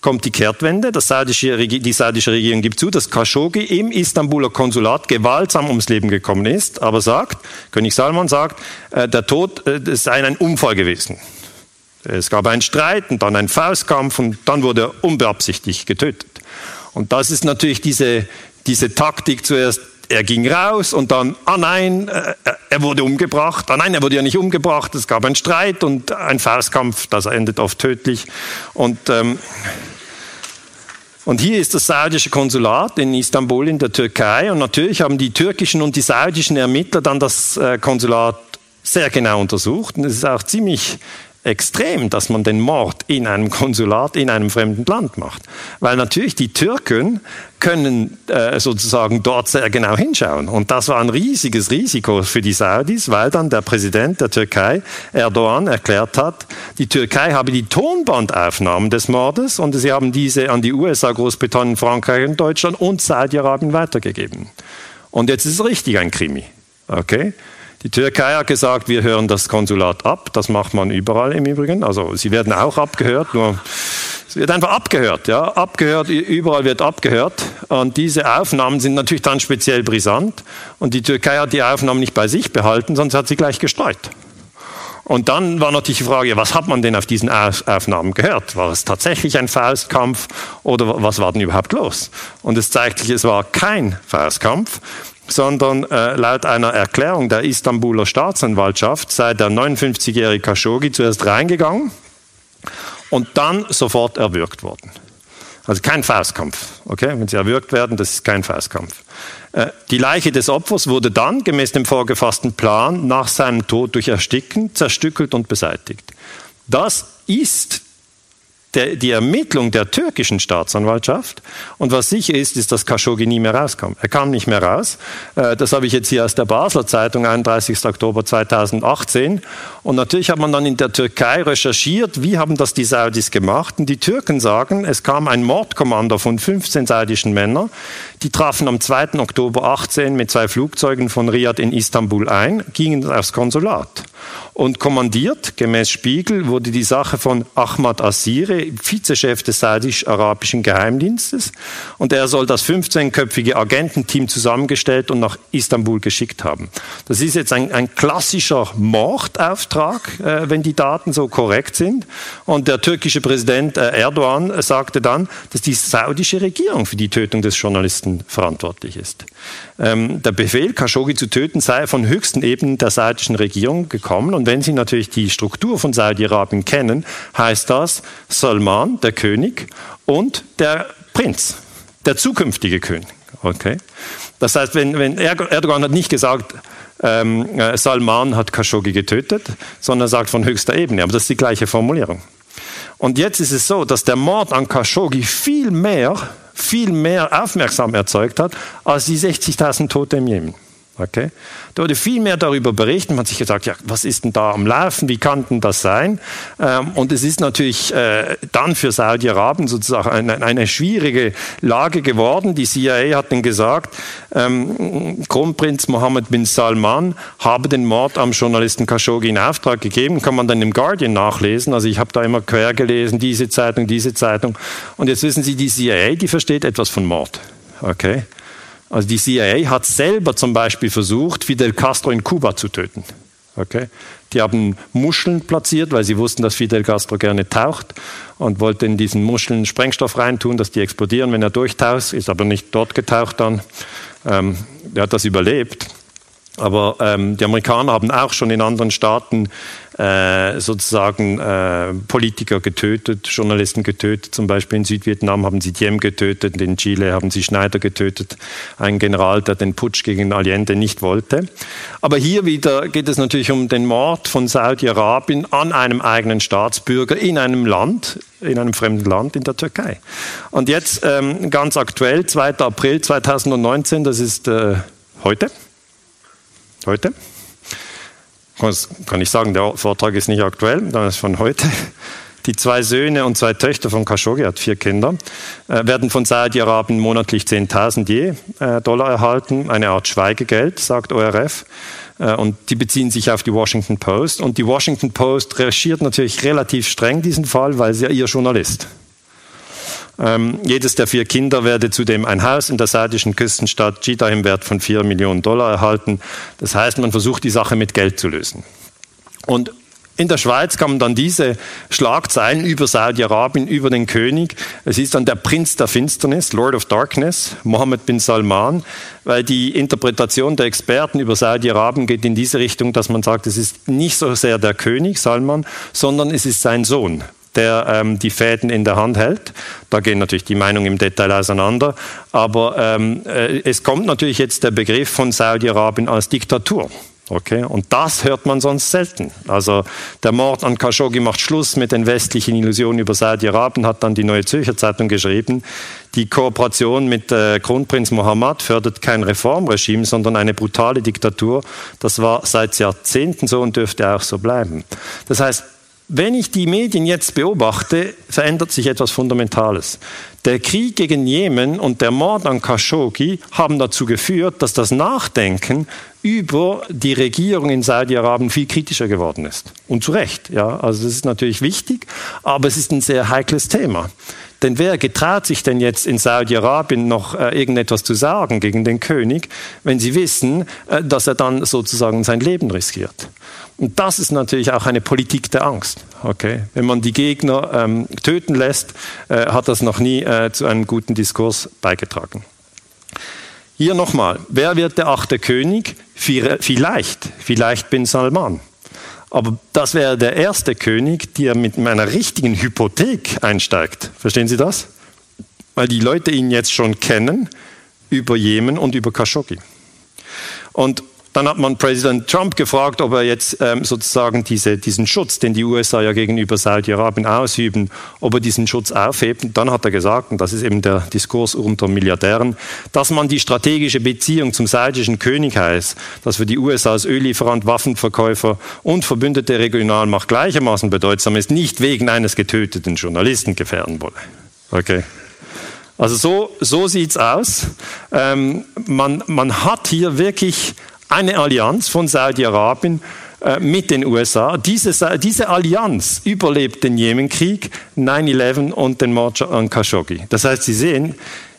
Speaker 1: kommt die Kehrtwende. Saudische, die saudische Regierung gibt zu, dass Khashoggi im Istanbuler Konsulat gewaltsam ums Leben gekommen ist, aber sagt, König Salman sagt, äh, der Tod äh, sei ein Unfall gewesen. Es gab einen Streit und dann einen Faustkampf und dann wurde er unbeabsichtigt getötet. Und das ist natürlich diese, diese Taktik zuerst er ging raus und dann, ah nein, äh, er wurde umgebracht. Ah nein, er wurde ja nicht umgebracht. Es gab einen Streit und ein Faustkampf, das endet oft tödlich. Und, ähm, und hier ist das saudische Konsulat in Istanbul in der Türkei. Und natürlich haben die türkischen und die saudischen Ermittler dann das äh, Konsulat sehr genau untersucht. Und es ist auch ziemlich extrem, dass man den Mord in einem Konsulat in einem fremden Land macht. Weil natürlich die Türken können äh, sozusagen dort sehr genau hinschauen. Und das war ein riesiges Risiko für die Saudis, weil dann der Präsident der Türkei, Erdogan, erklärt hat, die Türkei habe die Tonbandaufnahmen des Mordes und sie haben diese an die USA, Großbritannien, Frankreich und Deutschland und Saudi-Arabien weitergegeben. Und jetzt ist es richtig ein Krimi. Okay? Die Türkei hat gesagt, wir hören das Konsulat ab. Das macht man überall im Übrigen. Also sie werden auch abgehört, nur es wird einfach abgehört. Ja, abgehört, überall wird abgehört. Und diese Aufnahmen sind natürlich dann speziell brisant. Und die Türkei hat die Aufnahmen nicht bei sich behalten, sondern hat sie gleich gestreut. Und dann war natürlich die Frage, was hat man denn auf diesen Aufnahmen gehört? War es tatsächlich ein Faustkampf oder was war denn überhaupt los? Und es zeigt sich, es war kein Faustkampf, sondern äh, laut einer Erklärung der Istanbuler Staatsanwaltschaft sei der 59-jährige Khashoggi zuerst reingegangen und dann sofort erwürgt worden. Also kein Faustkampf. Okay? Wenn sie erwürgt werden, das ist kein Faustkampf. Äh, die Leiche des Opfers wurde dann, gemäß dem vorgefassten Plan, nach seinem Tod durch Ersticken zerstückelt und beseitigt. Das ist der, die Ermittlung der türkischen Staatsanwaltschaft. Und was sicher ist, ist, dass Khashoggi nie mehr rauskam. Er kam nicht mehr raus. Äh, das habe ich jetzt hier aus der Basler Zeitung, 31. Oktober 2018. Und natürlich hat man dann in der Türkei recherchiert, wie haben das die Saudis gemacht. Und die Türken sagen, es kam ein Mordkommando von 15 saudischen Männern. Die trafen am 2. Oktober 18 mit zwei Flugzeugen von Riyadh in Istanbul ein, gingen aufs Konsulat. Und kommandiert, gemäß Spiegel, wurde die Sache von Ahmad Asire, Vizechef des saudisch-arabischen Geheimdienstes. Und er soll das 15-köpfige Agententeam zusammengestellt und nach Istanbul geschickt haben. Das ist jetzt ein, ein klassischer Mordauftrag, äh, wenn die Daten so korrekt sind. Und der türkische Präsident äh, Erdogan sagte dann, dass die saudische Regierung für die Tötung des Journalisten verantwortlich ist. Ähm, der Befehl, Khashoggi zu töten, sei von höchsten Ebenen der saudischen Regierung gekommen. Und wenn Sie natürlich die Struktur von Saudi-Arabien kennen, heißt das Salman, der König, und der Prinz, der zukünftige König. Okay? Das heißt, wenn, wenn Erdogan hat nicht gesagt, ähm, äh, Salman hat Khashoggi getötet, sondern er sagt von höchster Ebene. Aber das ist die gleiche Formulierung. Und jetzt ist es so, dass der Mord an Khashoggi viel mehr viel mehr Aufmerksamkeit erzeugt hat als die 60.000 Tote im Jemen. Okay? Da wurde viel mehr darüber berichtet. Man hat sich gesagt, ja, was ist denn da am Laufen? Wie kann denn das sein? Ähm, und es ist natürlich äh, dann für Saudi-Arabien sozusagen eine, eine, schwierige Lage geworden. Die CIA hat dann gesagt, ähm, Kronprinz Mohammed bin Salman habe den Mord am Journalisten Khashoggi in Auftrag gegeben. Kann man dann im Guardian nachlesen. Also ich habe da immer quer gelesen, diese Zeitung, diese Zeitung. Und jetzt wissen Sie, die CIA, die versteht etwas von Mord. Okay? Also die CIA hat selber zum Beispiel versucht, Fidel Castro in Kuba zu töten. Okay? Die haben Muscheln platziert, weil sie wussten, dass Fidel Castro gerne taucht und wollten in diesen Muscheln Sprengstoff reintun, dass die explodieren, wenn er durchtaucht, ist aber nicht dort getaucht dann. Ähm, er hat das überlebt. Aber ähm, die Amerikaner haben auch schon in anderen Staaten äh, sozusagen äh, Politiker getötet, Journalisten getötet. Zum Beispiel in Südvietnam haben sie Diem getötet, in Chile haben sie Schneider getötet, ein General, der den Putsch gegen Allende nicht wollte. Aber hier wieder geht es natürlich um den Mord von Saudi-Arabien an einem eigenen Staatsbürger in einem Land, in einem fremden Land, in der Türkei. Und jetzt ähm, ganz aktuell, 2. April 2019, das ist äh, heute heute. Das kann ich sagen, der Vortrag ist nicht aktuell, das ist von heute. Die zwei Söhne und zwei Töchter von Khashoggi, hat vier Kinder, äh, werden von Saudi-Arabien monatlich 10.000 je äh, Dollar erhalten, eine Art Schweigegeld, sagt ORF. Äh, und die beziehen sich auf die Washington Post. Und die Washington Post recherchiert natürlich relativ streng diesen Fall, weil sie ja ihr Journalist ähm, jedes der vier Kinder werde zudem ein Haus in der saudischen Küstenstadt Jeddah im Wert von vier Millionen Dollar erhalten. Das heißt, man versucht die Sache mit Geld zu lösen. Und in der Schweiz kamen dann diese Schlagzeilen über Saudi-Arabien, über den König. Es ist dann der Prinz der Finsternis, Lord of Darkness, Mohammed bin Salman, weil die Interpretation der Experten über Saudi-Arabien geht in diese Richtung, dass man sagt, es ist nicht so sehr der König Salman, sondern es ist sein Sohn, der ähm, die Fäden in der Hand hält. Da gehen natürlich die Meinungen im Detail auseinander. Aber ähm, äh, es kommt natürlich jetzt der Begriff von Saudi-Arabien als Diktatur. Okay, und das hört man sonst selten. Also der Mord an Khashoggi macht Schluss mit den westlichen Illusionen über Saudi-Arabien, hat dann die Neue Zürcher Zeitung geschrieben. Die Kooperation mit äh, Kronprinz Mohammed fördert kein Reformregime, sondern eine brutale Diktatur. Das war seit Jahrzehnten so und dürfte auch so bleiben. Das heißt, wenn ich die Medien jetzt beobachte, verändert sich etwas Fundamentales. Der Krieg gegen Jemen und der Mord an Khashoggi haben dazu geführt, dass das Nachdenken über die Regierung in Saudi-Arabien viel kritischer geworden ist. Und zu Recht, ja. Also das ist natürlich wichtig, aber es ist ein sehr heikles Thema. Denn wer getraut sich denn jetzt in Saudi-Arabien noch äh, irgendetwas zu sagen gegen den König, wenn sie wissen, äh, dass er dann sozusagen sein Leben riskiert? Und das ist natürlich auch eine Politik der Angst. Okay? Wenn man die Gegner ähm, töten lässt, äh, hat das noch nie äh, zu einem guten Diskurs beigetragen. Hier nochmal, wer wird der achte König? Vielleicht, vielleicht bin Salman. Aber das wäre der erste König, der mit einer richtigen Hypothek einsteigt. Verstehen Sie das? Weil die Leute ihn jetzt schon kennen über Jemen und über Khashoggi. Und dann hat man Präsident Trump gefragt, ob er jetzt ähm, sozusagen diese, diesen Schutz, den die USA ja gegenüber Saudi-Arabien ausüben, ob er diesen Schutz aufhebt. Und dann hat er gesagt, und das ist eben der Diskurs unter Milliardären, dass man die strategische Beziehung zum saudischen Königreich, das für die USA als Öllieferant, Waffenverkäufer und verbündete Regionalmacht gleichermaßen bedeutsam ist, nicht wegen eines getöteten Journalisten gefährden wolle. Okay. Also so, so sieht's aus. Ähm, man, man hat hier wirklich eine Allianz von Saudi-Arabien äh, mit den USA. Diese, diese Allianz überlebt den Jemenkrieg, 9-11 und den Mord an Khashoggi. Das heißt, Sie sehen,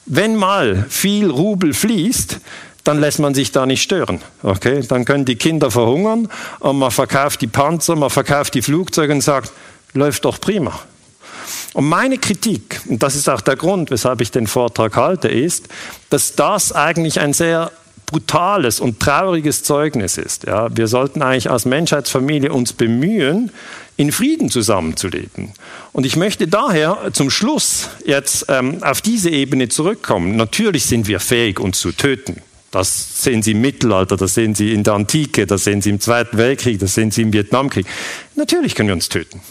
Speaker 1: wenn mal viel Rubel fließt, dann lässt man sich da nicht stören. Okay? Dann können die Kinder verhungern und man verkauft die Panzer, man verkauft die Flugzeuge und sagt, läuft doch prima. Und meine Kritik, und das ist auch der Grund, weshalb ich den Vortrag halte, ist, dass das eigentlich ein sehr brutales und trauriges Zeugnis ist. Ja, wir sollten eigentlich als Menschheitsfamilie uns bemühen, in Frieden zusammenzuleben. Und ich möchte daher zum Schluss jetzt ähm, auf diese Ebene zurückkommen. Natürlich sind wir fähig, uns zu töten. Das sehen Sie im Mittelalter, das sehen Sie in der Antike, das sehen Sie im Zweiten Weltkrieg, das sehen Sie im Vietnamkrieg. Natürlich können wir uns töten.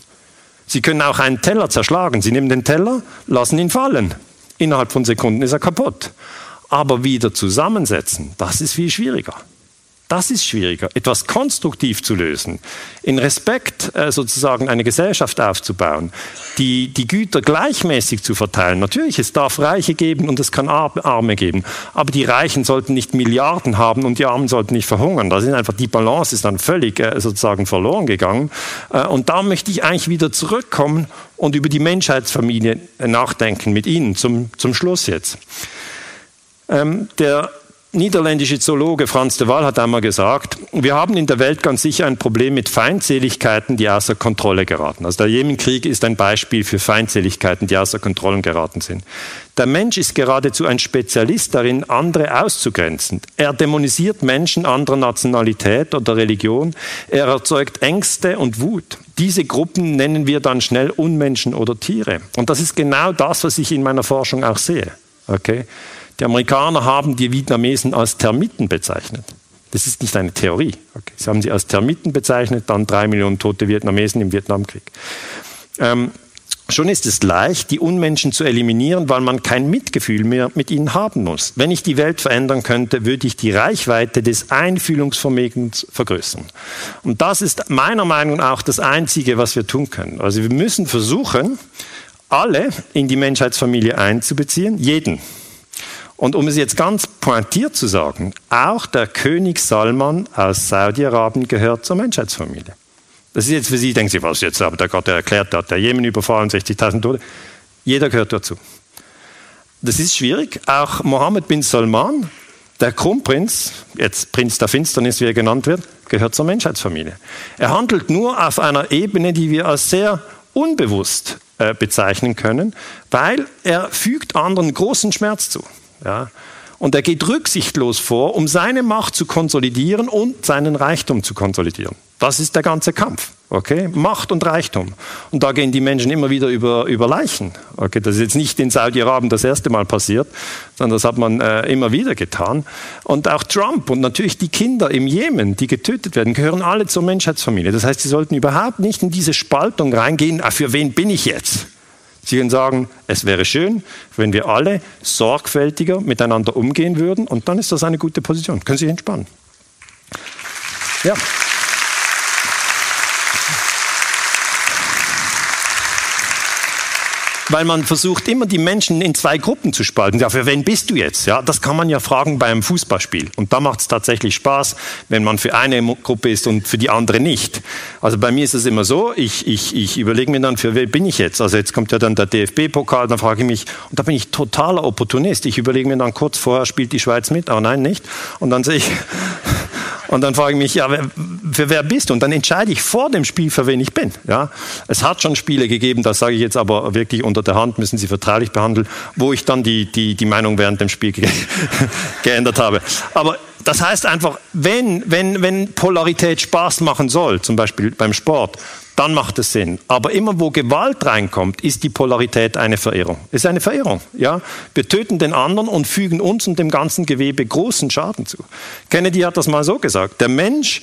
Speaker 1: Sie können auch einen Teller zerschlagen. Sie nehmen den Teller, lassen ihn fallen. Innerhalb von Sekunden ist er kaputt aber wieder zusammensetzen, das ist viel schwieriger. Das ist schwieriger, etwas konstruktiv zu lösen, in Respekt äh, sozusagen eine Gesellschaft aufzubauen, die, die Güter gleichmäßig zu verteilen. Natürlich, es darf Reiche geben und es kann Arme geben, aber die Reichen sollten nicht Milliarden haben und die Armen sollten nicht verhungern. Da ist einfach die Balance ist dann völlig äh, sozusagen verloren gegangen. Äh, und da möchte ich eigentlich wieder zurückkommen und über die Menschheitsfamilie nachdenken mit Ihnen zum, zum Schluss jetzt. Ähm, der niederländische Zoologe Franz de Waal hat einmal gesagt, wir haben in der Welt ganz sicher ein Problem mit Feindseligkeiten, die außer Kontrolle geraten. Also der Jemenkrieg ist ein Beispiel für Feindseligkeiten, die außer Kontrolle geraten sind. Der Mensch ist geradezu ein Spezialist darin, andere auszugrenzen. Er dämonisiert Menschen anderer Nationalität oder Religion. Er erzeugt Ängste und Wut. Diese Gruppen nennen wir dann schnell Unmenschen oder Tiere. Und das ist genau das, was ich in meiner Forschung auch sehe. Okay? Die Amerikaner haben die Vietnamesen als Termiten bezeichnet. Das ist nicht eine Theorie. Okay. Sie haben sie als Termiten bezeichnet, dann drei Millionen tote Vietnamesen im Vietnamkrieg. Ähm, schon ist es leicht, die Unmenschen zu eliminieren, weil man kein Mitgefühl mehr mit ihnen haben muss. Wenn ich die Welt verändern könnte, würde ich die Reichweite des Einfühlungsvermögens vergrößern. Und das ist meiner Meinung nach auch das Einzige, was wir tun können. Also wir müssen versuchen, alle in die Menschheitsfamilie einzubeziehen, jeden. Und um es jetzt ganz pointiert zu sagen, auch der König Salman aus Saudi-Arabien gehört zur Menschheitsfamilie. Das ist jetzt für Sie, denken Sie, was jetzt, aber der Gott der erklärt hat, der Jemen überfallen, 60.000 Tote. Jeder gehört dazu. Das ist schwierig. Auch Mohammed bin Salman, der Kronprinz, jetzt Prinz der Finsternis, wie er genannt wird, gehört zur Menschheitsfamilie. Er handelt nur auf einer Ebene, die wir als sehr unbewusst äh, bezeichnen können, weil er fügt anderen großen Schmerz zu. Ja? Und er geht rücksichtslos vor, um seine Macht zu konsolidieren und seinen Reichtum zu konsolidieren. Das ist der ganze Kampf. Okay? Macht und Reichtum. Und da gehen die Menschen immer wieder über, über Leichen. Okay? Das ist jetzt nicht in Saudi-Arabien das erste Mal passiert, sondern das hat man äh, immer wieder getan. Und auch Trump und natürlich die Kinder im Jemen, die getötet werden, gehören alle zur Menschheitsfamilie. Das heißt, sie sollten überhaupt nicht in diese Spaltung reingehen, ah, für wen bin ich jetzt? Sie können sagen, es wäre schön, wenn wir alle sorgfältiger miteinander umgehen würden und dann ist das eine gute Position. Können Sie sich entspannen. Ja. Weil man versucht immer die Menschen in zwei Gruppen zu spalten. Ja, für wen bist du jetzt? Ja, das kann man ja fragen beim Fußballspiel. Und da macht es tatsächlich Spaß, wenn man für eine Gruppe ist und für die andere nicht. Also bei mir ist es immer so, ich, ich, ich überlege mir dann, für wen bin ich jetzt? Also jetzt kommt ja dann der DFB-Pokal, dann frage ich mich, und da bin ich totaler Opportunist. Ich überlege mir dann kurz vorher, spielt die Schweiz mit? Aber nein, nicht. Und dann sehe ich, und dann frage ich mich, ja, für wer bist du? Und dann entscheide ich vor dem Spiel, für wen ich bin. Ja? Es hat schon Spiele gegeben, das sage ich jetzt aber wirklich unter der Hand, müssen Sie vertraulich behandeln, wo ich dann die, die, die Meinung während dem Spiel ge geändert habe. Aber das heißt einfach, wenn, wenn, wenn Polarität Spaß machen soll, zum Beispiel beim Sport, dann macht es Sinn. Aber immer wo Gewalt reinkommt, ist die Polarität eine Verirrung. Ist eine Verirrung. Ja? Wir töten den anderen und fügen uns und dem ganzen Gewebe großen Schaden zu. Kennedy hat das mal so gesagt. Der Mensch,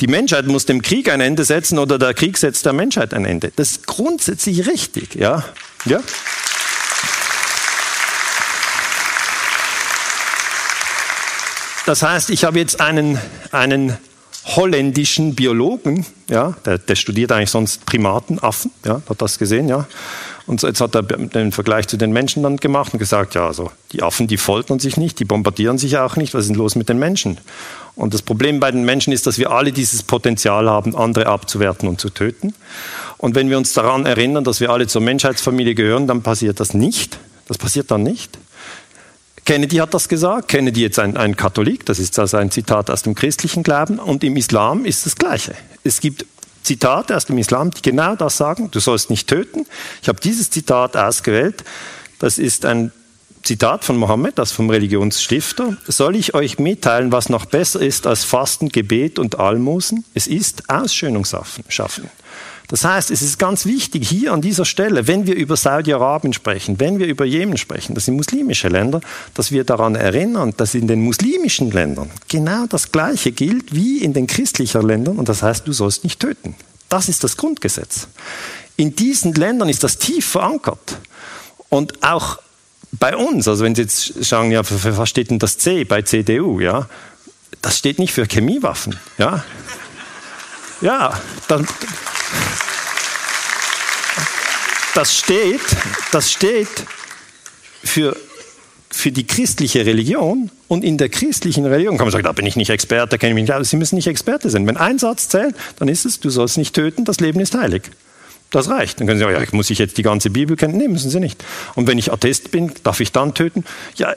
Speaker 1: die Menschheit muss dem Krieg ein Ende setzen oder der Krieg setzt der Menschheit ein Ende. Das ist grundsätzlich richtig. Ja? Ja? Das heißt, ich habe jetzt einen, einen holländischen Biologen, ja, der, der studiert eigentlich sonst Primaten, Affen, ja, hat das gesehen, ja. Und jetzt hat er den Vergleich zu den Menschen dann gemacht und gesagt, ja, also die Affen, die foltern sich nicht, die bombardieren sich auch nicht, was ist denn los mit den Menschen? Und das Problem bei den Menschen ist, dass wir alle dieses Potenzial haben, andere abzuwerten und zu töten. Und wenn wir uns daran erinnern, dass wir alle zur Menschheitsfamilie gehören, dann passiert das nicht. Das passiert dann nicht. Kennedy hat das gesagt. Kennedy jetzt ein, ein Katholik, das ist also ein Zitat aus dem christlichen Glauben. Und im Islam ist das Gleiche. Es gibt Zitate aus dem Islam, die genau das sagen. Du sollst nicht töten. Ich habe dieses Zitat ausgewählt. Das ist ein Zitat von Mohammed, das vom Religionsstifter. Soll ich euch mitteilen, was noch besser ist als Fasten, Gebet und Almosen? Es ist Ausschönung schaffen. Das heißt, es ist ganz wichtig hier an dieser Stelle, wenn wir über Saudi-Arabien sprechen, wenn wir über Jemen sprechen, das sind muslimische Länder, dass wir daran erinnern, dass in den muslimischen Ländern genau das Gleiche gilt wie in den christlichen Ländern und das heißt, du sollst nicht töten. Das ist das Grundgesetz. In diesen Ländern ist das tief verankert. Und auch bei uns, also wenn Sie jetzt schauen, ja, was steht denn das C bei CDU, ja? Das steht nicht für Chemiewaffen, ja? Ja, dann, das steht, das steht für, für die christliche Religion und in der christlichen Religion kann man sagen, da bin ich nicht Experte, kenne ich mich nicht aus. Sie müssen nicht Experte sein. Wenn ein Satz zählt, dann ist es, du sollst nicht töten, das Leben ist heilig. Das reicht. Dann können Sie sagen, ja, muss ich jetzt die ganze Bibel kennen? Nee, müssen Sie nicht. Und wenn ich Atheist bin, darf ich dann töten? Ja,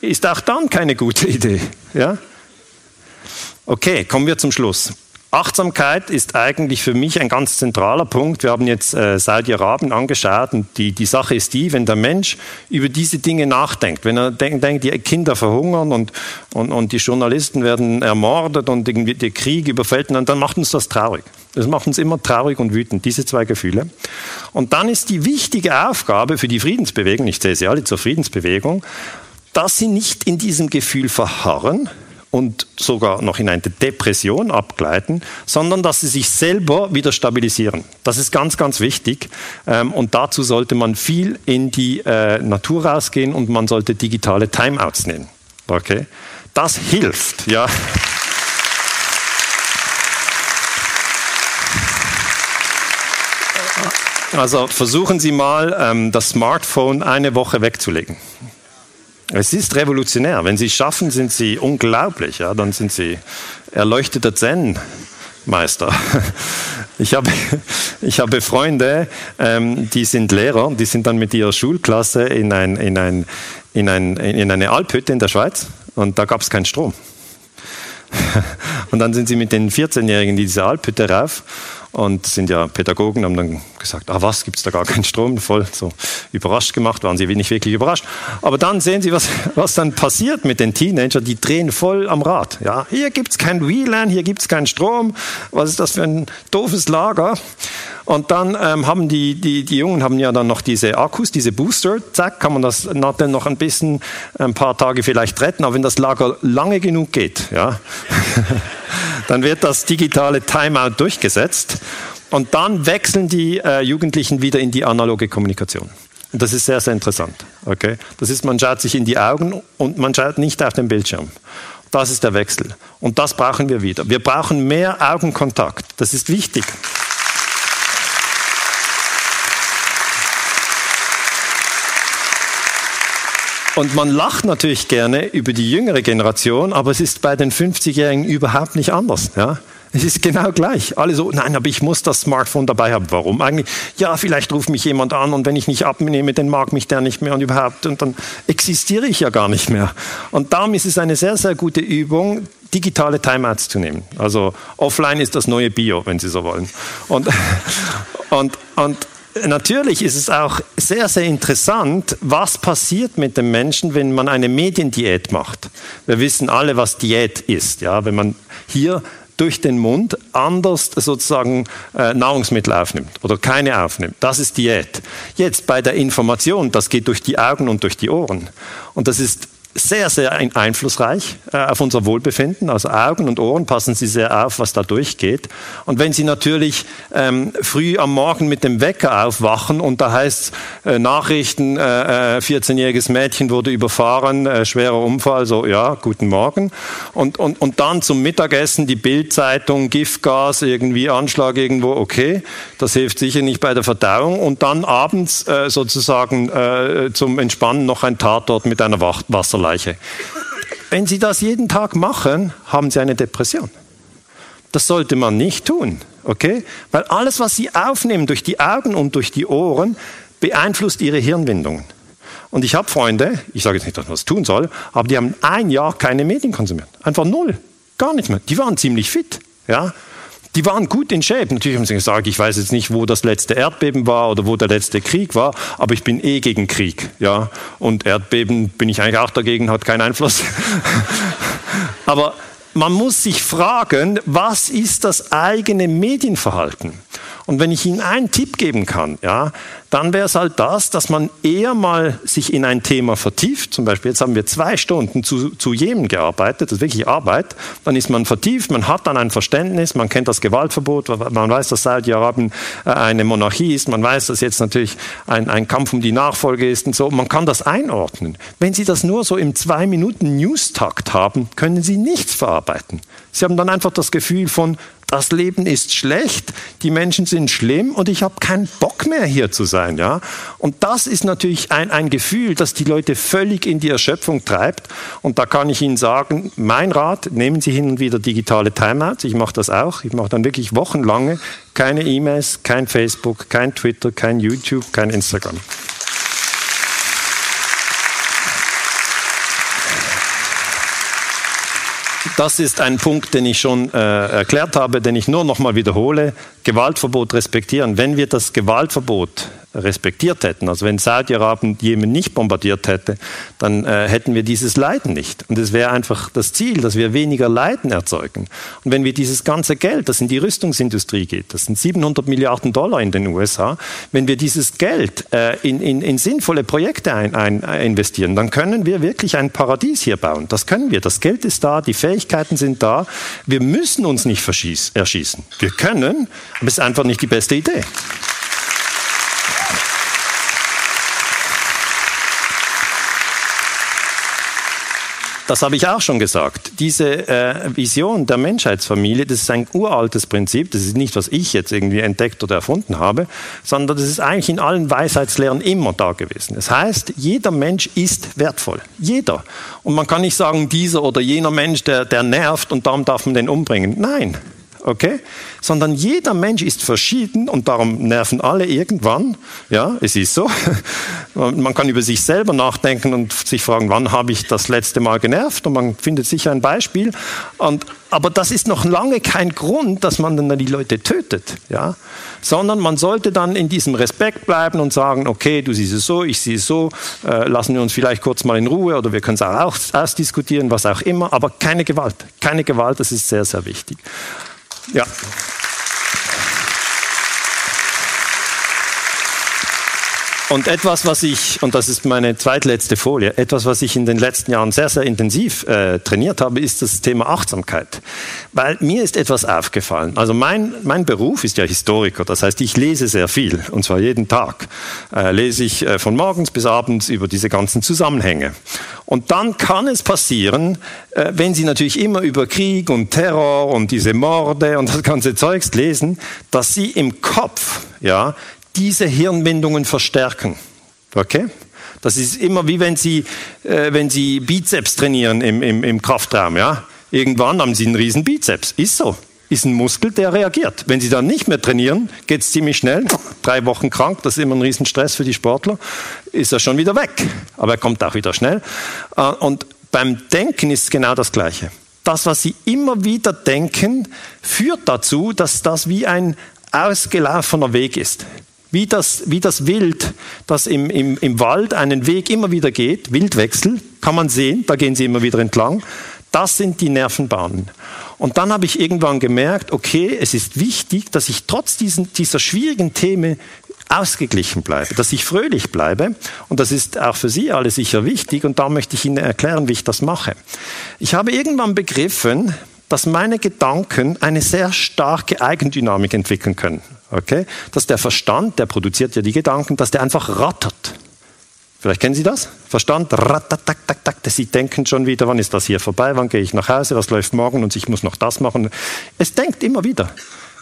Speaker 1: ist auch dann keine gute Idee. Ja? Okay, kommen wir zum Schluss. Achtsamkeit ist eigentlich für mich ein ganz zentraler Punkt. Wir haben jetzt äh, Saudi-Arabien angeschaut und die, die Sache ist die, wenn der Mensch über diese Dinge nachdenkt, wenn er denkt, denkt die Kinder verhungern und, und, und die Journalisten werden ermordet und irgendwie der Krieg überfällt, dann, dann macht uns das traurig. Das macht uns immer traurig und wütend, diese zwei Gefühle. Und dann ist die wichtige Aufgabe für die Friedensbewegung, ich zähle sie alle zur Friedensbewegung, dass sie nicht in diesem Gefühl verharren, und sogar noch in eine Depression abgleiten, sondern dass sie sich selber wieder stabilisieren. Das ist ganz, ganz wichtig. Ähm, und dazu sollte man viel in die äh, Natur rausgehen und man sollte digitale Timeouts nehmen. Okay? Das hilft, ja. Also versuchen Sie mal, ähm, das Smartphone eine Woche wegzulegen. Es ist revolutionär. Wenn Sie es schaffen, sind Sie unglaublich. Ja? Dann sind Sie erleuchteter Zen-Meister. Ich habe, ich habe Freunde, ähm, die sind Lehrer, die sind dann mit ihrer Schulklasse in, ein, in, ein, in, ein, in eine Alphütte in der Schweiz und da gab es keinen Strom. Und dann sind sie mit den 14-Jährigen in diese Alphütte rauf und sind ja Pädagogen, haben dann gesagt, ah was, gibt es da gar keinen Strom? Voll so überrascht gemacht, waren sie nicht wirklich überrascht. Aber dann sehen sie, was, was dann passiert mit den Teenagern, die drehen voll am Rad. Ja, hier gibt es kein WLAN, hier gibt es keinen Strom, was ist das für ein doofes Lager? Und dann ähm, haben die, die, die Jungen haben ja dann noch diese Akkus, diese Booster, zack, kann man das dann noch ein bisschen, ein paar Tage vielleicht retten, aber wenn das Lager lange genug geht, ja, dann wird das digitale Timeout durchgesetzt und dann wechseln die äh, Jugendlichen wieder in die analoge Kommunikation. Und das ist sehr, sehr interessant. Okay? Das ist, man schaut sich in die Augen und man schaut nicht auf den Bildschirm. Das ist der Wechsel. Und das brauchen wir wieder. Wir brauchen mehr Augenkontakt. Das ist wichtig. Und man lacht natürlich gerne über die jüngere Generation, aber es ist bei den 50-Jährigen überhaupt nicht anders. Ja? Es ist genau gleich. Alle so, nein, aber ich muss das Smartphone dabei haben. Warum eigentlich? Ja, vielleicht ruft mich jemand an und wenn ich nicht abnehme, dann mag mich der nicht mehr und überhaupt. Und dann existiere ich ja gar nicht mehr. Und darum ist es eine sehr, sehr gute Übung, digitale Timeouts zu nehmen. Also offline ist das neue Bio, wenn Sie so wollen. Und, und, und Natürlich ist es auch sehr, sehr interessant, was passiert mit dem Menschen, wenn man eine Mediendiät macht. Wir wissen alle, was Diät ist. Ja? Wenn man hier durch den Mund anders sozusagen äh, Nahrungsmittel aufnimmt oder keine aufnimmt. Das ist Diät. Jetzt bei der Information, das geht durch die Augen und durch die Ohren. Und das ist sehr, sehr einflussreich äh, auf unser Wohlbefinden. Also Augen und Ohren passen Sie sehr auf, was da durchgeht. Und wenn Sie natürlich ähm, früh am Morgen mit dem Wecker aufwachen und da heißt äh, Nachrichten, äh, 14-jähriges äh, Mädchen wurde überfahren, äh, schwerer Unfall, so ja, guten Morgen. Und, und, und dann zum Mittagessen die Bildzeitung, Giftgas, irgendwie Anschlag irgendwo, okay, das hilft sicher nicht bei der Verdauung. Und dann abends äh, sozusagen äh, zum Entspannen noch ein Tatort mit einer Wasserleitung. Leiche. Wenn Sie das jeden Tag machen, haben Sie eine Depression. Das sollte man nicht tun, okay? Weil alles, was Sie aufnehmen durch die Augen und durch die Ohren, beeinflusst Ihre Hirnwindungen. Und ich habe Freunde, ich sage jetzt nicht, dass man das tun soll, aber die haben ein Jahr keine Medien konsumiert. Einfach null. Gar nicht mehr. Die waren ziemlich fit. Ja? Die waren gut in Shape. Natürlich haben sie gesagt, ich weiß jetzt nicht, wo das letzte Erdbeben war oder wo der letzte Krieg war, aber ich bin eh gegen Krieg. Ja? Und Erdbeben bin ich eigentlich auch dagegen, hat keinen Einfluss. aber man muss sich fragen, was ist das eigene Medienverhalten? Und wenn ich Ihnen einen Tipp geben kann, ja, dann wäre es halt das, dass man eher mal sich in ein Thema vertieft. Zum Beispiel, jetzt haben wir zwei Stunden zu, zu Jemen gearbeitet, das ist wirklich Arbeit. Dann ist man vertieft, man hat dann ein Verständnis, man kennt das Gewaltverbot, man weiß, dass Saudi-Arabien äh, eine Monarchie ist, man weiß, dass jetzt natürlich ein, ein Kampf um die Nachfolge ist und so. Man kann das einordnen. Wenn Sie das nur so im zwei Minuten News-Takt haben, können Sie nichts verarbeiten. Sie haben dann einfach das Gefühl von, das Leben ist schlecht, die Menschen sind schlimm und ich habe keinen Bock mehr hier zu sein. Ja? Und das ist natürlich ein, ein Gefühl, das die Leute völlig in die Erschöpfung treibt. Und da kann ich Ihnen sagen, mein Rat, nehmen Sie hin und wieder digitale Timeouts. Ich mache das auch. Ich mache dann wirklich wochenlange keine E-Mails, kein Facebook, kein Twitter, kein YouTube, kein Instagram. das ist ein Punkt, den ich schon äh, erklärt habe, den ich nur noch mal wiederhole. Gewaltverbot respektieren. Wenn wir das Gewaltverbot respektiert hätten, also wenn Saudi-Arabien Jemen nicht bombardiert hätte, dann äh, hätten wir dieses Leiden nicht. Und es wäre einfach das Ziel, dass wir weniger Leiden erzeugen. Und wenn wir dieses ganze Geld, das in die Rüstungsindustrie geht, das sind 700 Milliarden Dollar in den USA, wenn wir dieses Geld äh, in, in, in, sinnvolle Projekte ein, ein, investieren, dann können wir wirklich ein Paradies hier bauen. Das können wir. Das Geld ist da, die Fähigkeiten sind da. Wir müssen uns nicht erschießen. Wir können, aber es ist einfach nicht die beste Idee. Das habe ich auch schon gesagt. Diese äh, Vision der Menschheitsfamilie, das ist ein uraltes Prinzip. Das ist nicht, was ich jetzt irgendwie entdeckt oder erfunden habe, sondern das ist eigentlich in allen Weisheitslehren immer da gewesen. Das heißt, jeder Mensch ist wertvoll. Jeder. Und man kann nicht sagen, dieser oder jener Mensch, der, der nervt und darum darf man den umbringen. Nein okay? Sondern jeder Mensch ist verschieden und darum nerven alle irgendwann. Ja, es ist so. Man kann über sich selber nachdenken und sich fragen, wann habe ich das letzte Mal genervt? Und man findet sicher ein Beispiel. Und, aber das ist noch lange kein Grund, dass man dann die Leute tötet, ja? Sondern man sollte dann in diesem Respekt bleiben und sagen, okay, du siehst es so, ich sehe es so, äh, lassen wir uns vielleicht kurz mal in Ruhe oder wir können es auch ausdiskutieren, was auch immer, aber keine Gewalt. Keine Gewalt, das ist sehr, sehr wichtig. Ja. Und etwas, was ich, und das ist meine zweitletzte Folie, etwas, was ich in den letzten Jahren sehr, sehr intensiv äh, trainiert habe, ist das Thema Achtsamkeit. Weil mir ist etwas aufgefallen. Also mein, mein Beruf ist ja Historiker, das heißt, ich lese sehr viel, und zwar jeden Tag. Äh, lese ich äh, von morgens bis abends über diese ganzen Zusammenhänge. Und dann kann es passieren, äh, wenn Sie natürlich immer über Krieg und Terror und diese Morde und das ganze Zeugs lesen, dass Sie im Kopf, ja, diese Hirnwindungen verstärken. Okay? Das ist immer wie wenn Sie, äh, wenn Sie Bizeps trainieren im, im, im Kraftraum. Ja? Irgendwann haben Sie einen riesen Bizeps. Ist so. Ist ein Muskel, der reagiert. Wenn Sie dann nicht mehr trainieren, geht es ziemlich schnell. Drei Wochen krank, das ist immer ein Riesenstress für die Sportler. Ist er schon wieder weg. Aber er kommt auch wieder schnell. Äh, und beim Denken ist es genau das Gleiche. Das, was Sie immer wieder denken, führt dazu, dass das wie ein ausgelaufener Weg ist wie das, wie das Wild, das im, im, im Wald einen Weg immer wieder geht, Wildwechsel, kann man sehen, da gehen sie immer wieder entlang. Das sind die Nervenbahnen. Und dann habe ich irgendwann gemerkt, okay, es ist wichtig, dass ich trotz diesen, dieser schwierigen Themen ausgeglichen bleibe, dass ich fröhlich bleibe. Und das ist auch für Sie alle sicher wichtig. Und da möchte ich Ihnen erklären, wie ich das mache. Ich habe irgendwann begriffen, dass meine Gedanken eine sehr starke Eigendynamik entwickeln können. Okay? Dass der Verstand, der produziert ja die Gedanken, dass der einfach rattert. Vielleicht kennen Sie das? Verstand, rattatak, tak, tak, Sie denken schon wieder, wann ist das hier vorbei, wann gehe ich nach Hause, was läuft morgen und ich muss noch das machen. Es denkt immer wieder.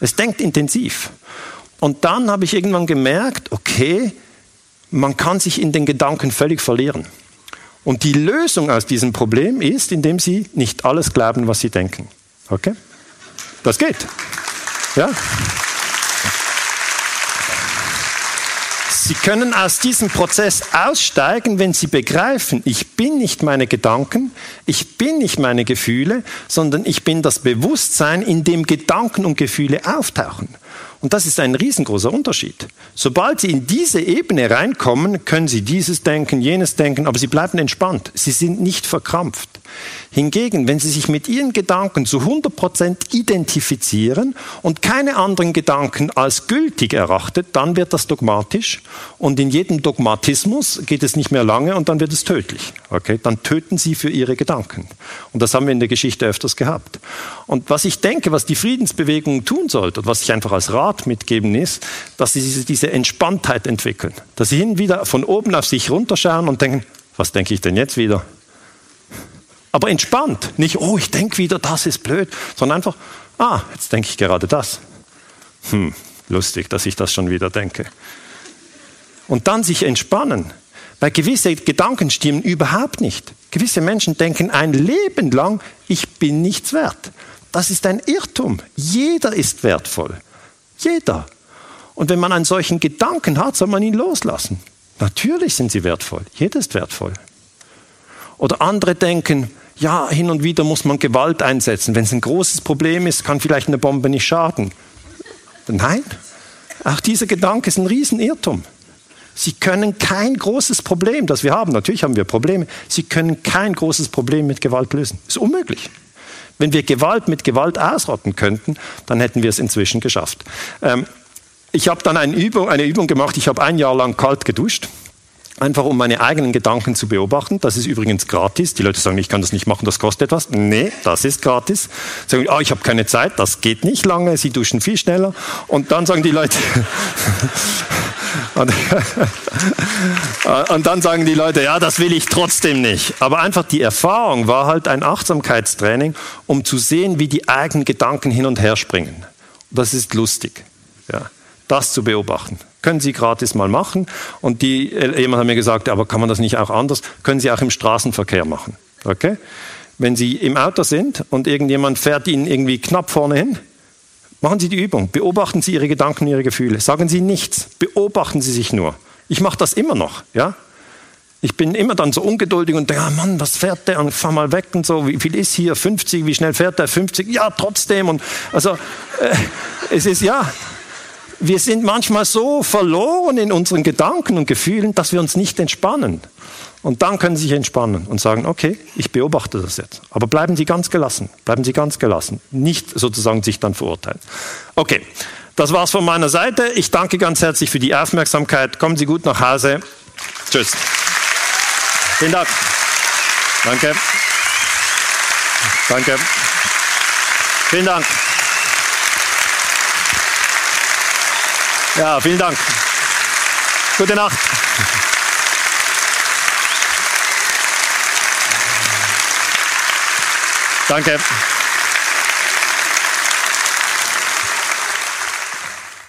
Speaker 1: Es denkt intensiv. Und dann habe ich irgendwann gemerkt, okay, man kann sich in den Gedanken völlig verlieren. Und die Lösung aus diesem Problem ist, indem Sie nicht alles glauben, was Sie denken. Okay? Das geht. Ja? Sie können aus diesem Prozess aussteigen, wenn Sie begreifen, ich bin nicht meine Gedanken, ich bin nicht meine Gefühle, sondern ich bin das Bewusstsein, in dem Gedanken und Gefühle auftauchen. Und das ist ein riesengroßer Unterschied. Sobald Sie in diese Ebene reinkommen, können Sie dieses denken, jenes denken, aber Sie bleiben entspannt. Sie sind nicht verkrampft. Hingegen, wenn Sie sich mit Ihren Gedanken zu 100% identifizieren und keine anderen Gedanken als gültig erachtet, dann wird das dogmatisch und in jedem Dogmatismus geht es nicht mehr lange und dann wird es tödlich. Okay? Dann töten Sie für Ihre Gedanken. Und das haben wir in der Geschichte öfters gehabt. Und was ich denke, was die Friedensbewegung tun sollte und was ich einfach als Rat mitgeben ist, dass sie diese Entspanntheit entwickeln. Dass sie hin und wieder von oben auf sich runterschauen und denken, was denke ich denn jetzt wieder? Aber entspannt. Nicht, oh, ich denke wieder, das ist blöd, sondern einfach, ah, jetzt denke ich gerade das. Hm, lustig, dass ich das schon wieder denke. Und dann sich entspannen. Weil gewisse Gedanken stimmen überhaupt nicht. Gewisse Menschen denken ein Leben lang, ich bin nichts wert. Das ist ein Irrtum. Jeder ist wertvoll. Jeder. Und wenn man einen solchen Gedanken hat, soll man ihn loslassen. Natürlich sind sie wertvoll. Jeder ist wertvoll. Oder andere denken, Ja, hin und wieder muss man Gewalt einsetzen. Wenn es ein großes Problem ist, kann vielleicht eine Bombe nicht schaden. Nein, auch dieser Gedanke ist ein Riesenirrtum. Sie können kein großes Problem, das wir haben, natürlich haben wir Probleme, Sie können kein großes Problem mit Gewalt lösen. Ist unmöglich. Wenn wir Gewalt mit Gewalt ausrotten könnten, dann hätten wir es inzwischen geschafft. Ähm, ich habe dann eine Übung, eine Übung gemacht, ich habe ein Jahr lang kalt geduscht einfach um meine eigenen Gedanken zu beobachten. Das ist übrigens gratis. Die Leute sagen, ich kann das nicht machen, das kostet etwas. Nee, das ist gratis. Sagen, oh, ich habe keine Zeit, das geht nicht lange, sie duschen viel schneller. Und dann sagen die Leute, und, dann sagen die Leute, ja, das will ich trotzdem nicht. Aber einfach die Erfahrung war halt ein Achtsamkeitstraining, um zu sehen, wie die eigenen Gedanken hin und her springen. Das ist lustig, ja, das zu beobachten. Können Sie gratis mal machen. Und die, äh, jemand hat mir gesagt, aber kann man das nicht auch anders? Können Sie auch im Straßenverkehr machen. Okay? Wenn Sie im Auto sind und irgendjemand fährt Ihnen irgendwie knapp vorne hin, machen Sie die Übung. Beobachten Sie Ihre Gedanken, Ihre Gefühle. Sagen Sie nichts. Beobachten Sie sich nur. Ich mache das immer noch. Ja? Ich bin immer dann so ungeduldig und denke, ah Mann, was fährt der? Und fahr mal weg und so. Wie viel ist hier? 50? Wie schnell fährt der? 50? Ja, trotzdem. Und also, äh, es ist ja, wir sind manchmal so verloren in unseren Gedanken und Gefühlen, dass wir uns nicht entspannen. Und dann können Sie sich entspannen und sagen, okay, ich beobachte das jetzt. Aber bleiben Sie ganz gelassen, bleiben Sie ganz gelassen. Nicht sozusagen sich dann verurteilen. Okay, das war's von meiner Seite. Ich danke ganz herzlich für die Aufmerksamkeit. Kommen Sie gut nach Hause. Tschüss. Vielen Dank. Danke. Danke. Vielen Dank. Ja, vielen Dank. Gute Nacht. Danke.